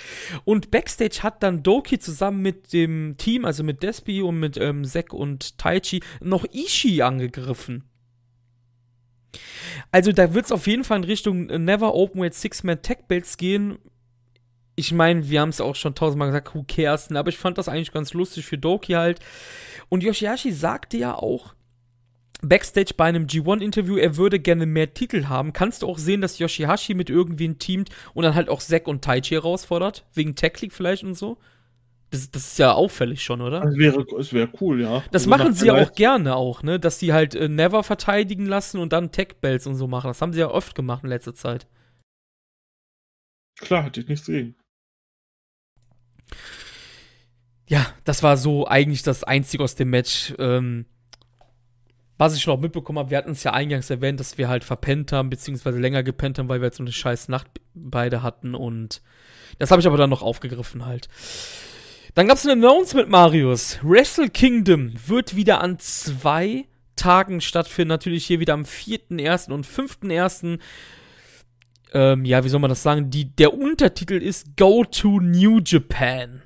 Und Backstage hat dann Doki zusammen mit dem Team, also mit Despi und mit ähm, Zack und Taichi, noch Ishii angegriffen. Also da wird es auf jeden Fall in Richtung Never Open Weight Six-Man Tech Belts gehen. Ich meine, wir haben es auch schon tausendmal gesagt, who cares, ne? aber ich fand das eigentlich ganz lustig für Doki halt. Und Yoshihashi sagte ja auch backstage bei einem G1-Interview, er würde gerne mehr Titel haben. Kannst du auch sehen, dass Yoshihashi mit irgendwen teamt und dann halt auch Zack und Taichi herausfordert? Wegen Tech League vielleicht und so? Das, das ist ja auffällig schon, oder? Es wäre, es wäre cool, ja. Das Also machen sie ja auch gerne auch, ne? Dass sie halt äh, Never verteidigen lassen und dann Tech-Bells und so machen. Das haben sie ja oft gemacht in letzter Zeit. Klar, hätte ich nichts gegen. Ja, das war so eigentlich das Einzige aus dem Match. Ähm, was ich noch mitbekommen habe, wir hatten es ja eingangs erwähnt, dass wir halt verpennt haben, beziehungsweise länger gepennt haben, weil wir jetzt so eine scheiß Nacht beide hatten und das habe ich aber dann noch aufgegriffen halt. Dann gab es ein Announcement, Marius. Wrestle Kingdom wird wieder an zwei Tagen stattfinden. Natürlich hier wieder am 4.1. und 5.1. Ähm, ja, wie soll man das sagen? Die, der Untertitel ist Go to New Japan.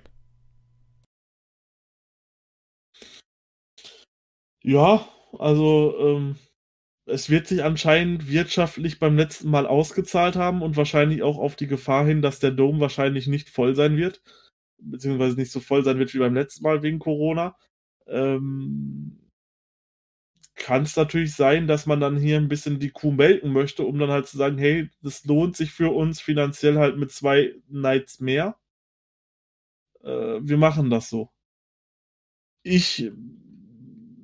Ja, also ähm, es wird sich anscheinend wirtschaftlich beim letzten Mal ausgezahlt haben und wahrscheinlich auch auf die Gefahr hin, dass der Dom wahrscheinlich nicht voll sein wird, beziehungsweise nicht so voll sein wird wie beim letzten Mal wegen Corona. Ähm, kann es natürlich sein, dass man dann hier ein bisschen die Kuh melken möchte, um dann halt zu sagen, hey, das lohnt sich für uns finanziell halt mit zwei Nights mehr. Äh, wir machen das so. Ich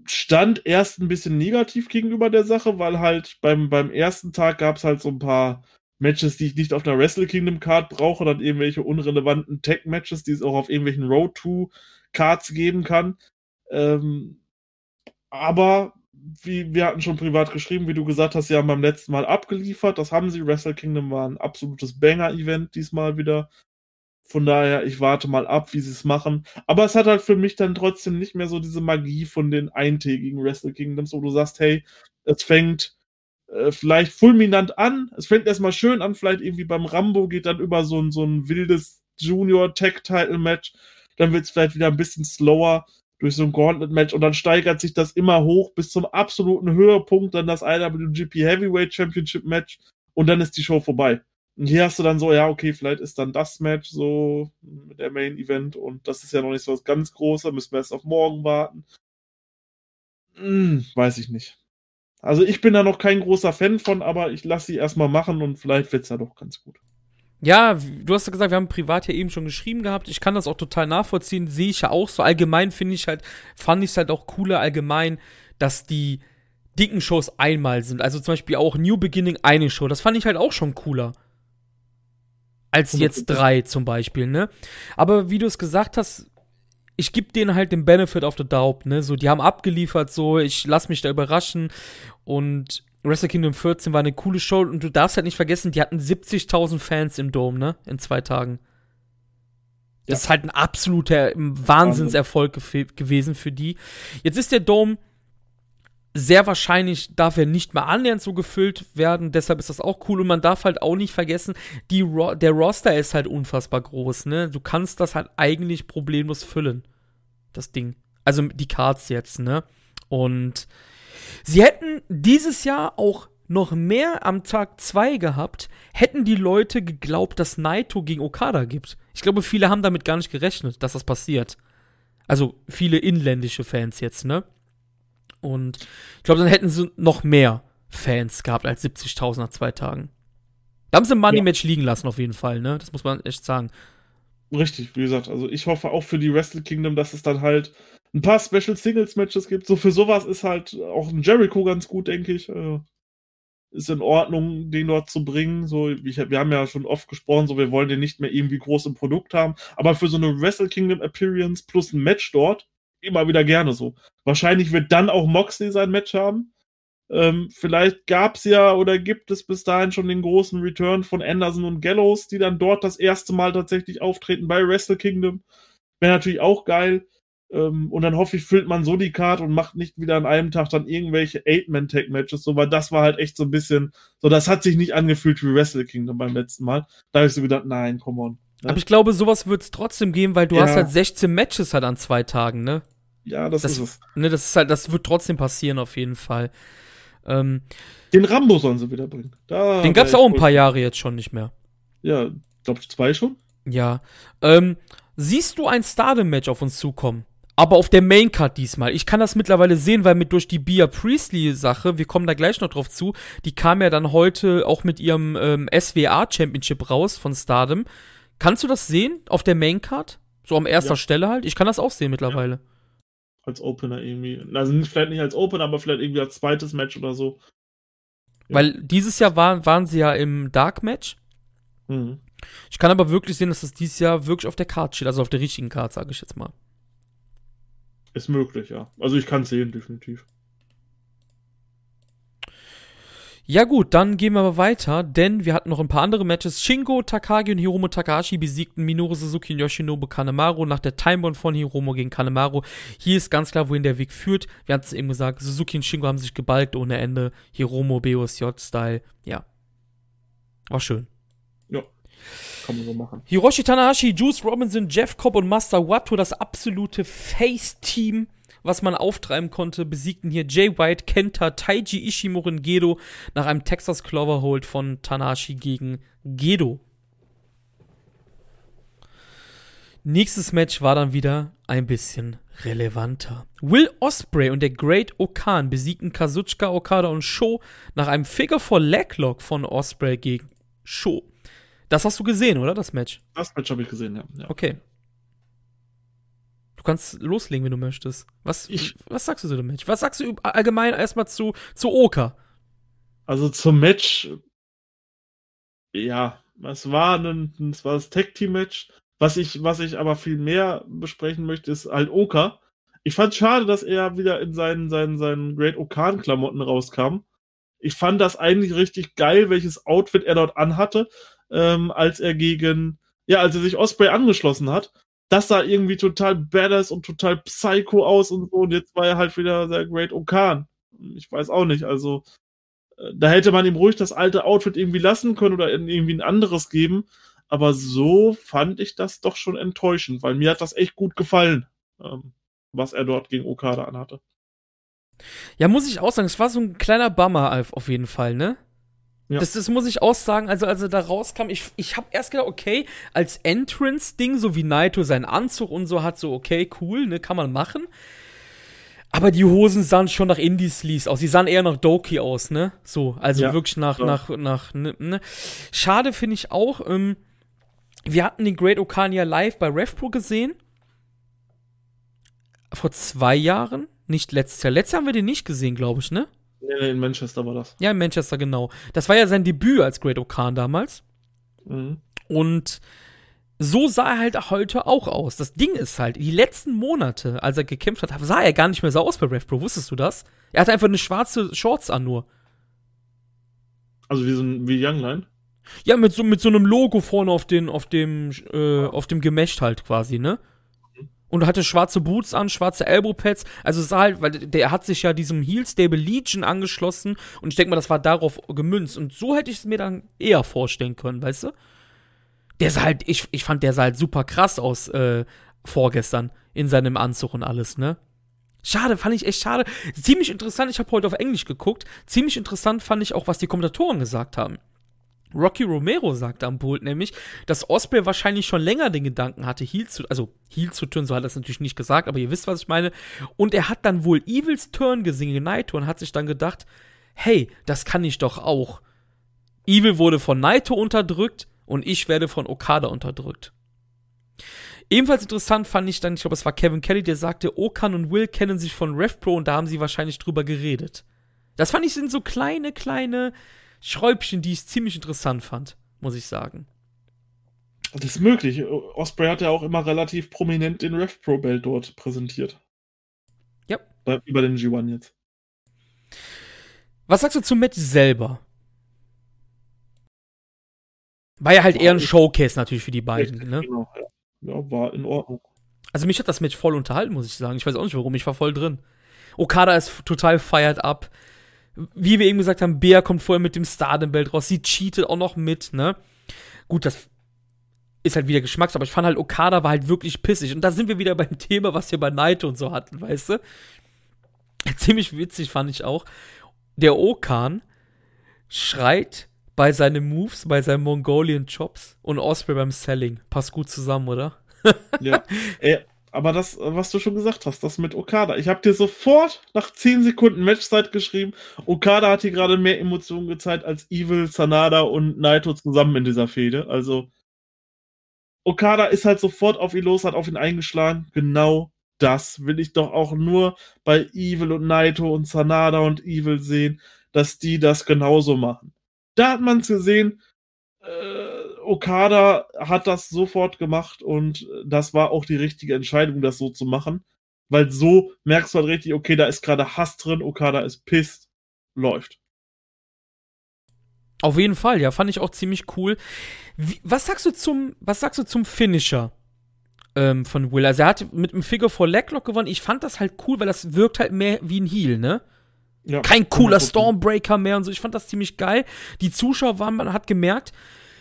stand erst ein bisschen negativ gegenüber der Sache, weil halt beim, beim ersten Tag gab es halt so ein paar Matches, die ich nicht auf einer Wrestle Kingdom Card brauche, dann irgendwelche unrelevanten Tech-Matches, die es auch auf irgendwelchen Road to Cards geben kann. Ähm, aber wie wir hatten schon privat geschrieben, wie du gesagt hast, sie haben beim letzten Mal abgeliefert. Das haben sie. Wrestle Kingdom war ein absolutes Banger-Event diesmal wieder. Von daher, ich warte mal ab, wie sie es machen. Aber es hat halt für mich dann trotzdem nicht mehr so diese Magie von den eintägigen Wrestle Kingdoms, wo du sagst, hey, es fängt äh, vielleicht fulminant an. Es fängt erstmal schön an, vielleicht irgendwie beim Rambo geht dann über so ein, so ein wildes Junior-Tech-Title-Match. Dann wird es vielleicht wieder ein bisschen slower durch so ein Gauntlet-Match und dann steigert sich das immer hoch bis zum absoluten Höhepunkt, dann das IWGP Heavyweight Championship Match und dann ist die Show vorbei. Und hier hast du dann so, ja, okay, vielleicht ist dann das Match so mit der Main Event und das ist ja noch nicht so was ganz Großes, müssen wir erst auf morgen warten. Hm, weiß ich nicht. Also ich bin da noch kein großer Fan von, aber ich lasse sie erstmal machen und vielleicht wird's ja doch ganz gut. Ja, du hast ja gesagt, wir haben privat ja eben schon geschrieben gehabt. Ich kann das auch total nachvollziehen, sehe ich ja auch so. Allgemein finde ich halt, fand ich es halt auch cooler allgemein, dass die dicken Shows einmal sind. Also zum Beispiel auch New Beginning eine Show. Das fand ich halt auch schon cooler. Als jetzt drei zum Beispiel, ne? Aber wie du es gesagt hast, ich gebe denen halt den Benefit of the Doubt, ne? So, die haben abgeliefert, so, ich lass mich da überraschen und Wrestle Kingdom 14 war eine coole Show und du darfst halt nicht vergessen, die hatten 70.000 Fans im Dom, ne? In zwei Tagen. Das ja. ist halt ein absoluter Wahnsinnserfolg gewesen für die. Jetzt ist der Dom sehr wahrscheinlich darf er nicht mal annähernd so gefüllt werden, deshalb ist das auch cool und man darf halt auch nicht vergessen, die Ro der Roster ist halt unfassbar groß, ne? Du kannst das halt eigentlich problemlos füllen, das Ding. Also die Cards jetzt, ne? Und Sie hätten dieses Jahr auch noch mehr am Tag 2 gehabt, hätten die Leute geglaubt, dass Naito gegen Okada gibt. Ich glaube, viele haben damit gar nicht gerechnet, dass das passiert. Also viele inländische Fans jetzt, ne? Und ich glaube, dann hätten sie noch mehr Fans gehabt als 70.000 nach zwei Tagen. Da haben sie ein Money Match ja. liegen lassen, auf jeden Fall, ne? Das muss man echt sagen. Richtig, wie gesagt, also ich hoffe auch für die Wrestle Kingdom, dass es dann halt ein paar Special Singles Matches gibt. So für sowas ist halt auch ein Jericho ganz gut, denke ich. Äh, ist in Ordnung, den dort zu bringen. So, ich, wir haben ja schon oft gesprochen, so wir wollen den nicht mehr irgendwie groß im Produkt haben. Aber für so eine Wrestle Kingdom Appearance plus ein Match dort immer wieder gerne so. Wahrscheinlich wird dann auch Moxley sein Match haben. Ähm, vielleicht gab es ja oder gibt es bis dahin schon den großen Return von Anderson und Gallows, die dann dort das erste Mal tatsächlich auftreten bei Wrestle Kingdom. Wäre natürlich auch geil. Ähm, und dann hoffe ich, füllt man so die Karte und macht nicht wieder an einem Tag dann irgendwelche Eight-Man-Tag-Matches, so, weil das war halt echt so ein bisschen, so, das hat sich nicht angefühlt wie Wrestle Kingdom beim letzten Mal. Da habe ich so gedacht, nein, come on. Ne? Aber ich glaube, sowas wird es trotzdem geben, weil du ja. hast halt 16 Matches halt an zwei Tagen, ne? Ja, das, das ist es. Ne, das ist halt, das wird trotzdem passieren auf jeden Fall. Ähm, den Rambo sollen sie wieder bringen. Da den gab's auch ein paar Jahre jetzt schon nicht mehr. Ja, glaub ich zwei schon. Ja. Ähm, siehst du ein Stardom-Match auf uns zukommen? Aber auf der Maincard diesmal. Ich kann das mittlerweile sehen, weil mit durch die Bia Priestley-Sache, wir kommen da gleich noch drauf zu, die kam ja dann heute auch mit ihrem ähm, SWA Championship raus von Stardom. Kannst du das sehen auf der Maincard? So am erster ja. Stelle halt? Ich kann das auch sehen mittlerweile. Ja. Als Opener irgendwie. Also nicht, vielleicht nicht als Opener, aber vielleicht irgendwie als zweites Match oder so. Ja. Weil dieses Jahr waren, waren sie ja im Dark Match. Mhm. Ich kann aber wirklich sehen, dass das dieses Jahr wirklich auf der Card steht, also auf der richtigen Card, sage ich jetzt mal. Ist möglich, ja. Also ich kann es sehen, definitiv. Ja gut, dann gehen wir aber weiter, denn wir hatten noch ein paar andere Matches. Shingo Takagi und Hiromu Takahashi besiegten Minoru Suzuki und Yoshinobu Kanemaru nach der Timebomb von Hiromu gegen Kanemaru. Hier ist ganz klar, wohin der Weg führt. Wir hatten es eben gesagt, Suzuki und Shingo haben sich gebalgt ohne Ende. Hiromu BOSJ-Style, ja. War schön. Kann man so machen. Hiroshi Tanahashi, Juice Robinson, Jeff Cobb und Master Wato, das absolute Face-Team, was man auftreiben konnte, besiegten hier Jay White, Kenta, Taiji Ishimori und Gedo nach einem Texas Cloverhold von Tanahashi gegen Gedo. Nächstes Match war dann wieder ein bisschen relevanter. Will Osprey und der Great Okan besiegten Kazuchika Okada und Sho nach einem Figure for Leglock von Osprey gegen Sho. Das hast du gesehen, oder? Das Match? Das Match habe ich gesehen, ja. ja. Okay. Du kannst loslegen, wenn du möchtest. Was, ich, was sagst du zu dem Match? Was sagst du allgemein erstmal zu, zu Oka? Also zum Match. ja, es war, ein, es war das Tag-Team-Match. Was ich, was ich aber viel mehr besprechen möchte, ist halt Oka. Ich fand schade, dass er wieder in seinen, seinen, seinen Great Okan-Klamotten rauskam. Ich fand das eigentlich richtig geil, welches Outfit er dort anhatte, ähm, als er gegen, ja, als er sich Osprey angeschlossen hat. Das sah irgendwie total badass und total psycho aus und so. Und jetzt war er halt wieder der Great Okan. Ich weiß auch nicht, also äh, da hätte man ihm ruhig das alte Outfit irgendwie lassen können oder irgendwie ein anderes geben. Aber so fand ich das doch schon enttäuschend, weil mir hat das echt gut gefallen, ähm, was er dort gegen Okada anhatte. Ja, muss ich auch sagen, es war so ein kleiner Bummer auf jeden Fall, ne? Ja. Das, das muss ich auch sagen, also als er da rauskam, ich, ich habe erst gedacht, okay, als Entrance-Ding, so wie Naito seinen Anzug und so hat, so okay, cool, ne, kann man machen. Aber die Hosen sahen schon nach Indie-Sleaze aus. Die sahen eher nach Doki aus, ne? So, also ja, wirklich nach, ja. nach, nach, ne, ne? Schade finde ich auch, ähm, wir hatten den Great Okania live bei RevPro gesehen. Vor zwei Jahren. Nicht letztes Jahr. Letztes Jahr haben wir den nicht gesehen, glaube ich, ne? Nee, nee, in Manchester war das. Ja, in Manchester, genau. Das war ja sein Debüt als Great Okan damals. Mhm. Und so sah er halt heute auch aus. Das Ding ist halt, die letzten Monate, als er gekämpft hat, sah er gar nicht mehr so aus bei RevPro. Wusstest du das? Er hatte einfach eine schwarze Shorts an nur. Also wie so ein wie Youngline? Ja, mit so, mit so einem Logo vorne auf, den, auf dem, äh, auf dem Gemächt halt quasi, ne? Und hatte schwarze Boots an, schwarze Elbow-Pads. Also sah halt, weil der hat sich ja diesem Heel Stable Legion angeschlossen und ich denke mal, das war darauf gemünzt. Und so hätte ich es mir dann eher vorstellen können, weißt du? Der sah halt, ich, ich fand, der sah halt super krass aus äh, vorgestern in seinem Anzug und alles, ne? Schade, fand ich echt schade. Ziemlich interessant, ich habe heute auf Englisch geguckt. Ziemlich interessant fand ich auch, was die Kommentatoren gesagt haben. Rocky Romero sagte am Pult nämlich, dass Osprey wahrscheinlich schon länger den Gedanken hatte, Heal zu, also Heal zu turnen, so hat er es natürlich nicht gesagt, aber ihr wisst, was ich meine. Und er hat dann wohl Evils Turn gesehen Naito und hat sich dann gedacht, hey, das kann ich doch auch. Evil wurde von Naito unterdrückt und ich werde von Okada unterdrückt. Ebenfalls interessant fand ich dann, ich glaube, es war Kevin Kelly, der sagte, Okan und Will kennen sich von RevPro und da haben sie wahrscheinlich drüber geredet. Das fand ich sind so kleine, kleine Schräubchen, die ich ziemlich interessant fand, muss ich sagen. Das ist möglich. Osprey hat ja auch immer relativ prominent den Rev Pro Belt dort präsentiert. Ja. Bei, über den G1 jetzt. Was sagst du zum Match selber? War ja halt war eher ein Showcase natürlich für die beiden, richtig, ne? Genau, ja. ja, war in Ordnung. Also mich hat das Match voll unterhalten, muss ich sagen. Ich weiß auch nicht warum, ich war voll drin. Okada ist total fired up wie wir eben gesagt haben, Bea kommt vorher mit dem Stardom-Belt raus. Sie cheatet auch noch mit, ne? Gut, das ist halt wieder Geschmacks, aber ich fand halt, Okada war halt wirklich pissig. Und da sind wir wieder beim Thema, was wir bei Naito und so hatten, weißt du? Ziemlich witzig fand ich auch. Der Okan schreit bei seinen Moves, bei seinen Mongolian Chops und Osprey beim Selling. Passt gut zusammen, oder? ja. Ey, aber das, was du schon gesagt hast, das mit Okada. Ich habe dir sofort nach 10 Sekunden Matchzeit geschrieben. Okada hat hier gerade mehr Emotionen gezeigt als Evil, Sanada und Naito zusammen in dieser Fehde. Also, Okada ist halt sofort auf ihn los, hat auf ihn eingeschlagen. Genau das will ich doch auch nur bei Evil und Naito und Sanada und Evil sehen, dass die das genauso machen. Da hat man es gesehen. Äh, Okada hat das sofort gemacht und das war auch die richtige Entscheidung, das so zu machen. Weil so merkst du halt richtig, okay, da ist gerade Hass drin, Okada ist pisst, läuft. Auf jeden Fall, ja, fand ich auch ziemlich cool. Wie, was sagst du zum, was sagst du zum Finisher ähm, von Will? Also er hat mit dem Figure for Leglock gewonnen. Ich fand das halt cool, weil das wirkt halt mehr wie ein Heal, ne? Ja, Kein cooler Stormbreaker mehr und so. Ich fand das ziemlich geil. Die Zuschauer waren, man hat gemerkt,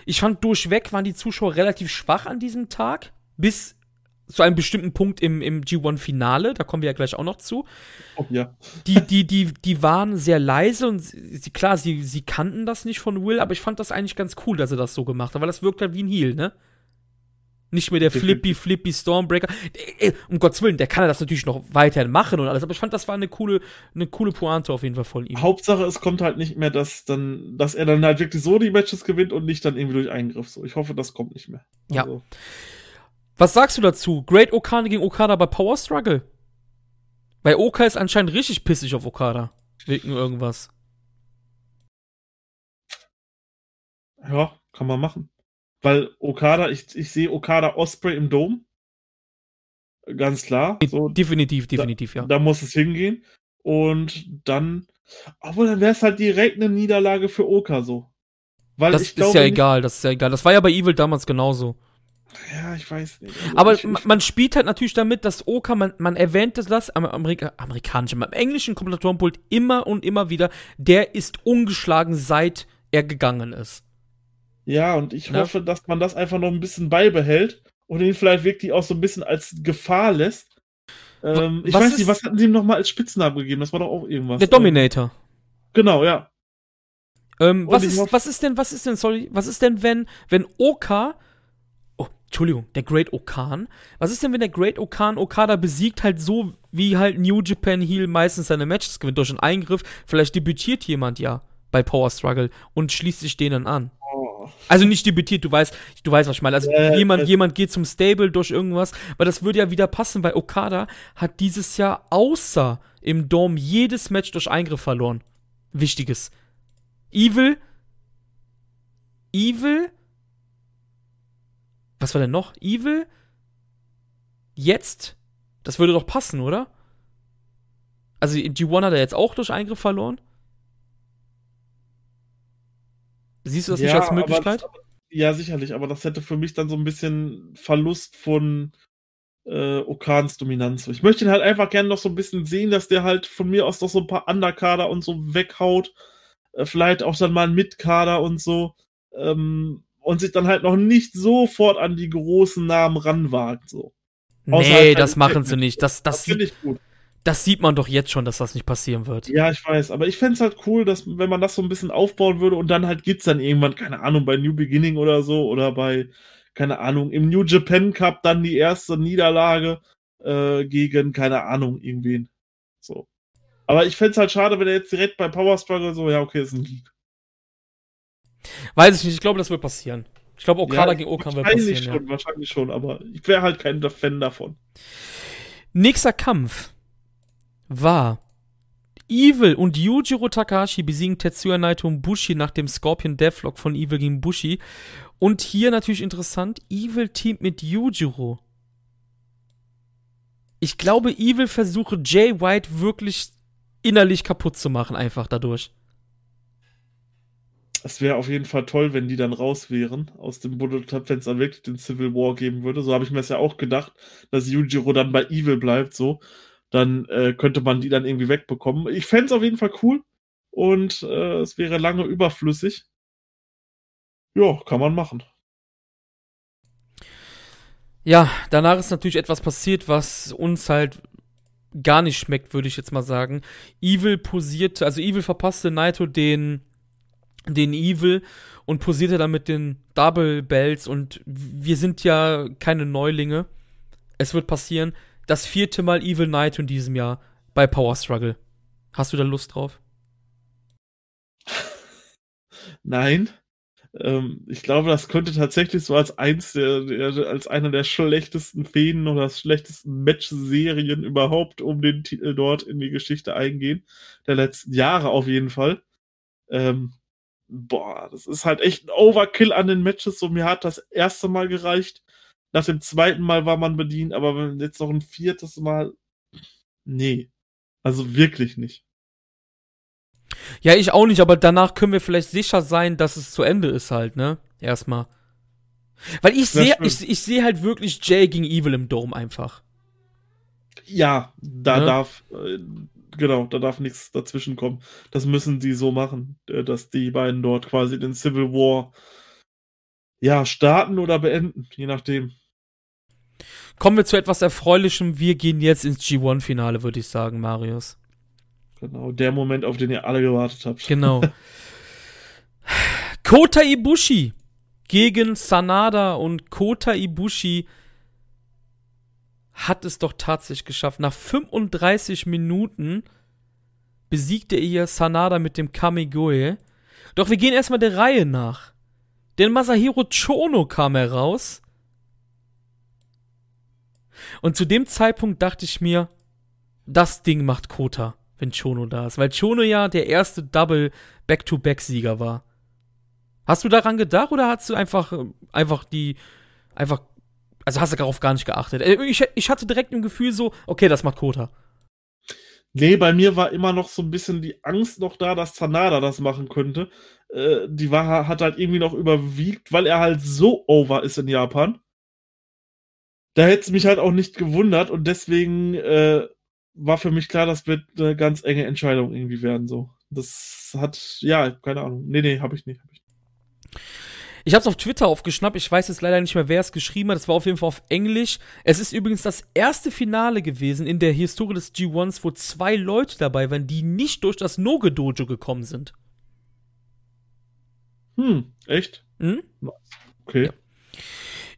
ich fand durchweg waren die Zuschauer relativ schwach an diesem Tag, bis zu einem bestimmten Punkt im, im G1-Finale, da kommen wir ja gleich auch noch zu. Oh, ja. Die, die, die, die waren sehr leise und sie, klar, sie, sie kannten das nicht von Will, aber ich fand das eigentlich ganz cool, dass er das so gemacht hat, weil das wirkt halt wie ein Heal, ne? Nicht mehr der Flippy, Flippy Stormbreaker. Ey, um Gottes Willen, der kann ja das natürlich noch weiterhin machen und alles, aber ich fand, das war eine coole, eine coole Pointe auf jeden Fall von ihm. Hauptsache, es kommt halt nicht mehr, dass dann, dass er dann halt wirklich so die Matches gewinnt und nicht dann irgendwie durch Eingriff. So, ich hoffe, das kommt nicht mehr. Also. Ja. Was sagst du dazu? Great Okada gegen Okada bei Power Struggle? Weil Oka ist anscheinend richtig pissig auf Okada. Wegen irgendwas. Ja, kann man machen. Weil Okada, ich, ich sehe Okada Osprey im Dome. Ganz klar. So, definitiv, definitiv, da, ja. Da muss es hingehen. Und dann, obwohl dann wäre es halt direkt eine Niederlage für Oka so. Weil das ist ja egal, das ist ja egal. Das war ja bei Evil damals genauso. Ja, ich weiß nicht. Also aber ich, ich, man spielt halt natürlich damit, dass Oka, man, man erwähnt das am Amerika, amerikanischen, am englischen Kommentatorenpult immer und immer wieder, der ist ungeschlagen, seit er gegangen ist. Ja, und ich ja. hoffe, dass man das einfach noch ein bisschen beibehält und ihn vielleicht wirklich auch so ein bisschen als Gefahr lässt. Ähm, ich weiß nicht, was hatten sie ihm nochmal als Spitznamen gegeben? Das war doch auch irgendwas. Der Dominator. Genau, ja. Ähm, was, ist, was ist denn, was ist denn, sorry, was ist denn, wenn, wenn Oka, oh, Entschuldigung, der Great Okan, was ist denn, wenn der Great Okan Okada besiegt, halt so, wie halt New Japan Heel meistens seine Matches gewinnt, durch einen Eingriff, vielleicht debütiert jemand ja bei Power Struggle und schließt sich denen an. Oh. Also nicht debütiert, du weißt, du weißt, was ich meine. Also äh, jemand, jemand geht zum Stable durch irgendwas, weil das würde ja wieder passen, weil Okada hat dieses Jahr außer im Dome jedes Match durch Eingriff verloren. Wichtiges. Evil. Evil. Was war denn noch? Evil. Jetzt. Das würde doch passen, oder? Also G1 hat er jetzt auch durch Eingriff verloren. Siehst du das ja, nicht als Möglichkeit? Das, ja, sicherlich, aber das hätte für mich dann so ein bisschen Verlust von äh, Okans Dominanz. Ich möchte ihn halt einfach gerne noch so ein bisschen sehen, dass der halt von mir aus noch so ein paar Underkader und so weghaut äh, vielleicht auch dann mal ein Mitkader und so. Ähm, und sich dann halt noch nicht sofort an die großen Namen ranwagt. So. Außer nee, halt das machen sie nicht. Das, das, das finde ich gut. Das sieht man doch jetzt schon, dass das nicht passieren wird. Ja, ich weiß, aber ich fände es halt cool, dass, wenn man das so ein bisschen aufbauen würde und dann halt gibt's dann irgendwann, keine Ahnung, bei New Beginning oder so oder bei, keine Ahnung, im New Japan Cup dann die erste Niederlage äh, gegen, keine Ahnung, irgendwen. So. Aber ich fände es halt schade, wenn er jetzt direkt bei Power Struggle so, ja, okay, ist ein Geek. Weiß ich nicht, ich glaube, das wird passieren. Ich glaube, Okada ja, gegen Okan wird passieren. Schon, ja. Wahrscheinlich schon, aber ich wäre halt kein Fan davon. Nächster Kampf war Evil und Yujiro Takahashi besiegen Tetsuya Naito und Bushi nach dem Scorpion Deathlock von Evil gegen Bushi. Und hier natürlich interessant, Evil teamt mit Yujiro. Ich glaube, Evil versuche Jay White wirklich innerlich kaputt zu machen, einfach dadurch. Es wäre auf jeden Fall toll, wenn die dann raus wären aus dem Bullet wenn es dann wirklich den Civil War geben würde. So habe ich mir das ja auch gedacht, dass Yujiro dann bei Evil bleibt, so. Dann äh, könnte man die dann irgendwie wegbekommen. Ich fände es auf jeden Fall cool und äh, es wäre lange überflüssig. Ja, kann man machen. Ja, danach ist natürlich etwas passiert, was uns halt gar nicht schmeckt, würde ich jetzt mal sagen. Evil posierte, also Evil verpasste Naito den, den Evil und posierte dann mit den Double Bells und wir sind ja keine Neulinge. Es wird passieren. Das vierte Mal Evil Naito in diesem Jahr bei Power Struggle. Hast du da Lust drauf? Nein. Ähm, ich glaube, das könnte tatsächlich so als eins der, der, als einer der schlechtesten Fäden oder schlechtesten Match-Serien überhaupt um den Titel dort in die Geschichte eingehen. Der letzten Jahre auf jeden Fall. Ähm, boah, das ist halt echt ein Overkill an den Matches. So, mir hat das erste Mal gereicht. Nach dem zweiten Mal war man bedient, aber jetzt noch ein viertes Mal. Nee. Also wirklich nicht. Ja, ich auch nicht, aber danach können wir vielleicht sicher sein, dass es zu Ende ist halt, ne? Erstmal. Weil ich sehe, ich, ich sehe halt wirklich Jay gegen Evil im Dome einfach. Ja, da ne? darf, äh, genau, da darf nichts dazwischen kommen. Das müssen die so machen, äh, dass die beiden dort quasi den Civil War ja, starten oder beenden, je nachdem. Kommen wir zu etwas Erfreulichem. Wir gehen jetzt ins G1-Finale, würde ich sagen, Marius. Genau, der Moment, auf den ihr alle gewartet habt. Genau. Kota Ibushi gegen Sanada und Kota Ibushi hat es doch tatsächlich geschafft. Nach 35 Minuten besiegte er hier Sanada mit dem Kamigoe. Doch wir gehen erstmal der Reihe nach. Denn Masahiro Chono kam heraus. Und zu dem Zeitpunkt dachte ich mir, das Ding macht Kota wenn Chono da ist. Weil Chono ja der erste Double Back-to-Back-Sieger war. Hast du daran gedacht oder hast du einfach, äh, einfach die, einfach, also hast du darauf gar nicht geachtet? Äh, ich, ich hatte direkt im Gefühl so, okay, das macht Kota. Nee, bei mir war immer noch so ein bisschen die Angst noch da, dass Zanada das machen könnte. Äh, die war, hat halt irgendwie noch überwiegt, weil er halt so over ist in Japan. Da hätte es mich halt auch nicht gewundert und deswegen äh, war für mich klar, das wird eine ganz enge Entscheidung irgendwie werden. So, das hat, ja, keine Ahnung. Nee, nee, hab ich nicht. Hab ich. Ich habe es auf Twitter aufgeschnappt. Ich weiß jetzt leider nicht mehr, wer es geschrieben hat. Es war auf jeden Fall auf Englisch. Es ist übrigens das erste Finale gewesen in der Historie des G1s, wo zwei Leute dabei waren, die nicht durch das Noge-Dojo gekommen sind. Hm, echt? Hm? Okay. Ja.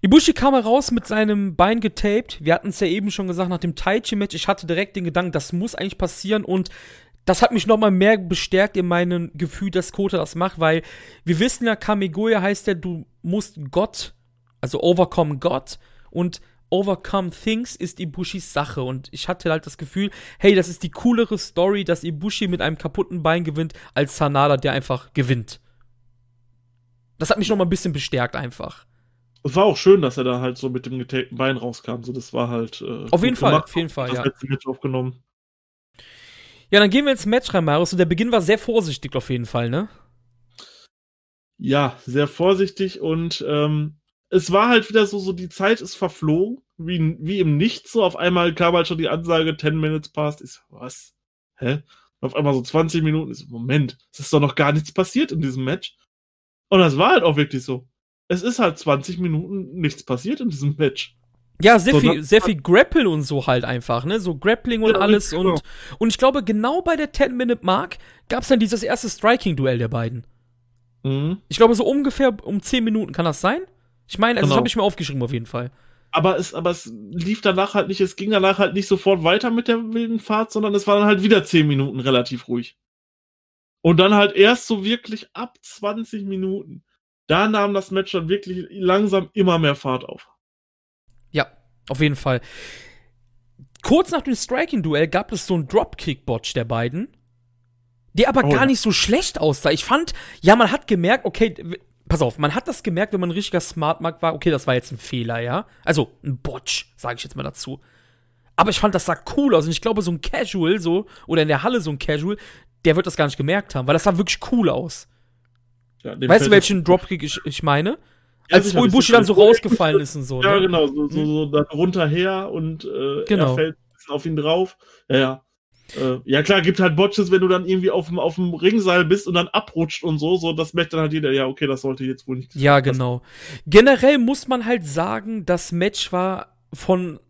Ibushi kam heraus mit seinem Bein getaped. Wir hatten es ja eben schon gesagt nach dem Taichi-Match. Ich hatte direkt den Gedanken, das muss eigentlich passieren und das hat mich nochmal mehr bestärkt in meinem Gefühl, dass Kota das macht, weil wir wissen ja, Kamigoya heißt ja, du musst Gott, also overcome Gott und overcome things ist Ibushis Sache und ich hatte halt das Gefühl, hey, das ist die coolere Story, dass Ibushi mit einem kaputten Bein gewinnt, als Sanada, der einfach gewinnt. Das hat mich nochmal ein bisschen bestärkt einfach. Es war auch schön, dass er da halt so mit dem getapten Bein rauskam. So, das war halt. Äh, auf jeden Fall, gemacht. auf jeden Fall, das ja. letzte Match aufgenommen. Ja, dann gehen wir ins Match rein, Marius. Und der Beginn war sehr vorsichtig auf jeden Fall, ne? Ja, sehr vorsichtig und ähm, es war halt wieder so, so die Zeit ist verflogen, wie, wie im Nichts so. Auf einmal kam halt schon die Ansage, 10 Minutes past. Ich so, was? Hä? Und auf einmal so 20 Minuten. Ich so, Moment, es ist doch noch gar nichts passiert in diesem Match. Und das war halt auch wirklich so. Es ist halt 20 Minuten nichts passiert in diesem Match. Ja, sehr so, viel, sehr viel Grappeln und so halt einfach, ne? So Grappling und ja, alles genau. und und ich glaube genau bei der 10 Minute Mark gab's dann dieses erste Striking Duell der beiden. Mhm. Ich glaube so ungefähr um 10 Minuten kann das sein? Ich meine, also genau. das habe ich mir aufgeschrieben auf jeden Fall. Aber es aber es lief danach halt nicht, es ging danach halt nicht sofort weiter mit der wilden Fahrt, sondern es war dann halt wieder 10 Minuten relativ ruhig. Und dann halt erst so wirklich ab 20 Minuten. Da nahm das Match dann wirklich langsam immer mehr Fahrt auf. Ja, auf jeden Fall. Kurz nach dem Striking-Duell gab es so einen Dropkick-Botch der beiden, der aber oh, gar nicht so schlecht aussah. Ich fand, ja, man hat gemerkt, okay, pass auf, man hat das gemerkt, wenn man ein richtiger Smartmark war, okay, das war jetzt ein Fehler, ja. Also ein Botch, sage ich jetzt mal dazu. Aber ich fand, das sah cool aus. Und ich glaube, so ein Casual, so, oder in der Halle so ein Casual, der wird das gar nicht gemerkt haben, weil das sah wirklich cool aus. Ja, weißt du, welchen Dropkick ich, ich meine? Als ja, Uebushi dann so rausgefallen ist und so. Ja, ne? genau, so, so, so dann runterher und äh, genau. er fällt ein bisschen auf ihn drauf. Ja, ja. Äh, ja, klar, gibt halt Botches, wenn du dann irgendwie auf dem, auf dem Ringseil bist und dann abrutscht und so, so, das merkt dann halt jeder, ja, okay, das sollte jetzt wohl nicht. Ja, genau. Generell muss man halt sagen, das Match war von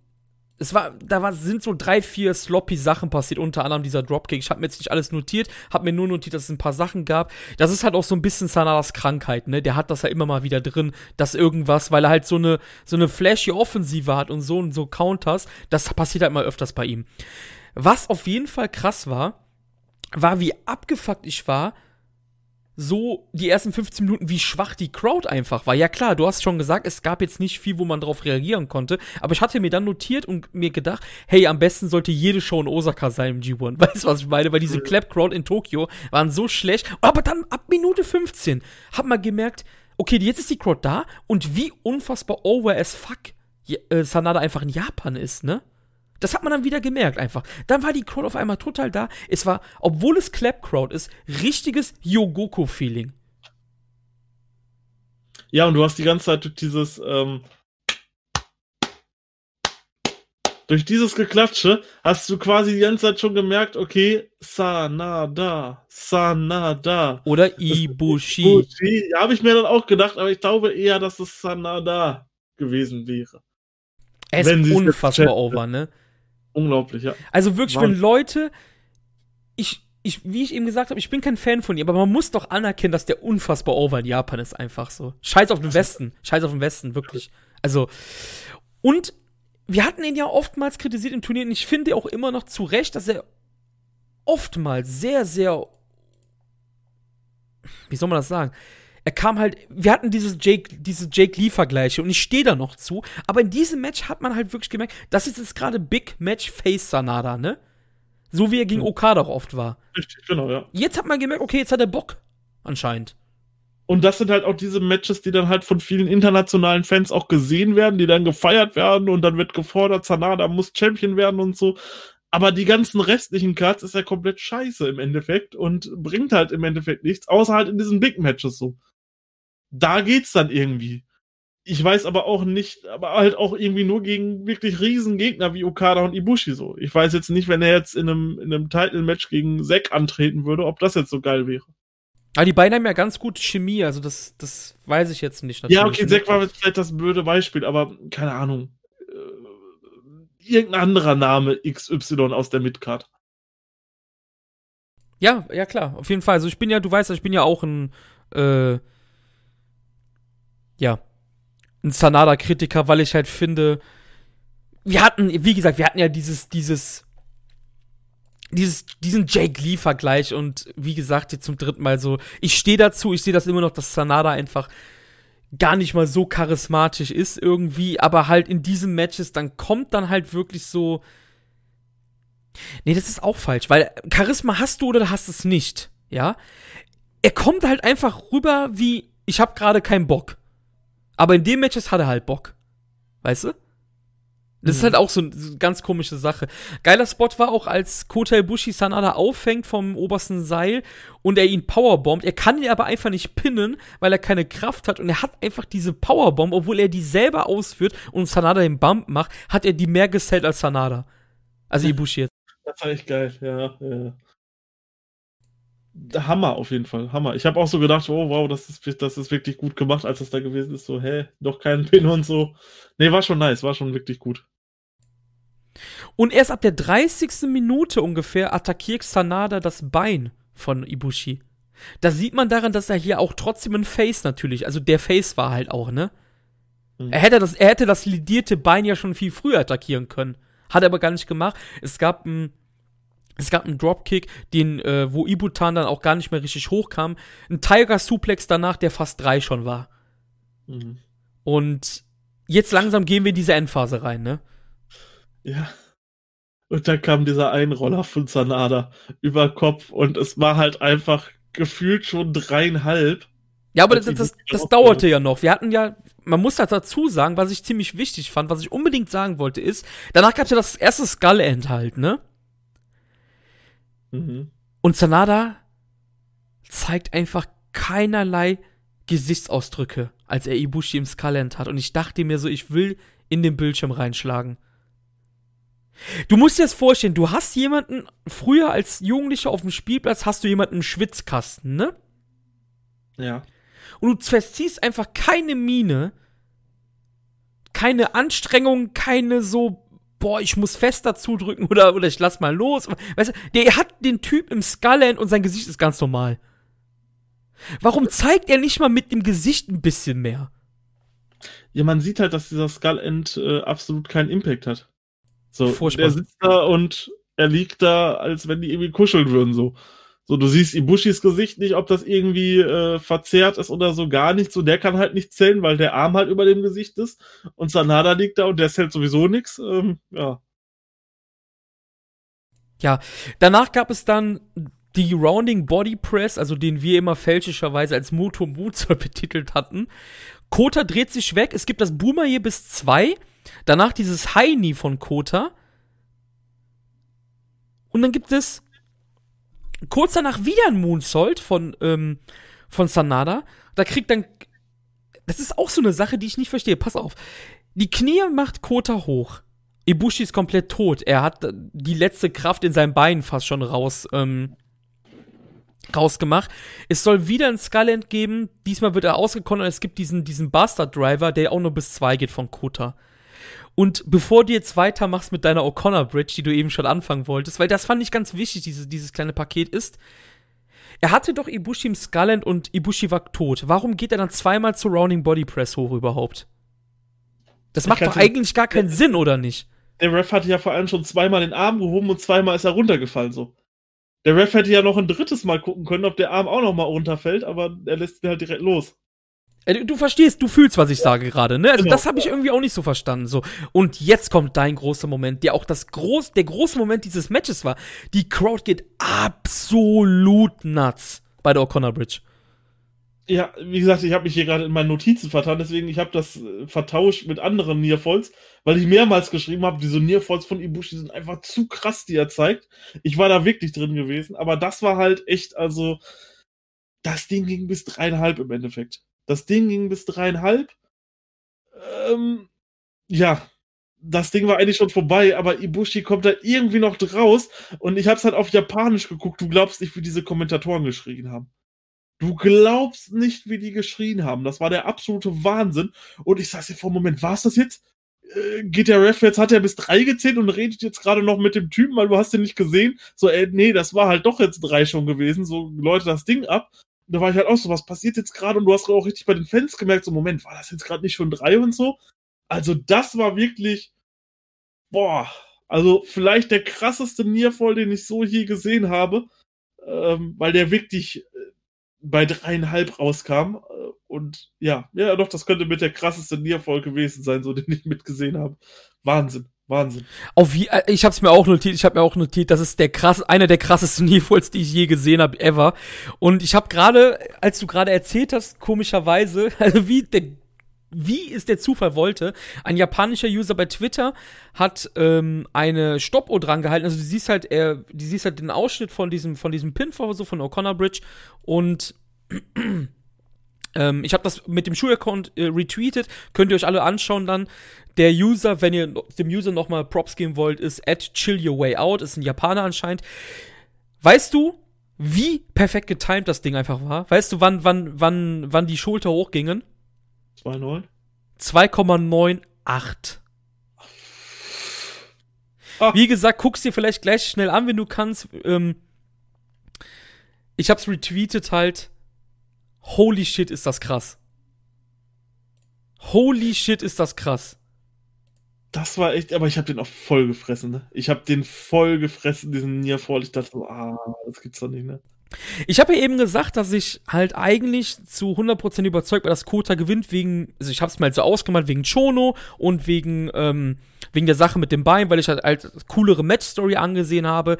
es war, da war, sind so drei, vier sloppy Sachen passiert, unter anderem dieser Dropkick. Ich habe mir jetzt nicht alles notiert, habe mir nur notiert, dass es ein paar Sachen gab. Das ist halt auch so ein bisschen Sanadas Krankheit, ne? Der hat das ja immer mal wieder drin, dass irgendwas, weil er halt so eine, so eine flashy Offensive hat und so und so Counters, das passiert halt mal öfters bei ihm. Was auf jeden Fall krass war, war, wie abgefuckt ich war, so die ersten 15 Minuten, wie schwach die Crowd einfach war. Ja klar, du hast schon gesagt, es gab jetzt nicht viel, wo man drauf reagieren konnte, aber ich hatte mir dann notiert und mir gedacht, hey, am besten sollte jede Show in Osaka sein im G1. Weißt du, was ich meine? Weil diese Clap-Crowd in Tokio waren so schlecht. Aber dann ab Minute 15 hat man gemerkt, okay, jetzt ist die Crowd da und wie unfassbar over as fuck äh, Sanada einfach in Japan ist, ne? Das hat man dann wieder gemerkt einfach. Dann war die Crowd auf einmal total da. Es war, obwohl es Clap Crowd ist, richtiges Yogoko-Feeling. Ja, und du hast die ganze Zeit durch dieses, ähm, durch dieses Geklatsche hast du quasi die ganze Zeit schon gemerkt, okay, Sanada, Sanada. Oder Ibushi. Ibushi. Ja, habe ich mir dann auch gedacht, aber ich glaube eher, dass es Sanada gewesen wäre. Er ist unfassbar over, ne? Unglaublich, ja. Also wirklich, Wahnsinn. wenn Leute, ich, ich, wie ich eben gesagt habe, ich bin kein Fan von ihr, aber man muss doch anerkennen, dass der unfassbar over in Japan ist, einfach so. Scheiß auf den Westen. Scheiß auf den Westen, wirklich. Also, und wir hatten ihn ja oftmals kritisiert im Turnier und ich finde auch immer noch zu Recht, dass er oftmals sehr, sehr, wie soll man das sagen? Er kam halt, wir hatten dieses Jake, diese Jake Lee-Vergleiche und ich stehe da noch zu, aber in diesem Match hat man halt wirklich gemerkt, das ist jetzt gerade Big Match Face Sanada, ne? So wie er gegen Okada auch oft war. Richtig, genau, ja. Jetzt hat man gemerkt, okay, jetzt hat er Bock, anscheinend. Und das sind halt auch diese Matches, die dann halt von vielen internationalen Fans auch gesehen werden, die dann gefeiert werden und dann wird gefordert, Sanada muss Champion werden und so. Aber die ganzen restlichen Cards ist ja komplett scheiße im Endeffekt und bringt halt im Endeffekt nichts, außer halt in diesen Big Matches so. Da geht's dann irgendwie. Ich weiß aber auch nicht, aber halt auch irgendwie nur gegen wirklich riesen Gegner wie Okada und Ibushi so. Ich weiß jetzt nicht, wenn er jetzt in einem, in einem Title-Match gegen Zack antreten würde, ob das jetzt so geil wäre. Aber die beiden haben ja ganz gute Chemie, also das, das weiß ich jetzt nicht. Ja, okay, Zack war vielleicht das blöde Beispiel, aber keine Ahnung. Äh, irgendein anderer Name XY aus der Midcard. Ja, ja klar, auf jeden Fall. Also ich bin ja, du weißt, ich bin ja auch ein, äh, ja, ein Sanada-Kritiker, weil ich halt finde, wir hatten, wie gesagt, wir hatten ja dieses, dieses dieses, diesen Jake Lee-Vergleich und wie gesagt, jetzt zum dritten Mal so, ich stehe dazu, ich sehe das immer noch, dass Sanada einfach gar nicht mal so charismatisch ist irgendwie, aber halt in diesen Matches, dann kommt dann halt wirklich so. Nee, das ist auch falsch, weil Charisma hast du oder hast es nicht, ja? Er kommt halt einfach rüber wie, ich hab gerade keinen Bock. Aber in den Matches hat er halt Bock. Weißt du? Das mhm. ist halt auch so eine ganz komische Sache. Geiler Spot war auch, als Kota Ibushi Sanada auffängt vom obersten Seil und er ihn powerbombt. Er kann ihn aber einfach nicht pinnen, weil er keine Kraft hat und er hat einfach diese Powerbomb, obwohl er die selber ausführt und Sanada den Bump macht, hat er die mehr gesellt als Sanada. Also Ibushi jetzt. Das war echt geil, ja, ja. Hammer auf jeden Fall, Hammer. Ich habe auch so gedacht, oh wow, das ist, das ist wirklich gut gemacht, als das da gewesen ist. So, hä, doch kein Pin und so. Nee, war schon nice, war schon wirklich gut. Und erst ab der 30. Minute ungefähr attackiert Sanada das Bein von Ibushi. Da sieht man daran, dass er hier auch trotzdem ein Face natürlich, also der Face war halt auch, ne? Mhm. Er, hätte das, er hätte das lidierte Bein ja schon viel früher attackieren können. Hat er aber gar nicht gemacht. Es gab ein es gab einen Dropkick, den, äh, wo Ibutan dann auch gar nicht mehr richtig hochkam. Ein Tiger Suplex danach, der fast drei schon war. Mhm. Und jetzt langsam gehen wir in diese Endphase rein, ne? Ja. Und dann kam dieser Einroller von Sanada über Kopf und es war halt einfach gefühlt schon dreieinhalb. Ja, aber das, das, das dauerte ja noch. Wir hatten ja, man muss das dazu sagen, was ich ziemlich wichtig fand, was ich unbedingt sagen wollte, ist, danach gab es ja das erste Skull-End halt, ne? Mhm. Und Sanada zeigt einfach keinerlei Gesichtsausdrücke, als er Ibushi im Skullend hat. Und ich dachte mir so, ich will in den Bildschirm reinschlagen. Du musst dir das vorstellen, du hast jemanden, früher als Jugendlicher auf dem Spielplatz hast du jemanden im Schwitzkasten, ne? Ja. Und du verziehst einfach keine Miene, keine Anstrengung, keine so boah, ich muss fester zudrücken oder, oder ich lass mal los. Weißt du, der hat den Typ im Skullend und sein Gesicht ist ganz normal. Warum zeigt er nicht mal mit dem Gesicht ein bisschen mehr? Ja, man sieht halt, dass dieser Skullend äh, absolut keinen Impact hat. So, Furchtbar. der sitzt da und er liegt da, als wenn die irgendwie kuscheln würden, so. So, du siehst Ibushis Gesicht nicht, ob das irgendwie äh, verzerrt ist oder so, gar nicht. So, der kann halt nicht zählen, weil der Arm halt über dem Gesicht ist. Und Sanada liegt da und der zählt sowieso nichts. Ähm, ja. Ja, danach gab es dann die Rounding Body Press, also den wir immer fälschlicherweise als Moto Moonsault betitelt hatten. Kota dreht sich weg, es gibt das Boomer hier bis zwei. Danach dieses High Knee von Kota. Und dann gibt es kurz danach wieder ein Moonsault von, ähm, von Sanada. Da kriegt dann. Das ist auch so eine Sache, die ich nicht verstehe. Pass auf. Die Knie macht Kota hoch. Ibushi ist komplett tot. Er hat die letzte Kraft in seinem Bein fast schon raus, ähm, rausgemacht. Es soll wieder ein Skyland geben. Diesmal wird er ausgekommen und es gibt diesen, diesen Bastard Driver, der auch nur bis zwei geht von Kota. Und bevor du jetzt weitermachst mit deiner O'Connor Bridge, die du eben schon anfangen wolltest, weil das fand ich ganz wichtig, diese, dieses kleine Paket ist, er hatte doch Ibushi im Skullend und Ibushi war tot. Warum geht er dann zweimal zu Rounding Body Press hoch überhaupt? Das macht doch eigentlich gar keinen Sinn, oder nicht? Der Ref hatte ja vor allem schon zweimal den Arm gehoben und zweimal ist er runtergefallen, so. Der Ref hätte ja noch ein drittes Mal gucken können, ob der Arm auch noch mal runterfällt, aber er lässt ihn halt direkt los. Äh, du verstehst, du fühlst, was ich sage gerade, ne? Also genau. das habe ich irgendwie auch nicht so verstanden. So und jetzt kommt dein großer Moment, der auch das groß, der große Moment dieses Matches war. Die Crowd geht absolut nuts bei der O'Connor Bridge. Ja, wie gesagt, ich habe mich hier gerade in meinen Notizen vertan, deswegen ich habe das äh, vertauscht mit anderen Nearfalls, weil ich mehrmals geschrieben habe, diese Nearfalls von Ibushi sind einfach zu krass, die er zeigt. Ich war da wirklich drin gewesen, aber das war halt echt, also das Ding ging bis dreieinhalb im Endeffekt. Das Ding ging bis dreieinhalb. Ähm, ja, das Ding war eigentlich schon vorbei, aber Ibushi kommt da irgendwie noch draus und ich habe es halt auf Japanisch geguckt. Du glaubst nicht, wie diese Kommentatoren geschrien haben. Du glaubst nicht, wie die geschrien haben. Das war der absolute Wahnsinn. Und ich saß hier vor, Moment, war es das jetzt? Äh, geht der Ref jetzt, hat er bis drei gezählt und redet jetzt gerade noch mit dem Typen, weil du hast den nicht gesehen. So, ey, nee, das war halt doch jetzt drei schon gewesen. So, Leute, das Ding ab. Da war ich halt auch so, was passiert jetzt gerade? Und du hast auch richtig bei den Fans gemerkt, so, Moment, war das jetzt gerade nicht schon drei und so? Also, das war wirklich, boah, also vielleicht der krasseste Nierfall, den ich so je gesehen habe, ähm, weil der wirklich äh, bei dreieinhalb rauskam. Äh, und ja, ja, doch, das könnte mit der krasseste Nierfall gewesen sein, so den ich mitgesehen habe. Wahnsinn. Wahnsinn. Auf wie, äh, ich hab's mir auch notiert, ich habe mir auch notiert, das ist der krass, einer der krassesten Nierfalls, die ich je gesehen habe, ever. Und ich habe gerade, als du gerade erzählt hast, komischerweise, also wie der wie es der Zufall wollte, ein japanischer User bei Twitter hat ähm, eine Stoppuhr dran gehalten. Also du siehst halt, er, du siehst halt den Ausschnitt von diesem, von diesem Pinfall so von O'Connor Bridge und ähm, ich habe das mit dem Schuh-Account äh, retweetet. Könnt ihr euch alle anschauen dann. Der User, wenn ihr dem User nochmal Props geben wollt, ist at chill your way out. Ist ein Japaner anscheinend. Weißt du, wie perfekt getimed das Ding einfach war? Weißt du, wann, wann, wann, wann die Schulter hochgingen? 2,9? 2,98. Ah. Wie gesagt, guck's dir vielleicht gleich schnell an, wenn du kannst. Ähm, ich hab's retweetet halt. Holy shit, ist das krass. Holy shit, ist das krass. Das war echt, aber ich habe den auch voll gefressen, ne? Ich habe den voll gefressen, diesen Nearfall. Ich dachte so, ah, das gibt's doch nicht, ne? Ich habe ja eben gesagt, dass ich halt eigentlich zu 100% überzeugt war, dass Kota gewinnt wegen, also ich habe es mal so ausgemalt, wegen Chono und wegen, ähm, wegen der Sache mit dem Bein, weil ich halt als coolere Match-Story angesehen habe.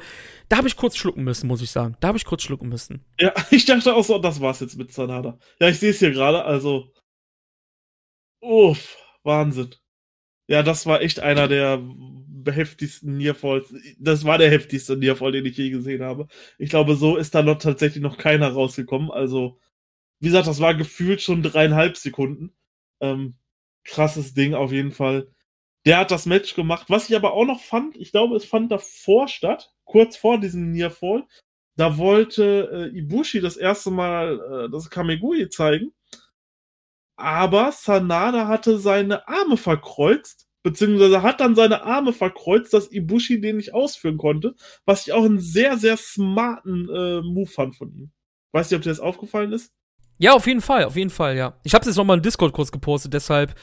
Da habe ich kurz schlucken müssen, muss ich sagen. Da habe ich kurz schlucken müssen. Ja, ich dachte auch so, das war's jetzt mit Sanada. Ja, ich sehe es hier gerade, also. Uff, Wahnsinn. Ja, das war echt einer der heftigsten Nearfalls. Das war der heftigste Nearfall, den ich je gesehen habe. Ich glaube, so ist da noch tatsächlich noch keiner rausgekommen. Also, wie gesagt, das war gefühlt schon dreieinhalb Sekunden. Ähm, krasses Ding auf jeden Fall. Der hat das Match gemacht. Was ich aber auch noch fand, ich glaube, es fand davor statt, kurz vor diesem Nearfall. Da wollte äh, Ibushi das erste Mal äh, das Kamegui zeigen. Aber Sanada hatte seine Arme verkreuzt beziehungsweise hat dann seine Arme verkreuzt, dass Ibushi den nicht ausführen konnte, was ich auch einen sehr, sehr smarten äh, Move fand von ihm. Weißt du, ob dir das aufgefallen ist? Ja, auf jeden Fall, auf jeden Fall, ja. Ich habe es jetzt nochmal in Discord kurz gepostet, deshalb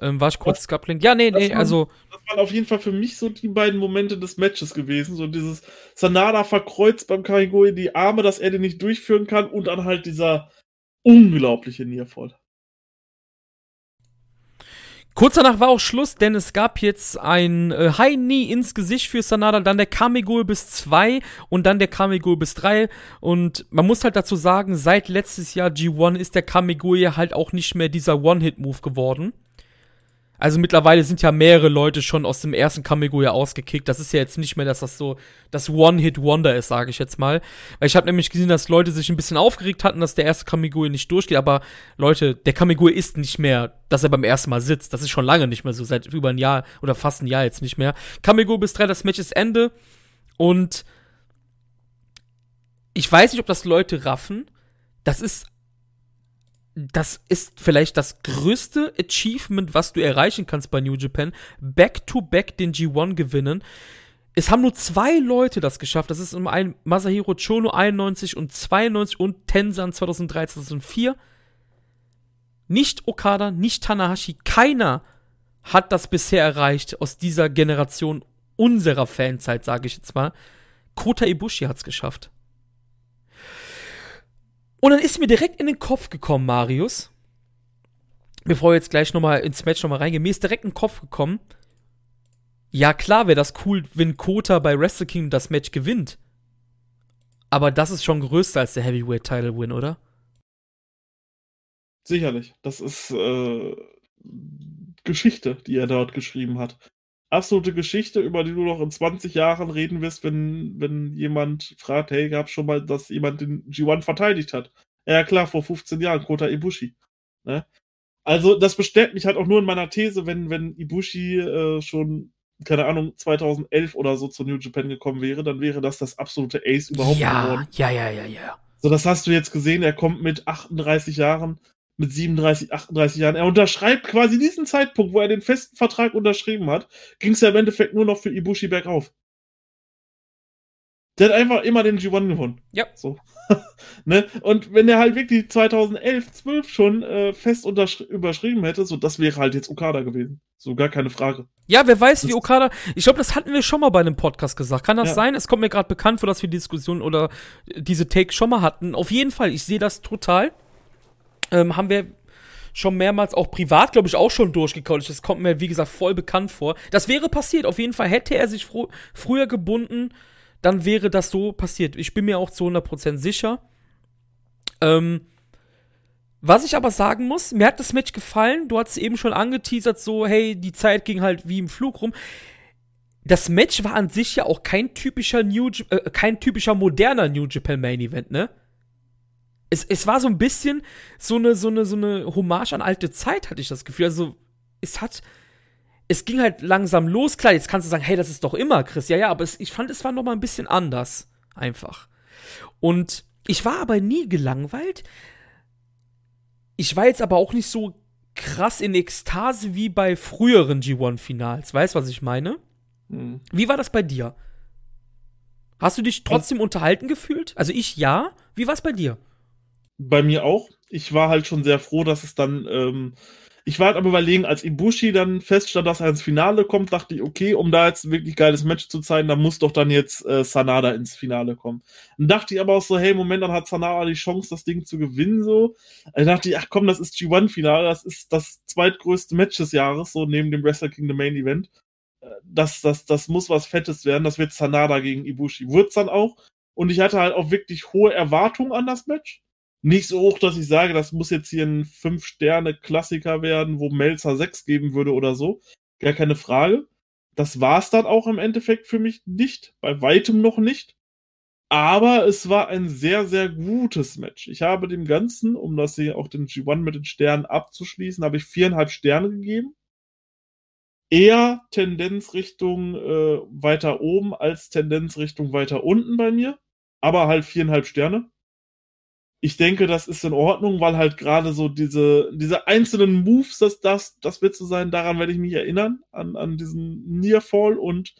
ähm, war ich kurz Scoupling. Ja, nee, nee, waren, also. Das waren auf jeden Fall für mich so die beiden Momente des Matches gewesen. So dieses Sanada verkreuzt beim Karigoi die Arme, dass er den nicht durchführen kann und dann halt dieser unglaubliche Nearfall. Kurz danach war auch Schluss, denn es gab jetzt ein äh, High Knee ins Gesicht für Sanada, dann der Kamegol bis 2 und dann der Kamegol bis 3. Und man muss halt dazu sagen, seit letztes Jahr G1 ist der Kamegol halt auch nicht mehr dieser One-Hit-Move geworden. Also mittlerweile sind ja mehrere Leute schon aus dem ersten Kamigoya ausgekickt. Das ist ja jetzt nicht mehr, dass das so das One-Hit-Wonder ist, sage ich jetzt mal. Weil ich habe nämlich gesehen, dass Leute sich ein bisschen aufgeregt hatten, dass der erste Kamigoya nicht durchgeht. Aber Leute, der Kamigoya ist nicht mehr, dass er beim ersten Mal sitzt. Das ist schon lange nicht mehr so, seit über ein Jahr oder fast ein Jahr jetzt nicht mehr. Kamigoya bis drei, das Match ist Ende. Und ich weiß nicht, ob das Leute raffen. Das ist das ist vielleicht das größte Achievement, was du erreichen kannst bei New Japan. Back-to-back -back den G1 gewinnen. Es haben nur zwei Leute das geschafft. Das ist um ein Masahiro Chono 91 und 92 und Tensan 2013, 2004. Nicht Okada, nicht Tanahashi. Keiner hat das bisher erreicht aus dieser Generation unserer Fanzeit, sage ich jetzt mal. Kota Ibushi hat es geschafft. Und dann ist mir direkt in den Kopf gekommen, Marius, bevor wir jetzt gleich nochmal ins Match nochmal reingehen, mir ist direkt in den Kopf gekommen, ja klar wäre das cool, wenn Kota bei Wrestle Kingdom das Match gewinnt. Aber das ist schon größer als der Heavyweight Title Win, oder? Sicherlich. Das ist äh, Geschichte, die er dort geschrieben hat. Absolute Geschichte, über die du noch in 20 Jahren reden wirst, wenn, wenn jemand fragt, hey, gab schon mal, dass jemand den G1 verteidigt hat. Ja, klar, vor 15 Jahren, Kota Ibushi. Ne? Also, das bestätigt mich halt auch nur in meiner These, wenn, wenn Ibushi äh, schon, keine Ahnung, 2011 oder so zu New Japan gekommen wäre, dann wäre das das absolute Ace überhaupt ja, geworden. Ja, ja, ja, ja. So, das hast du jetzt gesehen, er kommt mit 38 Jahren, mit 37, 38 Jahren. Er unterschreibt quasi diesen Zeitpunkt, wo er den festen Vertrag unterschrieben hat, ging es ja im Endeffekt nur noch für Ibushi bergauf. Der hat einfach immer den G1 gewonnen. Ja. So. ne? Und wenn er halt wirklich 2011, 12 schon äh, fest überschrieben hätte, so das wäre halt jetzt Okada gewesen. So gar keine Frage. Ja, wer weiß, das wie Okada. Ich glaube, das hatten wir schon mal bei einem Podcast gesagt. Kann das ja. sein? Es kommt mir gerade bekannt vor, dass wir die Diskussion oder diese Take schon mal hatten. Auf jeden Fall, ich sehe das total. Ähm, haben wir schon mehrmals auch privat, glaube ich, auch schon durchgekaut. Das kommt mir, wie gesagt, voll bekannt vor. Das wäre passiert. Auf jeden Fall hätte er sich fr früher gebunden dann wäre das so passiert. Ich bin mir auch zu 100% sicher. Ähm, was ich aber sagen muss, mir hat das Match gefallen. Du hast eben schon angeteasert, so, hey, die Zeit ging halt wie im Flug rum. Das Match war an sich ja auch kein typischer New, äh, kein typischer moderner New Japan Main Event, ne? Es, es war so ein bisschen so eine, so eine, so eine Hommage an alte Zeit, hatte ich das Gefühl. Also, es hat, es ging halt langsam los. Klar, jetzt kannst du sagen, hey, das ist doch immer Chris. Ja, ja, aber es, ich fand, es war noch mal ein bisschen anders. Einfach. Und ich war aber nie gelangweilt. Ich war jetzt aber auch nicht so krass in Ekstase wie bei früheren G1-Finals. Weißt du, was ich meine? Hm. Wie war das bei dir? Hast du dich trotzdem unterhalten gefühlt? Also ich ja. Wie war es bei dir? Bei mir auch. Ich war halt schon sehr froh, dass es dann ähm, ich war halt am überlegen, als Ibushi dann feststand, dass er ins Finale kommt, dachte ich, okay, um da jetzt ein wirklich geiles Match zu zeigen, dann muss doch dann jetzt äh, Sanada ins Finale kommen. Dann dachte ich aber auch so, hey, Moment, dann hat Sanada die Chance, das Ding zu gewinnen, so. Dann dachte ich, ach komm, das ist G1-Finale, das ist das zweitgrößte Match des Jahres, so neben dem Wrestle King the Main Event. Äh, das, das, das muss was Fettes werden, das wird Sanada gegen Ibushi. Wird's dann auch. Und ich hatte halt auch wirklich hohe Erwartungen an das Match nicht so hoch, dass ich sage, das muss jetzt hier ein Fünf-Sterne-Klassiker werden, wo Melzer 6 geben würde oder so. Gar keine Frage. Das war es dann auch im Endeffekt für mich nicht. Bei weitem noch nicht. Aber es war ein sehr, sehr gutes Match. Ich habe dem Ganzen, um das hier auch den G1 mit den Sternen abzuschließen, habe ich viereinhalb Sterne gegeben. Eher Tendenz Richtung äh, weiter oben als Tendenz Richtung weiter unten bei mir. Aber halt viereinhalb Sterne ich denke, das ist in Ordnung, weil halt gerade so diese, diese einzelnen Moves, das, das, das wird so sein, daran werde ich mich erinnern, an, an diesen Nearfall und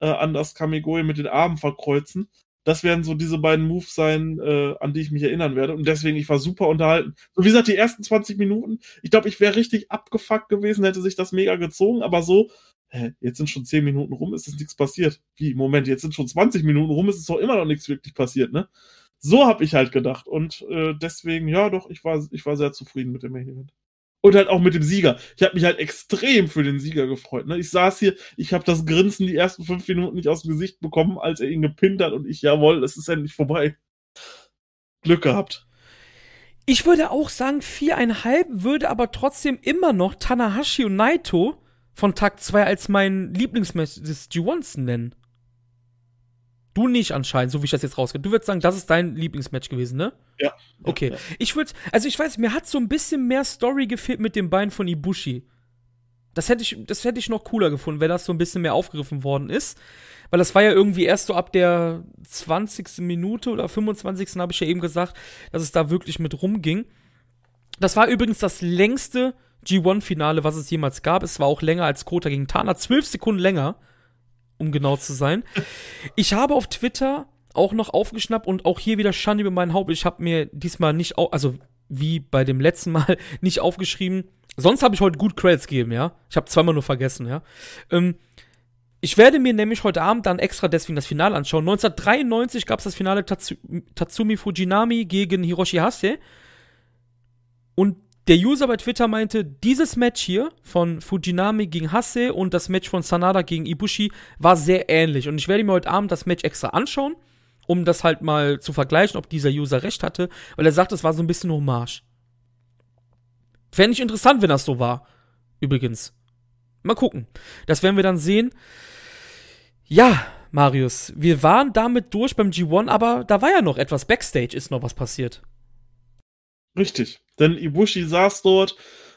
äh, an das Kamigoye mit den Armen verkreuzen. Das werden so diese beiden Moves sein, äh, an die ich mich erinnern werde. Und deswegen, ich war super unterhalten. So wie gesagt, die ersten 20 Minuten, ich glaube, ich wäre richtig abgefuckt gewesen, hätte sich das mega gezogen, aber so, hä, jetzt sind schon 10 Minuten rum, ist es nichts passiert. Wie, Moment, jetzt sind schon 20 Minuten rum, ist es doch immer noch nichts wirklich passiert, ne? So habe ich halt gedacht. Und äh, deswegen, ja, doch, ich war, ich war sehr zufrieden mit dem Main Event. Und halt auch mit dem Sieger. Ich habe mich halt extrem für den Sieger gefreut. Ne? Ich saß hier, ich habe das Grinsen die ersten fünf Minuten nicht aus dem Gesicht bekommen, als er ihn gepinnt hat und ich, jawohl, es ist endlich vorbei. Glück gehabt. Ich würde auch sagen, viereinhalb würde aber trotzdem immer noch Tanahashi und Naito von Tag 2 als mein Lieblingsmatch des G1s nennen. Du nicht anscheinend, so wie ich das jetzt rauskriege. Du würdest sagen, das ist dein Lieblingsmatch gewesen, ne? Ja. Okay. Ja. Ich würde, also ich weiß, mir hat so ein bisschen mehr Story gefehlt mit dem Bein von Ibushi. Das hätte ich, das hätte ich noch cooler gefunden, wenn das so ein bisschen mehr aufgegriffen worden ist. Weil das war ja irgendwie erst so ab der 20. Minute oder 25. habe ich ja eben gesagt, dass es da wirklich mit rumging. Das war übrigens das längste G1-Finale, was es jemals gab. Es war auch länger als Kota gegen Tana. Zwölf Sekunden länger um genau zu sein. Ich habe auf Twitter auch noch aufgeschnappt und auch hier wieder Schande über mein Haupt. Ich habe mir diesmal nicht, also wie bei dem letzten Mal, nicht aufgeschrieben. Sonst habe ich heute gut Credits gegeben, ja. Ich habe zweimal nur vergessen, ja. Ähm, ich werde mir nämlich heute Abend dann extra deswegen das Finale anschauen. 1993 gab es das Finale Tatsumi Fujinami gegen Hiroshi Hase. Und der User bei Twitter meinte, dieses Match hier von Fujinami gegen Hase und das Match von Sanada gegen Ibushi war sehr ähnlich. Und ich werde mir heute Abend das Match extra anschauen, um das halt mal zu vergleichen, ob dieser User recht hatte, weil er sagt, es war so ein bisschen Hommage. Fände ich interessant, wenn das so war. Übrigens. Mal gucken. Das werden wir dann sehen. Ja, Marius, wir waren damit durch beim G1, aber da war ja noch etwas. Backstage ist noch was passiert. Richtig. Denn Ibushi saß dort,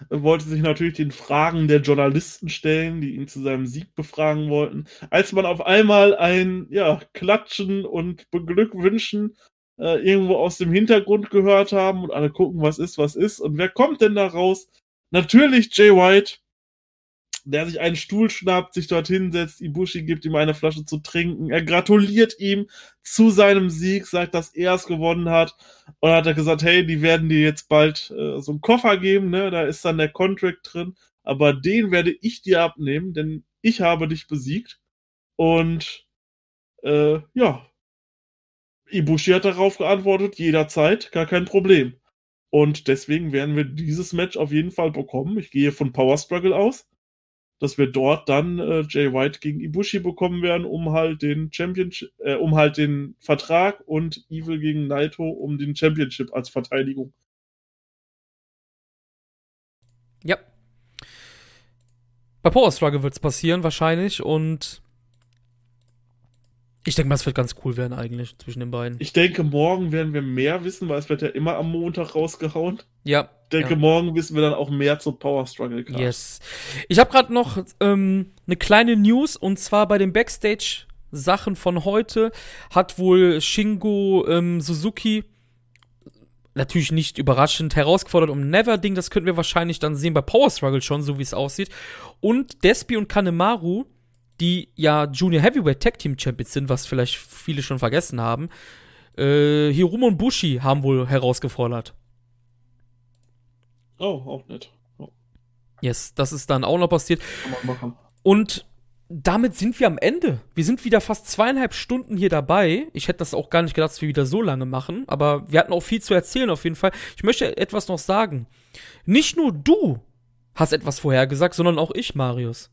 wollte sich natürlich den Fragen der Journalisten stellen, die ihn zu seinem Sieg befragen wollten. Als man auf einmal ein ja, Klatschen und Beglückwünschen äh, irgendwo aus dem Hintergrund gehört haben und alle gucken, was ist, was ist. Und wer kommt denn da raus? Natürlich Jay White, der sich einen Stuhl schnappt, sich dort hinsetzt, Ibushi gibt ihm eine Flasche zu trinken, er gratuliert ihm zu seinem Sieg, sagt, dass er es gewonnen hat. Und hat er gesagt, hey, die werden dir jetzt bald äh, so einen Koffer geben, ne, da ist dann der Contract drin, aber den werde ich dir abnehmen, denn ich habe dich besiegt. Und äh, ja, Ibushi hat darauf geantwortet, jederzeit, gar kein Problem. Und deswegen werden wir dieses Match auf jeden Fall bekommen. Ich gehe von Power Struggle aus dass wir dort dann äh, Jay White gegen Ibushi bekommen werden, um halt den Championship, äh, um halt den Vertrag und Evil gegen Naito um den Championship als Verteidigung. Ja. Bei Power Struggle wird es passieren wahrscheinlich und ich denke mal, es wird ganz cool werden eigentlich zwischen den beiden. Ich denke, morgen werden wir mehr wissen, weil es wird ja immer am Montag rausgehauen. Ja. Ich denke, ja. morgen wissen wir dann auch mehr zur Power Struggle Card. Yes. Ich habe gerade noch ähm, eine kleine News und zwar bei den Backstage Sachen von heute hat wohl Shingo ähm, Suzuki natürlich nicht überraschend herausgefordert um Never Ding. Das könnten wir wahrscheinlich dann sehen bei Power Struggle schon, so wie es aussieht. Und Despi und Kanemaru die ja Junior Heavyweight Tag Team Champions sind, was vielleicht viele schon vergessen haben. Äh, Hiromo und Bushi haben wohl herausgefordert. Oh, auch nett. Oh. Yes, das ist dann auch noch passiert. Und damit sind wir am Ende. Wir sind wieder fast zweieinhalb Stunden hier dabei. Ich hätte das auch gar nicht gedacht, dass wir wieder so lange machen, aber wir hatten auch viel zu erzählen auf jeden Fall. Ich möchte etwas noch sagen. Nicht nur du hast etwas vorhergesagt, sondern auch ich, Marius.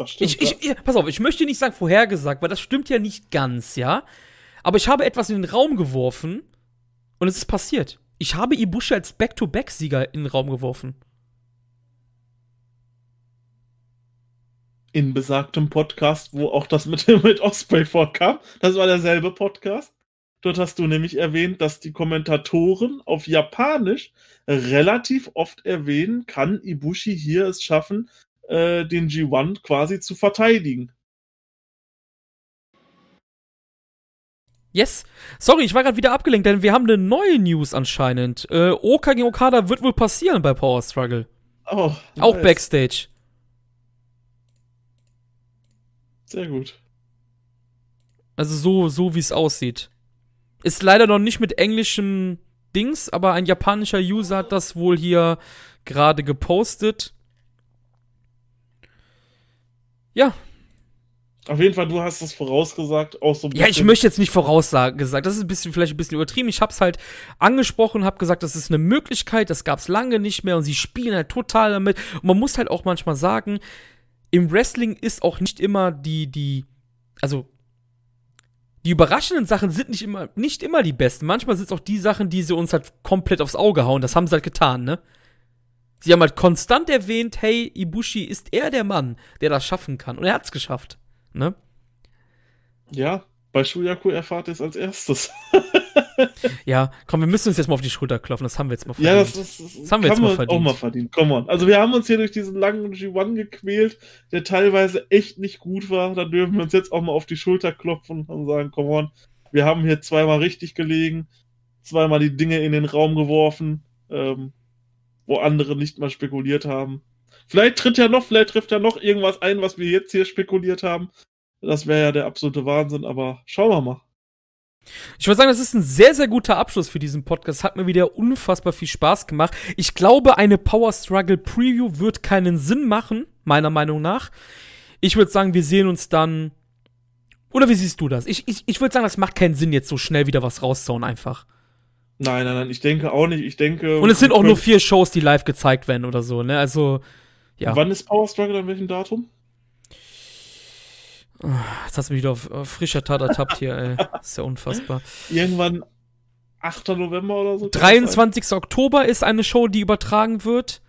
Das stimmt. Ich, ich, ich, pass auf, ich möchte nicht sagen vorhergesagt, weil das stimmt ja nicht ganz, ja. Aber ich habe etwas in den Raum geworfen und es ist passiert. Ich habe Ibushi als Back-to-Back-Sieger in den Raum geworfen. In besagtem Podcast, wo auch das mit, mit Osprey vorkam. Das war derselbe Podcast. Dort hast du nämlich erwähnt, dass die Kommentatoren auf Japanisch relativ oft erwähnen, kann Ibushi hier es schaffen, äh, den G1 quasi zu verteidigen. Yes. Sorry, ich war gerade wieder abgelenkt, denn wir haben eine neue News anscheinend. Äh, Oka gegen Okada wird wohl passieren bei Power Struggle. Oh. Nice. Auch Backstage. Sehr gut. Also so, so wie es aussieht. Ist leider noch nicht mit englischem Dings, aber ein japanischer User hat das wohl hier gerade gepostet. Ja. Auf jeden Fall, du hast es vorausgesagt, auch so. Ja, ich möchte jetzt nicht voraussagen gesagt. Das ist ein bisschen, vielleicht ein bisschen übertrieben. Ich hab's halt angesprochen, hab gesagt, das ist eine Möglichkeit, das gab's lange nicht mehr und sie spielen halt total damit. Und man muss halt auch manchmal sagen, im Wrestling ist auch nicht immer die, die, also die überraschenden Sachen sind nicht immer, nicht immer die besten. Manchmal sind es auch die Sachen, die sie uns halt komplett aufs Auge hauen. Das haben sie halt getan, ne? Sie haben halt konstant erwähnt, hey, Ibushi ist er der Mann, der das schaffen kann. Und er hat's geschafft. Ne? Ja, bei Shuyaku erfahrt ihr es als erstes. ja, komm, wir müssen uns jetzt mal auf die Schulter klopfen. Das haben wir jetzt mal verdient. Ja, das, das, das, das haben wir jetzt mal verdient. auch mal verdient. Come on. Also wir haben uns hier durch diesen langen G1 gequält, der teilweise echt nicht gut war. Da dürfen wir uns jetzt auch mal auf die Schulter klopfen und sagen, come on. Wir haben hier zweimal richtig gelegen, zweimal die Dinge in den Raum geworfen. Ähm, wo andere nicht mal spekuliert haben. Vielleicht tritt ja noch, vielleicht trifft ja noch irgendwas ein, was wir jetzt hier spekuliert haben. Das wäre ja der absolute Wahnsinn, aber schauen wir mal. Ich würde sagen, das ist ein sehr, sehr guter Abschluss für diesen Podcast. Hat mir wieder unfassbar viel Spaß gemacht. Ich glaube, eine Power Struggle Preview wird keinen Sinn machen, meiner Meinung nach. Ich würde sagen, wir sehen uns dann. Oder wie siehst du das? Ich, ich, ich würde sagen, das macht keinen Sinn, jetzt so schnell wieder was rauszuhauen, einfach. Nein, nein, nein, ich denke auch nicht. Ich denke. Und es sind auch nur vier Shows, die live gezeigt werden oder so, ne? Also, ja. Wann ist Power Struggle an welchem Datum? Jetzt hast du mich wieder auf, auf frischer Tat ertappt hier, ey. ist ja unfassbar. Irgendwann 8. November oder so. 23. Oktober ist eine Show, die übertragen wird.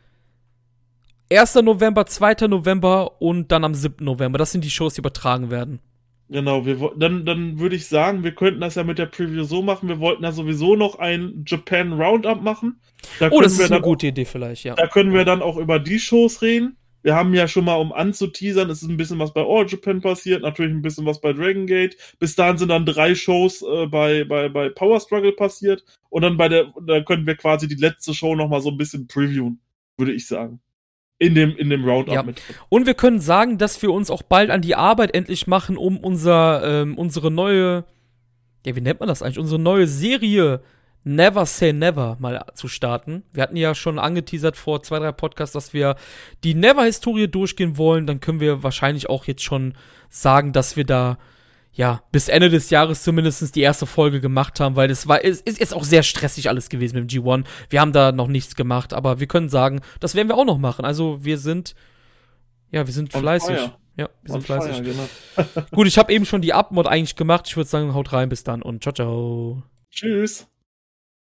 1. November, 2. November und dann am 7. November. Das sind die Shows, die übertragen werden. Genau, wir, dann, dann würde ich sagen, wir könnten das ja mit der Preview so machen. Wir wollten ja sowieso noch ein Japan Roundup machen. Da oh, das ist eine gute Idee vielleicht, ja. Da können wir dann auch über die Shows reden. Wir haben ja schon mal, um anzuteasern, es ist ein bisschen was bei All Japan passiert, natürlich ein bisschen was bei Dragon Gate. Bis dahin sind dann drei Shows äh, bei, bei, bei Power Struggle passiert. Und dann bei der, da können wir quasi die letzte Show nochmal so ein bisschen previewen, würde ich sagen in dem, in dem Roundup ja. mit. Und wir können sagen, dass wir uns auch bald an die Arbeit endlich machen, um unser, ähm, unsere neue, ja, wie nennt man das eigentlich? Unsere neue Serie Never Say Never mal zu starten. Wir hatten ja schon angeteasert vor zwei, drei Podcasts, dass wir die Never-Historie durchgehen wollen. Dann können wir wahrscheinlich auch jetzt schon sagen, dass wir da ja, bis Ende des Jahres zumindest die erste Folge gemacht haben, weil es war, es ist auch sehr stressig alles gewesen mit dem G1. Wir haben da noch nichts gemacht, aber wir können sagen, das werden wir auch noch machen. Also wir sind, ja, wir sind fleißig. Ja, wir sind fleißig. Fire, genau. Gut, ich habe eben schon die Abmod eigentlich gemacht. Ich würde sagen, haut rein, bis dann und ciao, ciao. Tschüss.